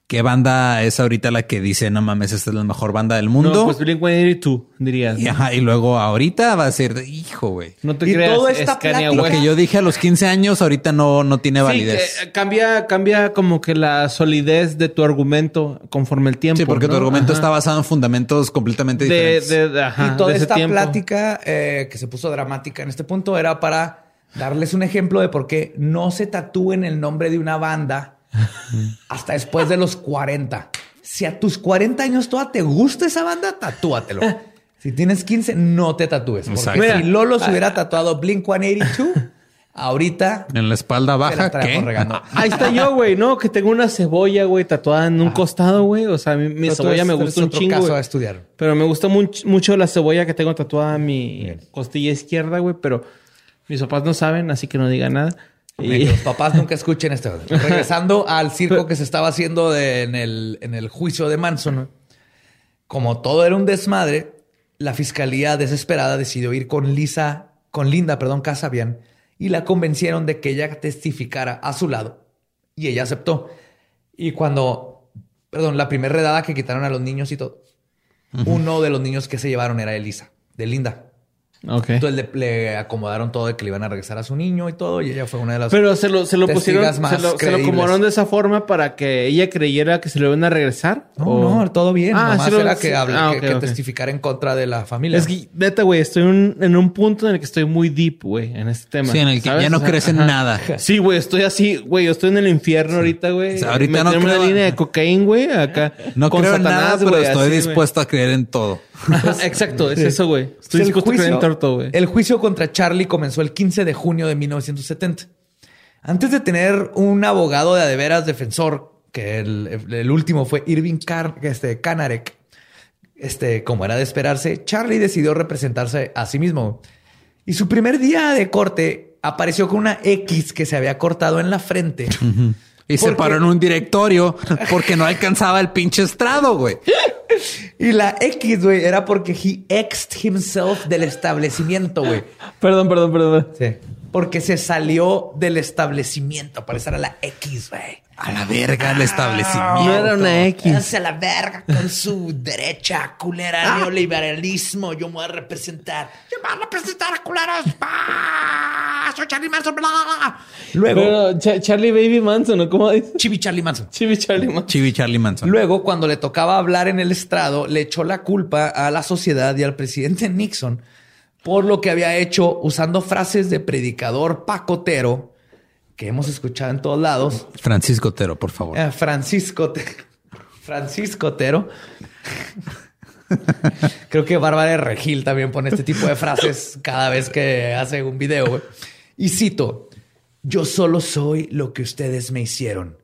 ¿qué banda es ahorita la que dice, no mames, esta es la mejor banda del mundo? No, pues Blink-182, dirías. y, ajá, y luego ahorita va a ser, hijo, güey. No te Y creas, toda esta plática- Lo que yo dije a los 15 años ahorita no, no tiene Sí, validez. que cambia, cambia como que la solidez de tu argumento conforme el tiempo. Sí, porque tu argumento Ajá. está basado en fundamentos completamente de, diferentes. de, de- ajá, y toda esta tiempo. plática eh, que se puso dramática en este punto era para darles un ejemplo de por qué no se tatúen el nombre de una banda hasta después de los 40. Si a tus 40 años toda te gusta esa banda, tatúatelo. Si tienes 15, no te tatúes. Porque. Mira, si Lolo se hubiera tatuado Blink 182, ahorita En la espalda la baja. Ahí está yo, güey, ¿no? Que tengo una cebolla, güey, tatuada en un costado, güey. O sea, mi, cebolla me gusta un otro chingo, caso a estudiar. Pero me gusta much- mucho la cebolla que tengo tatuada en mi costilla izquierda, güey. Pero mis papás no saben, así que no digan nada. Que Y... los papás nunca escuchen esto. Regresando al circo que se estaba haciendo de- en, el, en el juicio de Manson, como todo era un desmadre, la fiscalía desesperada decidió ir con Lisa, con Linda, perdón, Casabian, y la convencieron de que ella testificara a su lado. Y ella aceptó. Y cuando, perdón, la primera redada que quitaron a los niños y todo, uno de los niños que se llevaron era Elisa, de Linda. Entonces le, le acomodaron todo de que le iban a regresar a su niño y todo, y ella fue una de las Pero se lo, se lo pusieron, se lo, se lo creíbles. acomodaron de esa forma para que ella creyera que se lo iban a regresar. No, ¿O? no, todo bien. Ah, Nomás sí lo- era que, sí. hable, Ah, que, que ok. testificara en contra de la familia. Es que, neta, güey, estoy un- en un punto en el que estoy muy deep, güey, en este tema. Sí, en el que ¿sabes? ya no O sea, crees en ajá. nada. Sí, güey, estoy así, güey, yo estoy en el infierno ahorita, güey. O sea, ahorita no creo- una línea de cocaína, güey, acá. No con creo en nada, pero estoy así, dispuesto a creer en todo. Exacto, es eso, güey. Estoy El dispuesto a creer en juicio- torto, güey. El juicio contra Charlie comenzó el 15 de junio de 1970. Antes de tener un abogado de adeveras defensor, que el, el último fue Irving Car- este, Kanarek, este, como era de esperarse, Charlie decidió representarse a sí mismo. Y su primer día de corte apareció con una X que se había cortado en la frente Y se paró en un directorio porque no alcanzaba el pinche estrado, güey. Y la X, güey, era porque he exed himself del establecimiento, güey. Perdón, perdón, perdón. Sí. Porque se salió del establecimiento. Para esa era la X, güey. A la verga el establecimiento. No era una X. Háganse la verga con su derecha culera neoliberalismo. Yo me voy a representar. Yo me voy a representar a culeros. ¡Ah! Soy Charlie Manson. Bla, bla, bla. Luego, Pero Cha- Charlie Baby Manson, ¿no? ¿Cómo dice? Chibi Charlie Manson. Chibi Charlie Manson. Chibi Charlie Manson. Luego, cuando le tocaba hablar en el estrado, le echó la culpa a la sociedad y al presidente Nixon por lo que había hecho usando frases de predicador pacotero que hemos escuchado en todos lados. Francisco Otero, por favor. Eh, Francisco, Te- Francisco Otero. Creo que Bárbara de Regil también pone este tipo de frases cada vez que hace un video. Y cito, yo solo soy lo que ustedes me hicieron.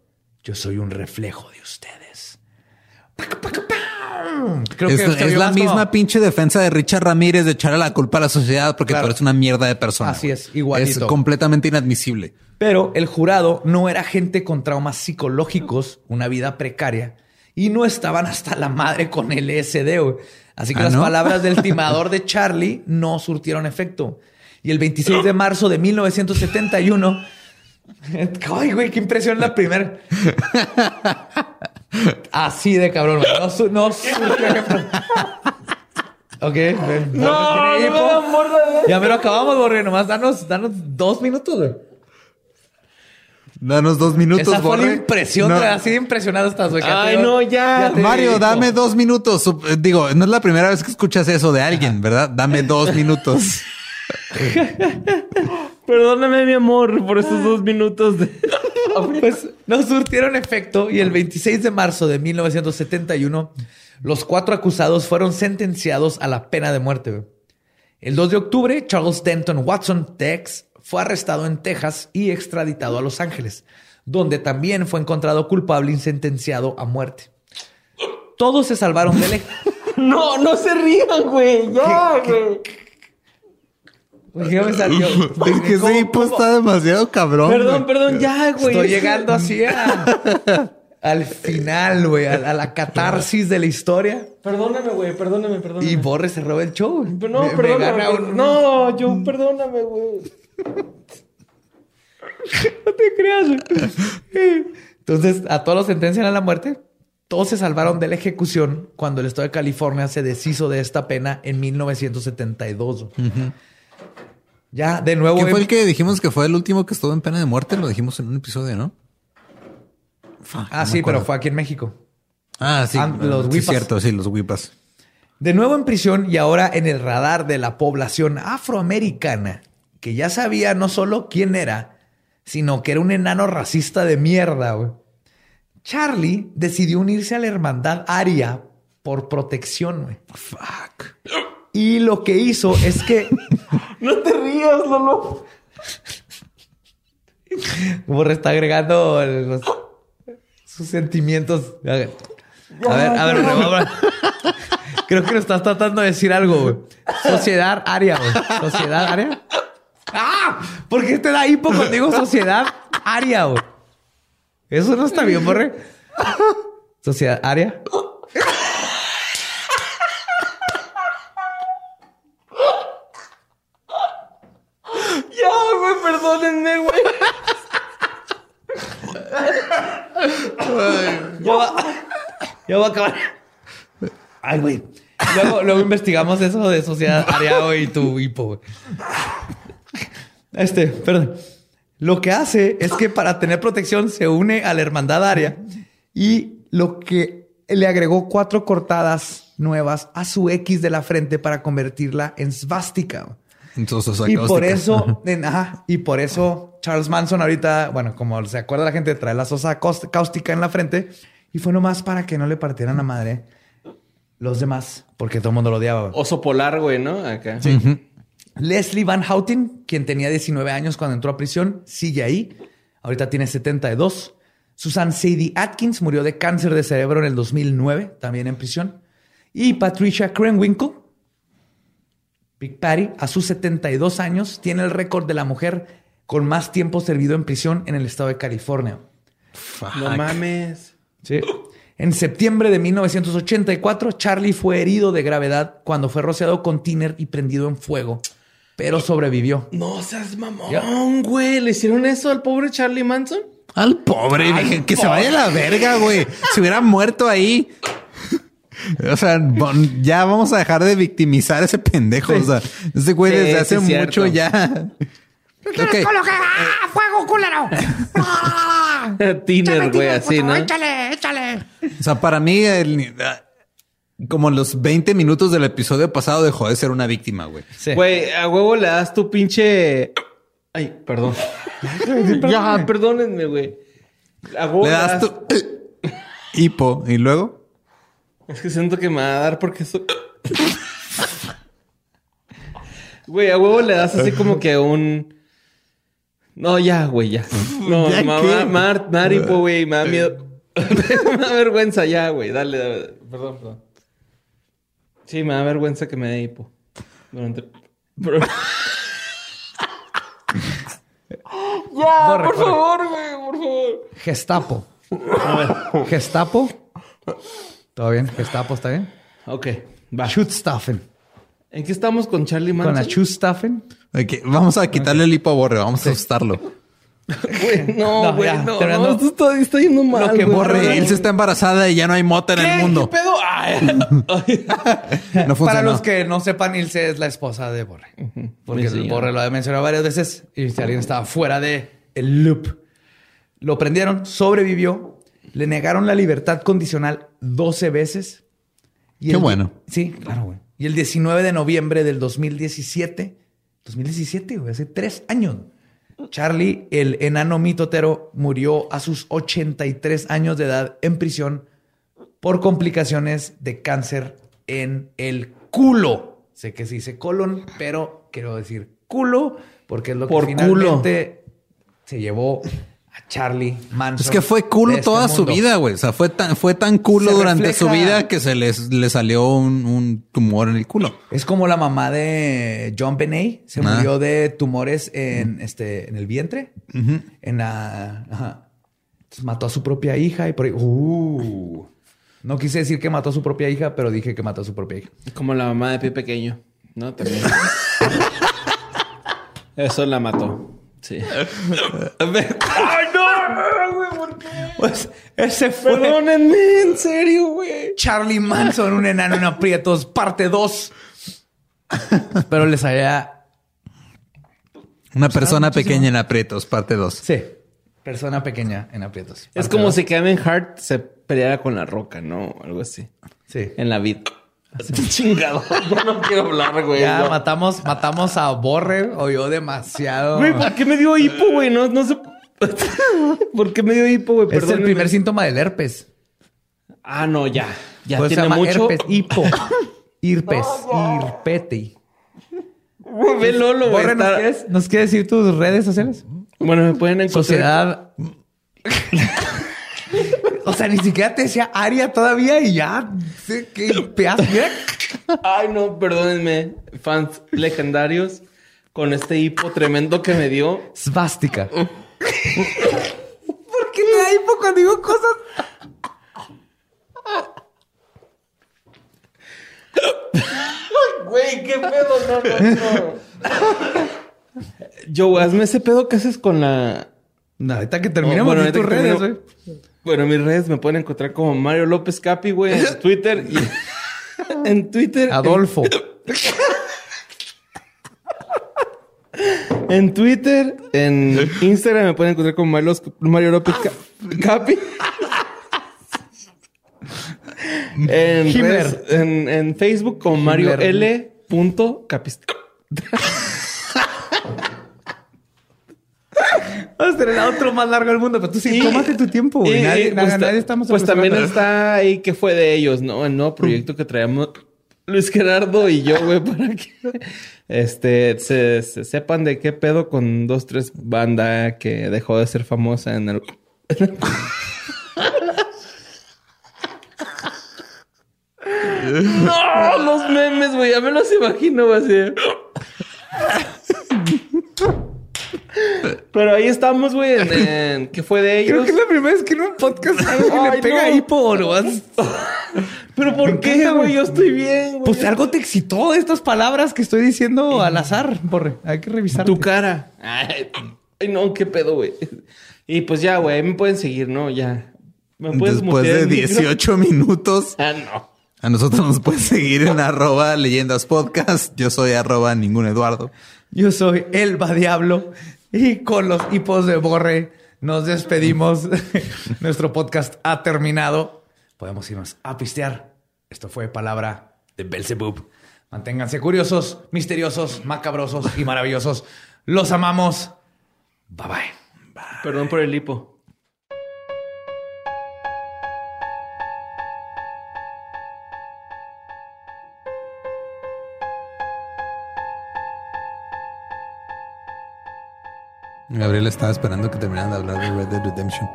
Yo soy un reflejo de ustedes. Creo es que es la misma como- pinche defensa de Richard Ramírez de echarle la culpa a la sociedad porque Claro. tú eres una mierda de persona. Así es, igualito. Es completamente inadmisible. Pero el jurado no era gente con traumas psicológicos, una vida precaria, y no estaban hasta la madre con el LSD. güey. Así que ¿Ah, las no? palabras del timador de Charlie no surtieron efecto. Y el 26 de marzo de 1971... Ay, güey, qué impresión la primera. Así de cabrón. No, su- no. Ok. ven. No, ¿Tiene no de- Ya me lo acabamos, Borre. Nomás danos, danos dos minutos, güey. Danos dos minutos, Esa fue la Borre. impresión, No. así de impresionado estás, güey. Ay, no, ya. Mario, digo. dame dos minutos. Eh, Digo, no es la primera vez que escuchas eso de alguien, ¿verdad? Dame dos minutos. Perdóname, mi amor, por esos dos minutos de... Pues no surtieron efecto y el 26 de marzo de 1971 los cuatro acusados fueron sentenciados a la pena de muerte. El 2 de octubre, Charles Denton Watson, Tex, fue arrestado en Texas y extraditado a Los Ángeles, donde también fue encontrado culpable y sentenciado a muerte. Todos se salvaron del... No, no se rían, güey. Ya, güey. Güey, ¿qué me salió? es que ¿Cómo- ese hipo cómo? está demasiado cabrón. Perdón, güey. perdón, ya, güey. Estoy llegando así a- al final, güey, a, a la catarsis de la historia. Perdóname, güey, perdóname, perdóname. Y Borre se roba el show. güey. Pero no, Me- me perdóname. gana per- un- No, yo, perdóname, güey. no te creas. güey. Entonces, a todos los sentencian a la muerte. Todos se salvaron de la ejecución cuando el estado de California se deshizo de esta pena en 1972. Ya, de nuevo. ¿Quién fue em- el que dijimos que fue el último que estuvo en pena de muerte? Lo dijimos en un episodio, ¿no? Fuck, Ah, no sí, pero fue aquí en México. Ah, sí. Ah, los sí, Wipas. cierto, sí, los Wipas. De nuevo en prisión y ahora en el radar de la población afroamericana, que ya sabía no solo quién era, sino que era un enano racista de mierda. güey. Charlie decidió unirse a la hermandad aria por protección. güey. Fuck. Y lo que hizo es que No te rías, está agregando sus sentimientos. A ver, a ver, a ver, a ver. Creo que lo estás tratando de decir algo, güey. Sociedad aria, güey. Sociedad aria. ¡Ah! ¿Por qué te da hipo cuando digo sociedad aria, güey? Eso no está bien, Borre. Sociedad aria. Ya, güey, perdónenme, güey. Ya va, ya va a acabar. Ay, güey. Luego, investigamos eso de sociedad güey, y tu hipo. Este, perdón. Lo que hace es que para tener protección se une a la hermandad aria y lo que le agregó cuatro cortadas nuevas a su X de la frente para convertirla en svástica. Entonces, Y por eso, en- ajá, y por eso Charles Manson ahorita, bueno, como se acuerda la gente, trae la sosa cáustica en la frente y fue nomás para que no le partieran la madre los demás, porque todo el mundo lo odiaba. Oso polar, güey, ¿no? Acá. Leslie Van Houten, quien tenía 19 años cuando entró a prisión, sigue ahí. Ahorita tiene 72. Susan Sadie Atkins murió de cáncer de cerebro en el 2009, también en prisión. Y Patricia Krenwinkel, Big Patty, a sus 72 años, tiene el récord de la mujer con más tiempo servido en prisión en el estado de California. No mames. Sí. En septiembre de 1984, Charlie fue herido de gravedad cuando fue rociado con tiner y prendido en fuego, pero sobrevivió. No seas mamón, güey. ¿Le hicieron eso al pobre Charlie Manson? Al pobre, dije, que se vaya a la verga, güey. Se hubiera muerto ahí. O sea, bon- ya vamos a dejar de victimizar a ese pendejo. O sea, ese güey Sí, desde hace mucho ya. ¿Qué quieres Ok. con lo que? ¡Ah, fuego, culero! ¡Ah! Tiner, güey, así, puto, ¿no? Échale, échale. O sea, para mí, el- como los 20 minutos del episodio pasado dejó de ser una víctima, güey. Sí. Güey, a huevo le das tu pinche. Ay, perdón. ya, perdónenme, güey. A huevo Le das tu hipo y luego. Es que siento que me va a dar porque estoy. Güey, a huevo le das así como que un. No, ya, güey, ya. No, ¿Ya ma- qué? ma- mar, maripo, güey, me da miedo. me da vergüenza, ya, güey. Dale, dale. Perdón, perdón. Sí, me da vergüenza que me dé hipo. Durante... Pero- ya, Corre, por corre. favor, güey, por favor. Gestapo. Gestapo. ¿Todo bien? Gestapo, ¿está bien? Ok, va. Schutzstaffen. ¿En qué estamos con Charlie Manson? Con la Schutzstaffen. Vamos a quitarle el hipo a Borre, vamos a asustarlo. Güey, no, No, güey, ya, no, terminando. no, esto está, está yendo mal. Lo que güey. borre, Él se está embarazada y ya no hay mota en el mundo. ¿Qué pedo? Ay. No. Para los que no sepan, Ilse es la esposa de Borre. Porque el. Borre lo ha mencionado varias veces y si alguien estaba fuera de el loop. Lo prendieron, sobrevivió, le negaron la libertad condicional 12 veces. Y Qué el- bueno. Sí, claro, güey. Y el 19 de noviembre del 2017, 2017, güey, hace tres años. Charlie, el enano mitotero, murió a sus 83 años de edad en prisión por complicaciones de cáncer en el culo. Sé que se dice colon, pero quiero decir culo porque es lo Por que culo. finalmente se llevó a Charlie Manson. Es que fue culo este toda su vida, güey. O sea, fue tan, fue tan culo Se durante refleja- su vida que se les, le salió un, un tumor en el culo. Es como la mamá de John Benet. Se Ah. murió de tumores en, este, en el vientre. En la... ajá. Entonces mató a su propia hija y por ahí... Uh. No quise decir que mató a su propia hija, pero dije que mató a su propia hija. Como la mamá de pie pequeño. No, también. Eso la mató. Sí. Pues ese fue Perdónenme, en serio, güey. Charlie Manson, un enano en aprietos, parte 2. Espero les haya... Una persona pequeña en aprietos, parte 2. Sí. Persona pequeña en aprietos. Es como dos. si Kevin Hart se peleara con la roca, ¿no? Algo así. Sí. En la vida. Chingado. Yo no quiero hablar, güey. Ya no. matamos, matamos a Borre. Oyó demasiado. Güey, ¿por qué me dio hipo, güey? No, no sé. ¿Por qué me dio hipo, güey? es el primer síntoma del herpes. Ah, no, ya. Ya Pues se tiene mucho. herpes, hipo. Irpes, irpeti. Güey, Ve Lolo, güey. Borre, ¿nos quieres, ¿nos quieres decir tus redes sociales? Bueno, me pueden encontrar. Sociedad. o sea, ni siquiera te decía Aria todavía y ya. sé que. Ay, no, perdónenme, fans legendarios, con este hipo tremendo que me dio. Svástica. ¿Por qué me da hipo cuando digo cosas? Güey, qué pedo, no, no, no. Joe, hazme ese pedo que haces con la. No, ahorita que terminemos Oh, bueno, tus redes, termino- güey. Bueno, mis redes me pueden encontrar como Mario López Capi, güey, en Twitter y en Twitter. Adolfo. En, Twitter, en Instagram me pueden encontrar como Mario, Mario López Ca- Capi. En, redes- en, en Facebook como Mario Himmler. L. Punto Capist- Vamos a tener el otro más largo del mundo, pero tú sí, tómate tu tiempo, güey. Y, Nadie, pues, nadie, ta- nadie estamos pues también está ahí que fue de ellos, ¿no? El nuevo proyecto que traemos Luis Gerardo y yo, güey, para que este se, se sepan de qué pedo con dos, tres banda que dejó de ser famosa en el. no, los memes, güey, ya me los imagino, güey, así. Pero ahí estamos, güey, en, en- ¿qué fue de ellos? Creo que es la primera vez que en un podcast algo Ay, le pega no. hipo o nomás- Pero ¿por qué, güey? Yo estoy bien, güey. Pues algo te excitó de estas palabras que estoy diciendo al azar, Borre. Hay que revisar. Tu cara. Ay, no, qué pedo, güey. Y pues ya, güey, me pueden seguir, ¿no? Ya. ¿Me puedes Después de el micro? 18 minutos, Ah, no. a nosotros nos puedes seguir en arroba leyendas podcast. Yo soy arroba ningún Eduardo. Yo soy Elba Diablo y con los hipos de Borre nos despedimos. Nuestro podcast ha terminado. Podemos irnos a pistear. Esto fue palabra de Belzebub. Manténganse curiosos, misteriosos, macabrosos y maravillosos. Los amamos. Bye bye. Perdón por el hipo. Gabriel estaba esperando que terminaran de hablar de Red Dead Redemption.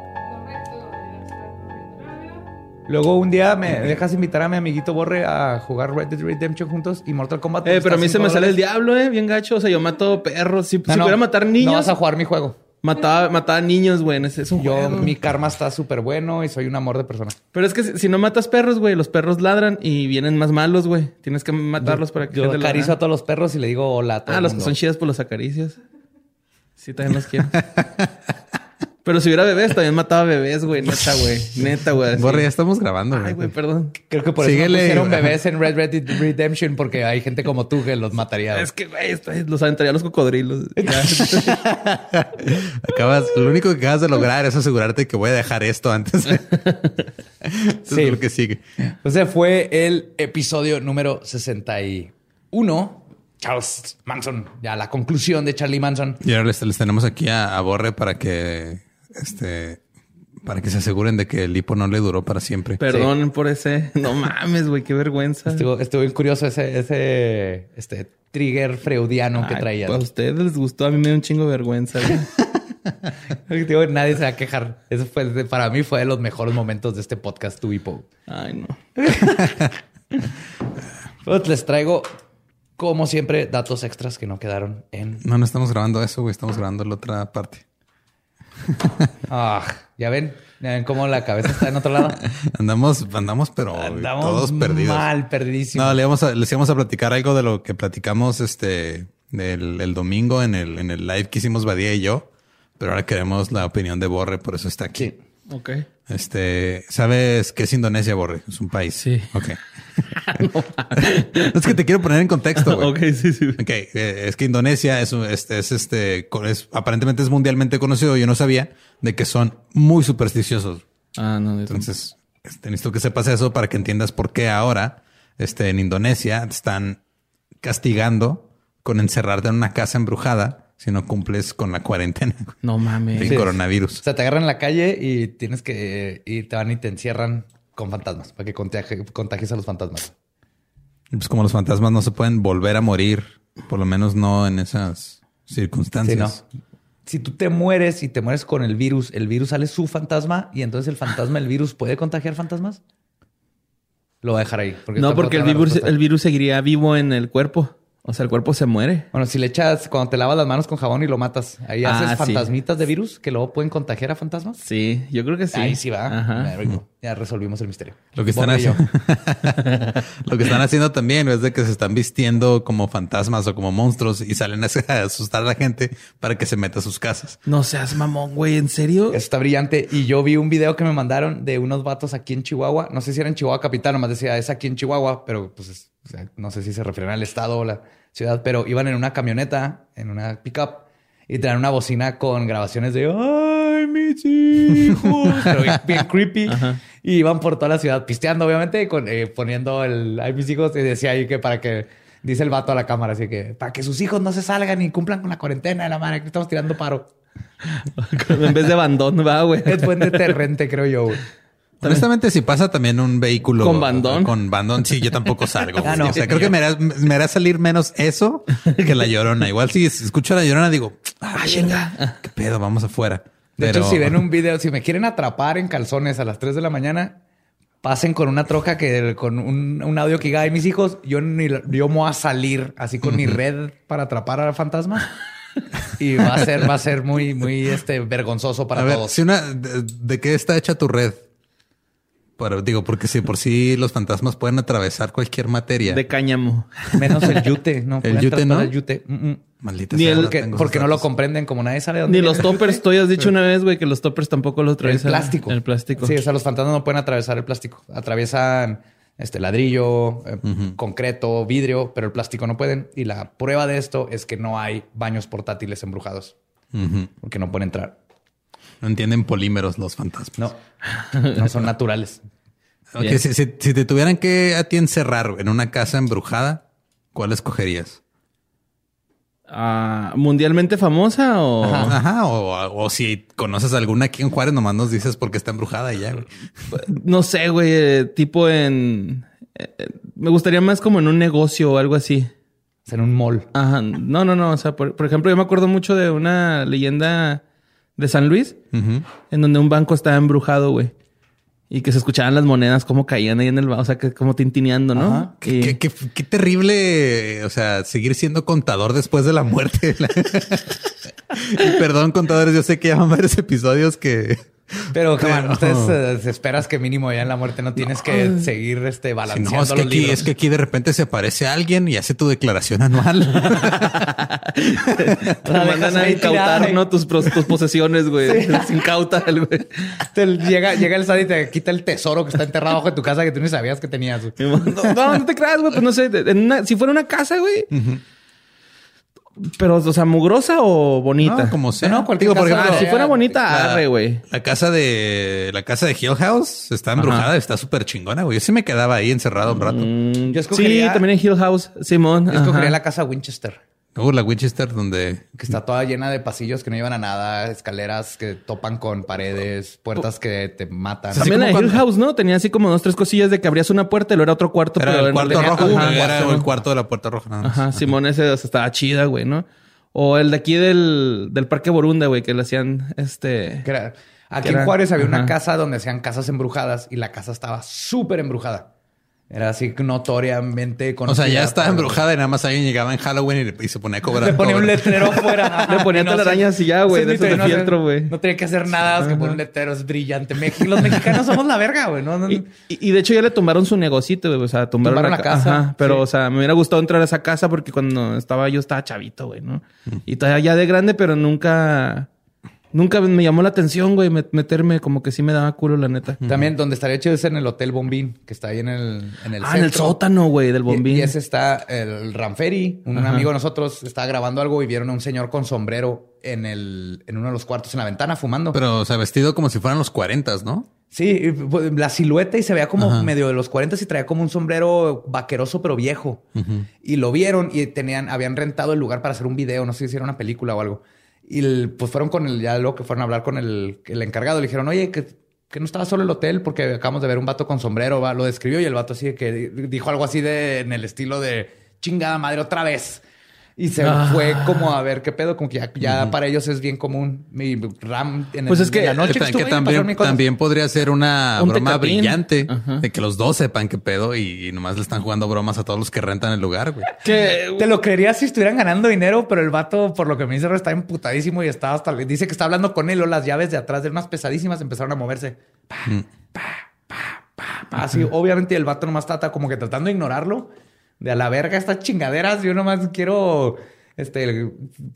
Luego un día me dejas invitar a mi amiguito Borre a jugar Red Dead Redemption juntos y Mortal Kombat. Eh, pero a mí se me sale el diablo, eh, bien gacho. O sea, yo mato perros. Si, No, si no, pudiera matar No niños, vas a jugar mi juego. mataba, mataba niños, güey. Ese es un Yo, juego. mi karma está súper bueno y soy un amor de persona. Pero es que si, si no matas perros, güey, los perros ladran y vienen más malos, güey. Tienes que matarlos para que Yo acaricio a todos los perros y le digo hola a todo Ah, el los que son chidas por los acaricias. Sí, también los quiero. Pero si hubiera bebés, también mataba bebés, güey. Neta, güey. Neta, güey. Borre, ya estamos grabando. Ay, güey, perdón. Creo que por Síguele. eso no pusieron bebés en Red Red Redemption porque hay gente como tú que los mataría. Es que, güey, esto- los aventaría a los cocodrilos. Acabas, lo único que acabas de lograr es asegurarte que voy a dejar esto antes. Sí. es lo que sigue. Ese fue el episodio número 61. Charles Manson, ya la conclusión de Charlie Manson. Y ahora les, les tenemos aquí a, a Borre para que este para que se aseguren de que el hipo no le duró para siempre. Perdón por ese. No mames, güey, qué vergüenza. Estuvo, estuvo bien curioso ese, ese este trigger freudiano que traía. A ustedes les gustó, a mí me dio un chingo de vergüenza. güey. Digo, nadie se va a quejar. Eso fue, para mí fue de los mejores momentos de este podcast, tu hipo. Ay, no. Pues les traigo, como siempre, datos extras que no quedaron en. No, no estamos grabando eso, güey. Estamos grabando la otra parte. Ah, ya ven, ya ven cómo la cabeza está en otro lado. Andamos, andamos, pero Andamos todos perdidos. mal, perdidísimos. No, le íbamos a, les íbamos a platicar algo de lo que platicamos este el, el domingo en el, en el live que hicimos Badía y yo. Pero ahora queremos la opinión de Borre, por eso está aquí. Sí. Ok. Este, ¿sabes qué es Indonesia, Borre? Es un país. Sí. Ok. es que te quiero poner en contexto, güey. Ok, sí, sí. Ok, eh, es que Indonesia es, un- este, es este, es- aparentemente es mundialmente conocido. Yo no sabía de que son muy supersticiosos. Ah, no. Entonces, este, necesito que sepas eso para que entiendas por qué ahora, este, en Indonesia te están castigando con encerrarte en una casa embrujada si no cumples con la cuarentena No mames. del Sí. coronavirus. O sea, te agarran en la calle y tienes que ir, te van y te encierran con fantasmas para que contagie- contagies a los fantasmas. Y Pues como los fantasmas no se pueden volver a morir, por lo menos no en esas Sí, circunstancias. no. Si tú te mueres y te mueres con el virus, el virus sale su fantasma y entonces el fantasma, el virus puede contagiar fantasmas. Lo voy a dejar ahí. porque No, porque el virus, el virus seguiría vivo en el cuerpo. O sea, el cuerpo se muere. Bueno, si le echas, cuando te lavas las manos con jabón y lo matas, ahí Ah, haces sí. fantasmitas de virus que luego pueden contagiar a fantasmas. Sí, yo creo que sí. Ahí sí va. Ajá. Ya resolvimos el misterio. Lo que están haciendo, lo que están haciendo también es de que se están vistiendo como fantasmas o como monstruos y salen a asustar a la gente para que se meta a sus casas. No seas mamón, güey. ¿En serio? Eso está brillante. Y yo vi un video que me mandaron de unos vatos aquí en Chihuahua. No sé si era en Chihuahua capital, nomás decía es aquí en Chihuahua, pero pues es- o sea, no sé si se refieren al estado o la ciudad, pero iban en una camioneta, en una pickup y traían una bocina con grabaciones de mis hijos, pero bien, bien creepy. Y iban por toda la ciudad pisteando, obviamente, con, eh, poniendo el ay, mis hijos y decía ahí que para que dice el vato a la cámara, así que para que sus hijos no se salgan y cumplan con la cuarentena de la madre que estamos tirando paro. en vez de bandón, va, güey. Es buen deterrente, creo yo. güey. Honestamente, si pasa también un vehículo ¿Con bandón? con bandón, sí, yo tampoco salgo. Ah, güey. no. O sea, creo que me hará, me hará salir menos eso que la llorona. Igual si escucho a la llorona, digo, ah, chinga, qué pedo, vamos afuera. De Pero hecho, si ven un video, si me quieren atrapar en calzones a las 3 de la mañana, pasen con una troca que con un, un audio que diga, ay, mis hijos, yo ni yo me voy a salir así con mi red para atrapar a fantasmas. y va a ser, va a ser muy, muy este, vergonzoso para A ver, todos. si una, de, de qué está hecha tu red? Pero digo, porque si por sí los fantasmas pueden atravesar cualquier materia. De cáñamo. Menos el yute, ¿no? ¿El yute no? El yute. Mm, mm. Maldita Ni sea, el no Que- tengo porque no lo comprenden como nadie sabe dónde Ni los toppers. Tú ya has dicho una vez, güey, que los toppers tampoco los El atraviesan. plástico. El plástico. Sí, o sea, los fantasmas no pueden atravesar el plástico. Atraviesan este ladrillo, eh, concreto, vidrio, pero el plástico no pueden. Y la prueba de esto es que no hay baños portátiles embrujados porque no pueden entrar. No entienden polímeros los fantasmas. No, no son naturales. Si- si te tuvieran que a ti encerrar en una casa embrujada, ¿cuál escogerías? ¿Mundialmente famosa o...? Ajá, o, o si conoces alguna aquí en Juárez, nomás nos dices porque está embrujada y ya, güey. No sé, güey. eh, tipo en... eh, eh, me gustaría más como en un negocio o algo así. En un mall. Ajá. No, no, no. O sea, por, por ejemplo, yo me acuerdo mucho de una leyenda de San Luis en donde un banco estaba embrujado, güey. Y que se escuchaban las monedas como caían ahí en el. O sea, que como tintineando, ¿no? Ajá. Qué, Y- qué- qué- qué terrible, o sea, seguir siendo contador después de la muerte. y perdón, contadores, yo sé que llaman varios episodios que... Pero, Pero- ustedes eh, esperas que mínimo ya en la muerte no tienes que seguir este Si balanceando no, es que, los aquí, libros. es que aquí de repente se aparece alguien y hace tu declaración anual. Te mandan a incautar. ¿no? Tus, tus posesiones, güey. Las incauta el güey. Te llega, llega el SAT y te quita el tesoro que está enterrado bajo de tu casa que tú ni sabías que tenías. güey. No, no, no te creas, güey. Pues no sé. en una- si fuera una casa, güey. Pero, o sea, mugrosa o bonita. No, como sea. No, cualquier Digo, por ejemplo, Ah, si fuera bonita, la- arre, güey. La casa de la casa de Hill House está embrujada, está súper chingona, güey. Yo sí me quedaba ahí encerrado un rato. Mm, Yo escogería- Sí, también en Hill House, Simón. Yo escogería Ajá. la casa Winchester, Uh, la Winchester donde que está toda llena de pasillos que no llevan a nada, escaleras que topan con paredes, puertas que te matan. Así También la Hill cuando- House, ¿no? Tenía así como dos, tres cosillas de que abrías una puerta y lo era otro cuarto. era pero el no cuarto tenía- rojo, Ajá, era el cuarto de la puerta roja. nada más. Ajá, Simón, ese o sea, estaba chida, güey, ¿no? O el de aquí del, del Parque Borunda, güey, que le hacían este. Que era- aquí Que era- en Juárez había ajá. una casa donde hacían casas embrujadas y la casa estaba súper embrujada. Era así notoriamente O conocida. sea, ya estaba embrujada y nada más alguien llegaba en Halloween y, le- y se ponía a cobrar. Le ponía un letrero afuera. Le ponía no telarañas y ya, güey, Sí, de no fieltro, güey. No tenía que hacer nada, más que poner un letrero, es brillante. México, los mexicanos somos la verga, güey. No, no- Y, de hecho ya le tumbaron su negocito, güey. O sea, tumbaron, Tumbaron la, la ca- casa, Ajá, pero, sí. o sea, me hubiera gustado entrar a esa casa porque cuando estaba yo estaba chavito, güey, ¿no? Y todavía ya de grande, pero nunca... Nunca me llamó la atención, güey, met- meterme como que sí me daba culo, la neta. También donde estaría chido es en el Hotel Bombín, que está ahí en el, en el ah, en el sótano, güey, del bombín. Y, ese está el Ramferi, un Ajá. amigo de nosotros, estaba grabando algo y vieron a un señor con sombrero en el, en uno de los cuartos en la ventana fumando. Pero, o sea, vestido como si fueran los 40, ¿no? sí, y, pues, la silueta y se veía como Ajá. medio de los 40 y traía como un sombrero vaqueroso pero viejo. Y lo vieron y tenían, habían rentado el lugar para hacer un video, no sé si era una película o algo. Y el- pues fueron con el, ya luego que fueron a hablar con el, el encargado, le dijeron, oye, que, que no estaba solo el hotel porque acabamos de ver un vato con sombrero, va, lo describió y el vato así que di- dijo algo así de en el estilo de chingada madre otra vez. Y se Ah. fue como a ver qué pedo, como que ya, ya para ellos es bien común. Mi Ram en, Pues el- es que- la noche que, que, ta- estuve que pasaron también, podría ser una Un broma tecatín. brillante de que los dos sepan qué pedo y, y nomás le están jugando bromas a todos los que rentan el lugar, güey. Que, Te lo creería si estuvieran ganando dinero, pero el vato, por lo que me dice, está emputadísimo y está hasta. Dice que está hablando con él o las llaves de atrás de unas pesadísimas empezaron a moverse. Pa, pa, pa, pa, pa. Así, obviamente, el vato nomás está como que tratando de ignorarlo. De a la verga estas chingaderas. Yo nomás quiero este,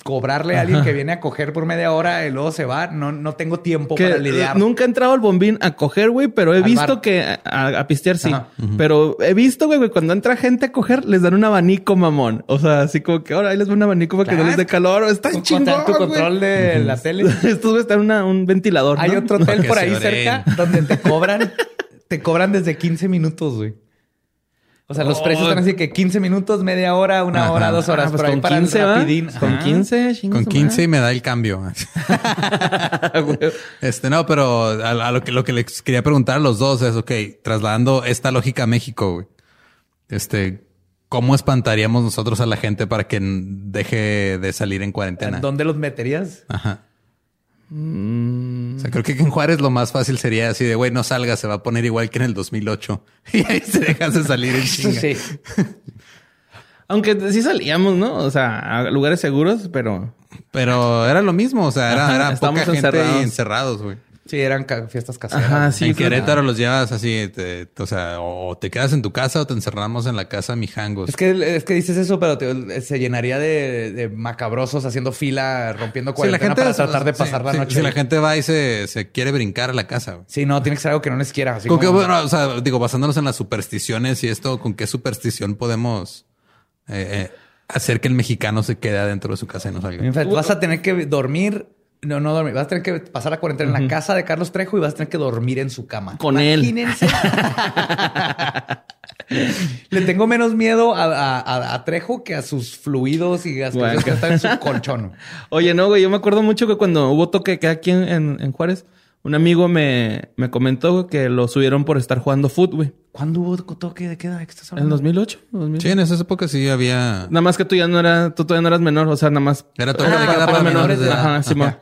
cobrarle a alguien que viene a coger por media hora y luego se va. No, no tengo tiempo que para lidiar. nunca he entrado al bombín a coger, güey, pero he Al visto bar. que a, a- a pistear sí. Ajá. Pero he visto, güey, güey, cuando entra gente a coger, les dan un abanico, mamón. O sea, así como que ahora ahí les da un abanico para que no les dé calor. Está chingón, Tu control de la tele. Estos güey están en un ventilador. Hay ¿no? otro hotel por ahí cerca donde te cobran, te cobran desde 15 minutos, güey. O sea, los Oh. precios están así que 15 minutos, media hora, una Ajá. hora, dos horas. Ah, pues por ahí con para 15, el ¿va? rapidín. Con Ajá. 15, chinga Con su 15 y me da el cambio. güey. Este, no, pero a, a lo que lo que les quería preguntar a los dos es, ok, trasladando esta lógica a México, güey. Este, ¿cómo espantaríamos nosotros a la gente para que deje de salir en cuarentena? ¿Dónde los meterías? Ajá. Mm. O sea, creo que en Juárez lo más fácil sería así de, güey, no salga, se va a poner igual que en el 2008. Y ahí se dejas de salir en chinga. Sí. Aunque sí salíamos, ¿no? O sea, a lugares seguros, pero Pero era lo mismo, o sea, era, Ajá, era poca gente encerrados, güey. Sí, eran ca- fiestas caseras. Ajá, sí. en Querétaro los llevas así, te- o sea, o te quedas en tu casa o te encerramos en la casa mijangos. Es que, es que dices eso, pero te- se llenaría de, de macabrosos haciendo fila, rompiendo cuarentena para tratar de sí, pasar la sí, noche. Si la gente va y se, se quiere brincar a la casa. Sí, no, tiene que ser algo que no les quiera. así Con qué, como- bueno, o sea, digo, basándonos en las supersticiones y esto, ¿con qué superstición podemos eh, eh, hacer que el mexicano se quede adentro de su casa y no salga? Vas a tener que dormir. No, no dormir. Vas a tener que pasar la cuarentena en la casa de Carlos Trejo y vas a tener que dormir en su cama. Con él. Imagínense. Le tengo menos miedo a, a- a- a Trejo que a sus fluidos y Guau. cosas que están en su colchón. Oye, no, güey, yo me acuerdo mucho que cuando hubo toque que aquí en, en- en Juárez, un amigo me, me comentó que lo subieron por estar jugando fútbol, güey. ¿Cuándo hubo toque de qué estás En hablando? 2008. 2008. Sí, en esa época sí había... Nada más que tú ya no eras, tú todavía no eras menor, o sea, nada más. Era toque Ah, de queda para para menores menores de de edad. Ajá, Ajá. Simón.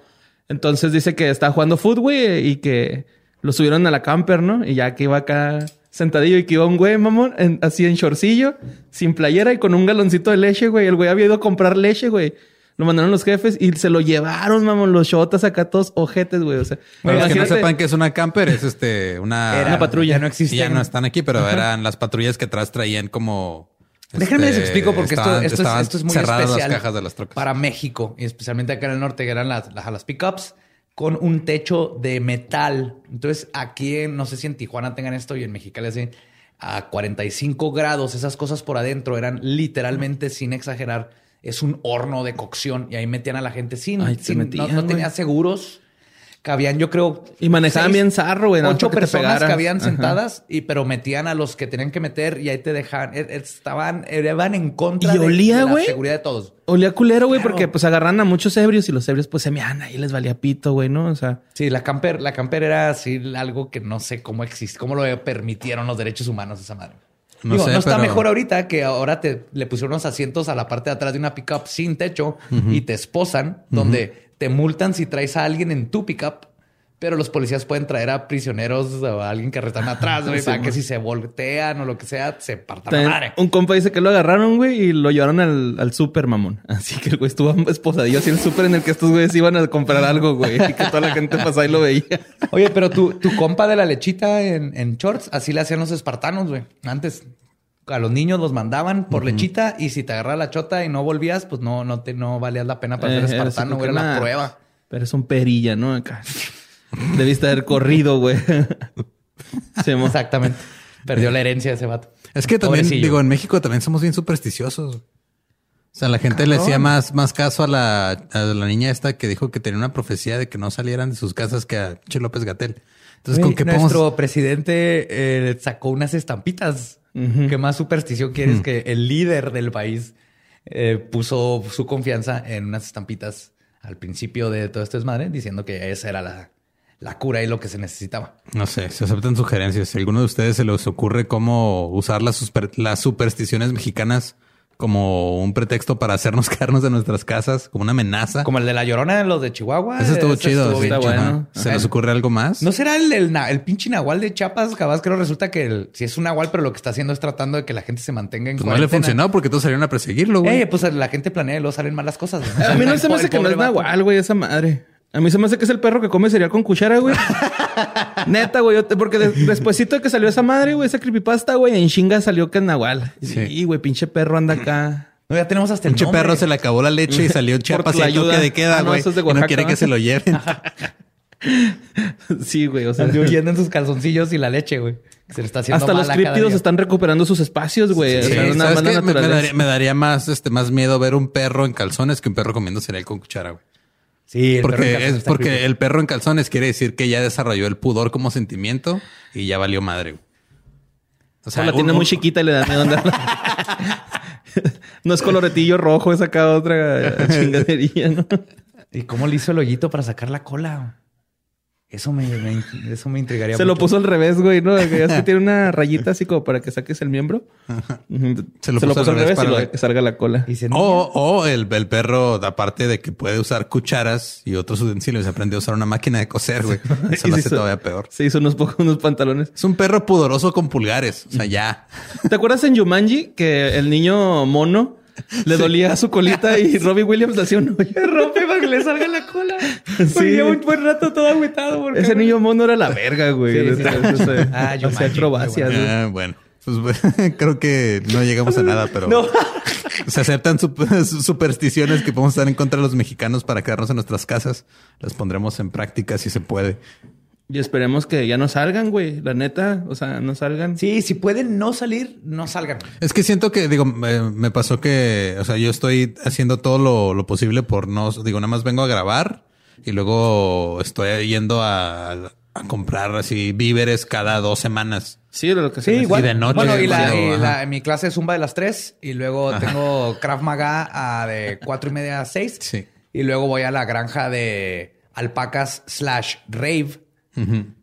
Entonces dice que estaba jugando fútbol, güey, y que lo subieron a la camper, ¿no? Y ya que iba acá sentadillo y que iba un güey, mamón, en- así en shortcillo, sin playera y con un galoncito de leche, güey. El güey había ido a comprar leche, güey. Lo mandaron los jefes y se lo llevaron, mamón, los shotas acá todos ojetes, güey. O sea, Para los que no sepan que es una camper, es este una, Era, Una patrulla. Ya no existe. ya no están aquí, pero eran las patrullas que atrás traían como. Déjenme les este, explico porque esto- estaban- esto, es, estaban esto es muy especial las cajas de las trocas. para México y especialmente acá en el norte que eran las, las, las pickups con un techo de metal. Entonces aquí, no sé si en Tijuana tengan esto y en Mexicali así, a 45 grados, esas cosas por adentro eran literalmente, sin exagerar, es un horno de cocción y ahí metían a la gente sin, Ay, se sin- metían, no, tenía seguros. Cabían, yo creo. Y manejaban bien zarro, güey, Ocho te personas pegaran. que habían Ajá. sentadas, y pero metían a los que tenían que meter y ahí te dejaban. e- Estaban, iban en contra Y de, olía, de la güey. seguridad de todos. Olía culero, güey, Claro. porque pues agarran a muchos ebrios y los ebrios pues se mean ahí les valía pito, güey, ¿no? O sea, Sí, la camper, la camper era así algo que no sé cómo existe, cómo lo permitieron los derechos humanos esa madre. No Digo, sé, no está pero- mejor ahorita que ahora te le pusieron unos asientos a la parte de atrás de una pickup sin techo y te esposan, donde te multan si traes a alguien en tu pickup, pero los policías pueden traer a prisioneros o a alguien que restan atrás, güey, Sí, para que si se voltean o lo que sea, se partan la también madre. un compa dice que lo agarraron, güey, y lo llevaron al, al súper, mamón. Así que el güey estuvo esposadillo así el súper en el que estos güeyes iban a comprar algo, güey, y que toda la gente pasaba y lo veía. Oye, pero tu, tu compa de la lechita en, en shorts, así le hacían los espartanos, güey. Antes a los niños los mandaban por lechita y si te agarraba la chota y no volvías, pues no, no te no valías la pena para Eh, ser espartano, güey. Era la prueba. Pero es un perilla, ¿no? Acá. Debiste haber corrido, güey. Sí. Exactamente. Perdió la herencia ese vato. Es que también, Pobrecillo. digo, en México también somos bien supersticiosos. O sea, la gente le hacía más, más caso a la, a la niña esta que dijo que tenía una profecía de que no salieran de sus casas que a Che López Gatel. Entonces, ¿con qué nuestro podemos? presidente eh, sacó unas estampitas. ¿Qué más superstición quieres que el líder del país eh, puso su confianza en unas estampitas al principio de todo este desmadre, diciendo que esa era la, la cura y lo que se necesitaba? No sé, se aceptan sugerencias. Si a alguno de ustedes se les ocurre cómo usar las, super- las supersticiones mexicanas como un pretexto para hacernos quedarnos de nuestras casas, como una amenaza. Como el de la llorona de los de Chihuahua. Eso estuvo Ese chido. estuvo sí. bueno. ¿Se Ajá. les ocurre algo más? ¿No será el, el, pinche nahual de Chiapas? Capaz que no resulta que el- si es un nahual, pero lo que está haciendo es tratando de que la gente se mantenga en Pues no le funcionó porque todos salieron a perseguirlo, güey. Eh, pues la gente planea y luego salen malas cosas. A mí no se me hace que no es nahual, güey, esa madre. A mí se me hace que es el perro que come cereal con cuchara, güey. Neta, güey. te- Porque de- despuesito de que salió esa madre, güey, esa creepypasta, güey, en chinga salió que es nahual. Sí. Güey, pinche perro anda acá. No, ya tenemos hasta el Pinche nombre. perro se le acabó la leche y salió Chiapas y la el toque ayuda. de queda, Ah, no, güey. eso es de y no quiere que se lo lleven. sí, güey, o sea. Salió huyendo en sus calzoncillos y la leche, güey. Se le está haciendo Hasta los críptidos están recuperando sus espacios, güey. Sí, o sea. Me, me daría, me daría más, este, más miedo ver un perro en calzones que un perro comiendo cereal con cuchara, güey. Sí, el perro en Porque, calzones es porque creepy. el perro en calzones quiere decir que ya desarrolló el pudor como sentimiento y ya valió madre. O O sea, la un- tiene un- muy chiquita y le da miedo andar. no es coloretillo rojo, es acá otra chingadería, ¿no? ¿Y cómo le hizo el hoyito para sacar la cola? Eso me, me- eso me intrigaría Se lo puso al revés, güey, ¿no? Que ya tiene una rayita así como para que saques el miembro. Ujú. Se lo puso al revés para y lo- que salga la cola. Y se- O, o el, el perro, aparte de que puede usar cucharas y otros utensilios, aprendió a usar una máquina de coser, güey. Eso lo se hace hizo- todavía peor. Se hizo unos pocos unos pantalones. Es un perro pudoroso con pulgares. O sea, ya. ¿Te acuerdas en Yumanji que el niño mono Le dolía su colita y Robbie Williams le hacía un hoyo. rompe para que le salga la cola. Sí. lleva un buen rato todo agüitado. porque- Ese niño mono era la verga, güey. Sí, sí, sí. Entonces, Ah, hacía Jumanji, acrobacias, güey. Ah, bueno, pues creo que no llegamos a nada, pero se aceptan sup- supersticiones que podemos estar en contra de los mexicanos para quedarnos en nuestras casas. Las pondremos en práctica si se puede. Y esperemos que ya no salgan, güey. La neta, o sea, no salgan. Sí, si pueden no salir, no salgan. Es que siento que, digo, me, me pasó que, o sea, yo estoy haciendo todo lo, lo posible por no, digo, nada más vengo a grabar y luego estoy yendo a, a comprar así víveres cada dos semanas. Sí, de lo que Sí, igual. Y de noche, Bueno, y, la, y la- mi clase de Zumba de las 3 y luego tengo Krav Maga a de cuatro y media a 6. Sí. Y luego voy a la granja de alpacas slash rave,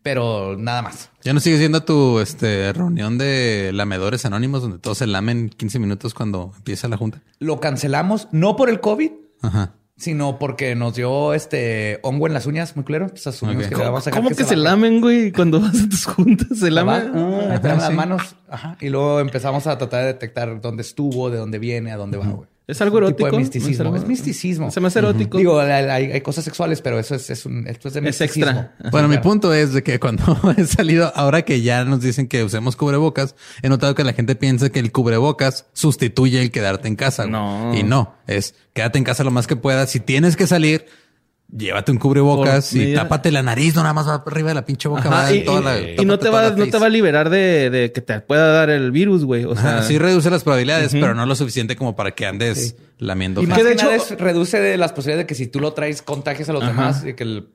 pero nada más. Ya no sigue siendo tu este, reunión de lamedores anónimos donde todos se lamen 15 minutos cuando empieza la junta. Lo cancelamos no por el COVID, Ajá. sino porque nos dio este hongo en las uñas, muy claro. Pues asumimos que le vamos a ¿Cómo que, se baje. lamen, güey? Cuando vas a tus juntas, se Se lamen. ah, las sí. manos. Ajá. Y luego empezamos a tratar de detectar dónde estuvo, de dónde viene, a dónde va, güey. ¿Es algo erótico? tipo de misticismo. ¿No es Es, algo- misticismo. Se me hace erótico. Digo, hay, cosas sexuales, pero eso es, es un, esto es de Es extra. Bueno, mi punto es de que cuando he salido, ahora que ya nos dicen que usemos cubrebocas, he notado que la gente piensa que el cubrebocas sustituye el quedarte en casa. No. Y no, es quédate en casa lo más que puedas. Si tienes que salir, llévate un cubrebocas y tápate la nariz, no nada más va arriba de la pinche boca. Ajá, va y, toda la- y- no te va, la no te va a liberar de, de que te pueda dar el virus, güey. O sea, Ajá, sí reduce las probabilidades, pero no lo suficiente como para que andes lamiendo. Y más Que de nada hecho- es- reduce de las posibilidades de que si tú lo traes, contagies a los demás y que el-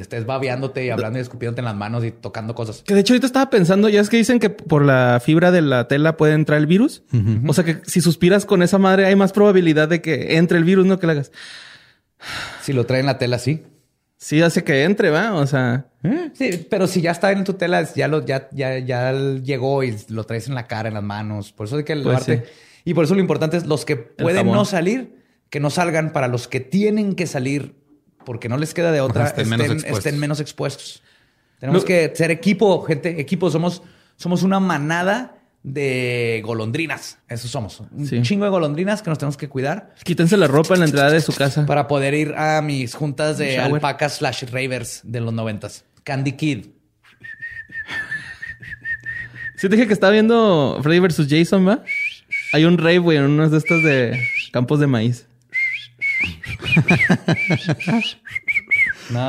estés babeándote y hablando y escupiéndote en las manos y tocando cosas. Que de hecho ahorita estaba pensando, ya es que dicen que por la fibra de la tela puede entrar el virus. O sea que si suspiras con esa madre hay más probabilidad de que entre el virus, no que le hagas. Si lo traen en la tela, sí. Sí hace que entre, ¿va? O sea, Sí, pero si ya está en tu tela, ya lo, ya, ya, ya llegó y lo traes en la cara, en las manos. Por eso hay que Pues lavarte. sí. Y por eso lo importante es los que pueden no salir, que no salgan para los que tienen que salir, porque no les queda de otra, estén estén, menos estén expuestos. menos expuestos. Tenemos Lo- que ser equipo, gente, equipo. Somos, somos una manada de golondrinas. Eso somos. Un Sí. chingo de golondrinas que nos tenemos que cuidar quítense la ropa en la entrada de su casa. para poder ir a mis juntas de alpacas slash ravers de los noventas. Candy Kid. Sí te dije que estaba viendo Freddy vs. Jason, ¿va? Hay un rave, güey, en unos de estos de campos de maíz. No.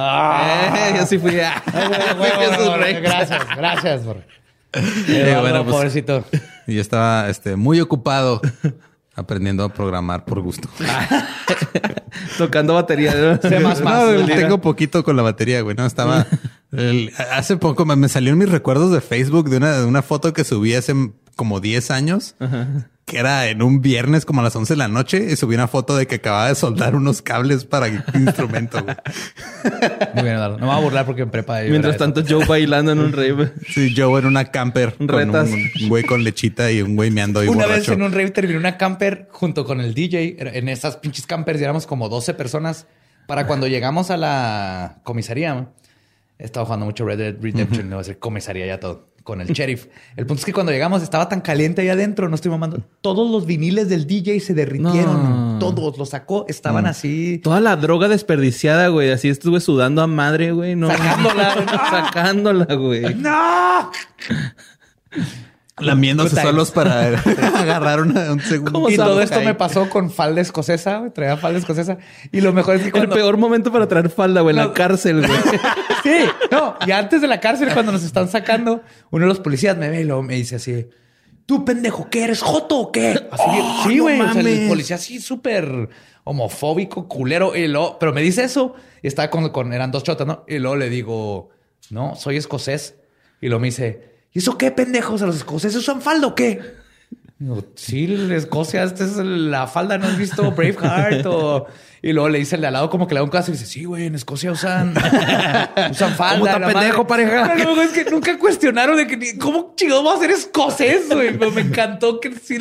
Eh, yo sí fui a... gracias, gracias. Por... Eh, bueno, pues, pobrecito. y yo estaba este, muy ocupado aprendiendo a programar por gusto. Tocando batería. tengo poquito con la batería, güey. No, estaba... el- hace poco me, en mis recuerdos de Facebook de una, de una foto que subí hace como 10 años. Que era en un viernes como a las 11 de la noche y subí una foto de que acababa de soldar unos cables para instrumento. güey. Muy bien, Eduardo. No me voy a burlar porque en prepa. Mientras tanto, Joe bailando en un rave. Sí, yo en una camper con Retas. un, un güey con lechita y un güey meando y Una borracho. vez en un rave terminé una camper junto con el DJ. En esas pinches campers y éramos como 12 personas. Para cuando llegamos a la comisaría, estaba jugando mucho Red Dead Redemption. No va a ser comisaría ya todo. Con el sheriff. El punto es que cuando llegamos estaba tan caliente ahí adentro, no estoy mamando. Todos los viniles del DJ se derritieron. No. Todos los sacó. Estaban así. Toda la droga desperdiciada, güey. Así estuve sudando a madre, güey. No. Sacándola. Sacándola, güey. ¡No! Lamiéndose Puta, solos para agarrar una- un segundo. ¿Cómo Y todo esto Ahí. me pasó con falda escocesa. güey. Traía falda escocesa. Y lo mejor es que El cuando... peor momento para traer falda, güey. En la No. cárcel, güey. Sí, no. Y antes de la cárcel, cuando nos están sacando, uno de los policías me ve y luego me dice así: ¿Tú, pendejo, qué eres? ¿Joto o qué? Así, sí, no güey. o sea, el policía así súper homofóbico, culero. Y luego, pero me dice eso. Y estaba con, con- eran dos chotas, ¿no? Y luego le digo: No, soy escocés. Y luego me dice: ¿Y eso qué, pendejo? O sea, ¿los escoceses usan falda o qué? Sí, Escocia, esta es la falda, ¿no has visto Braveheart? O... Y luego le dice el de al lado como que le da un caso y dice, sí, güey, en Escocia usan, usan falda. ¿Cómo la pendejo, madre". pareja? Pero luego es que nunca cuestionaron de que, ni- ¿cómo chingados va a ser escocés, güey? Me encantó que sí,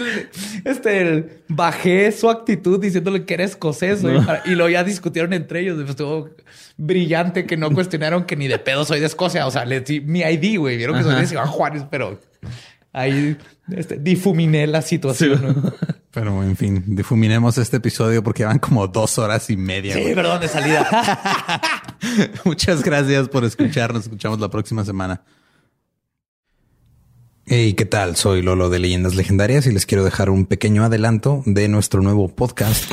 este, bajé su actitud diciéndole que era escocés, güey. Y luego ya discutieron entre ellos. Pues, estuvo brillante que no cuestionaron que ni de pedo soy de Escocia. O sea, le di mi ID, güey. Vieron que soy de Ciudad Juárez, pero ahí este, difuminé la situación. ¿no? Pero en fin, difuminemos este episodio porque van como dos horas y media. Sí, güey. perdón, de salida. Muchas gracias por escuchar. Nos escuchamos la próxima semana. Hey, ¿qué tal? Soy Lolo de Leyendas Legendarias y les quiero dejar un pequeño adelanto de nuestro nuevo podcast.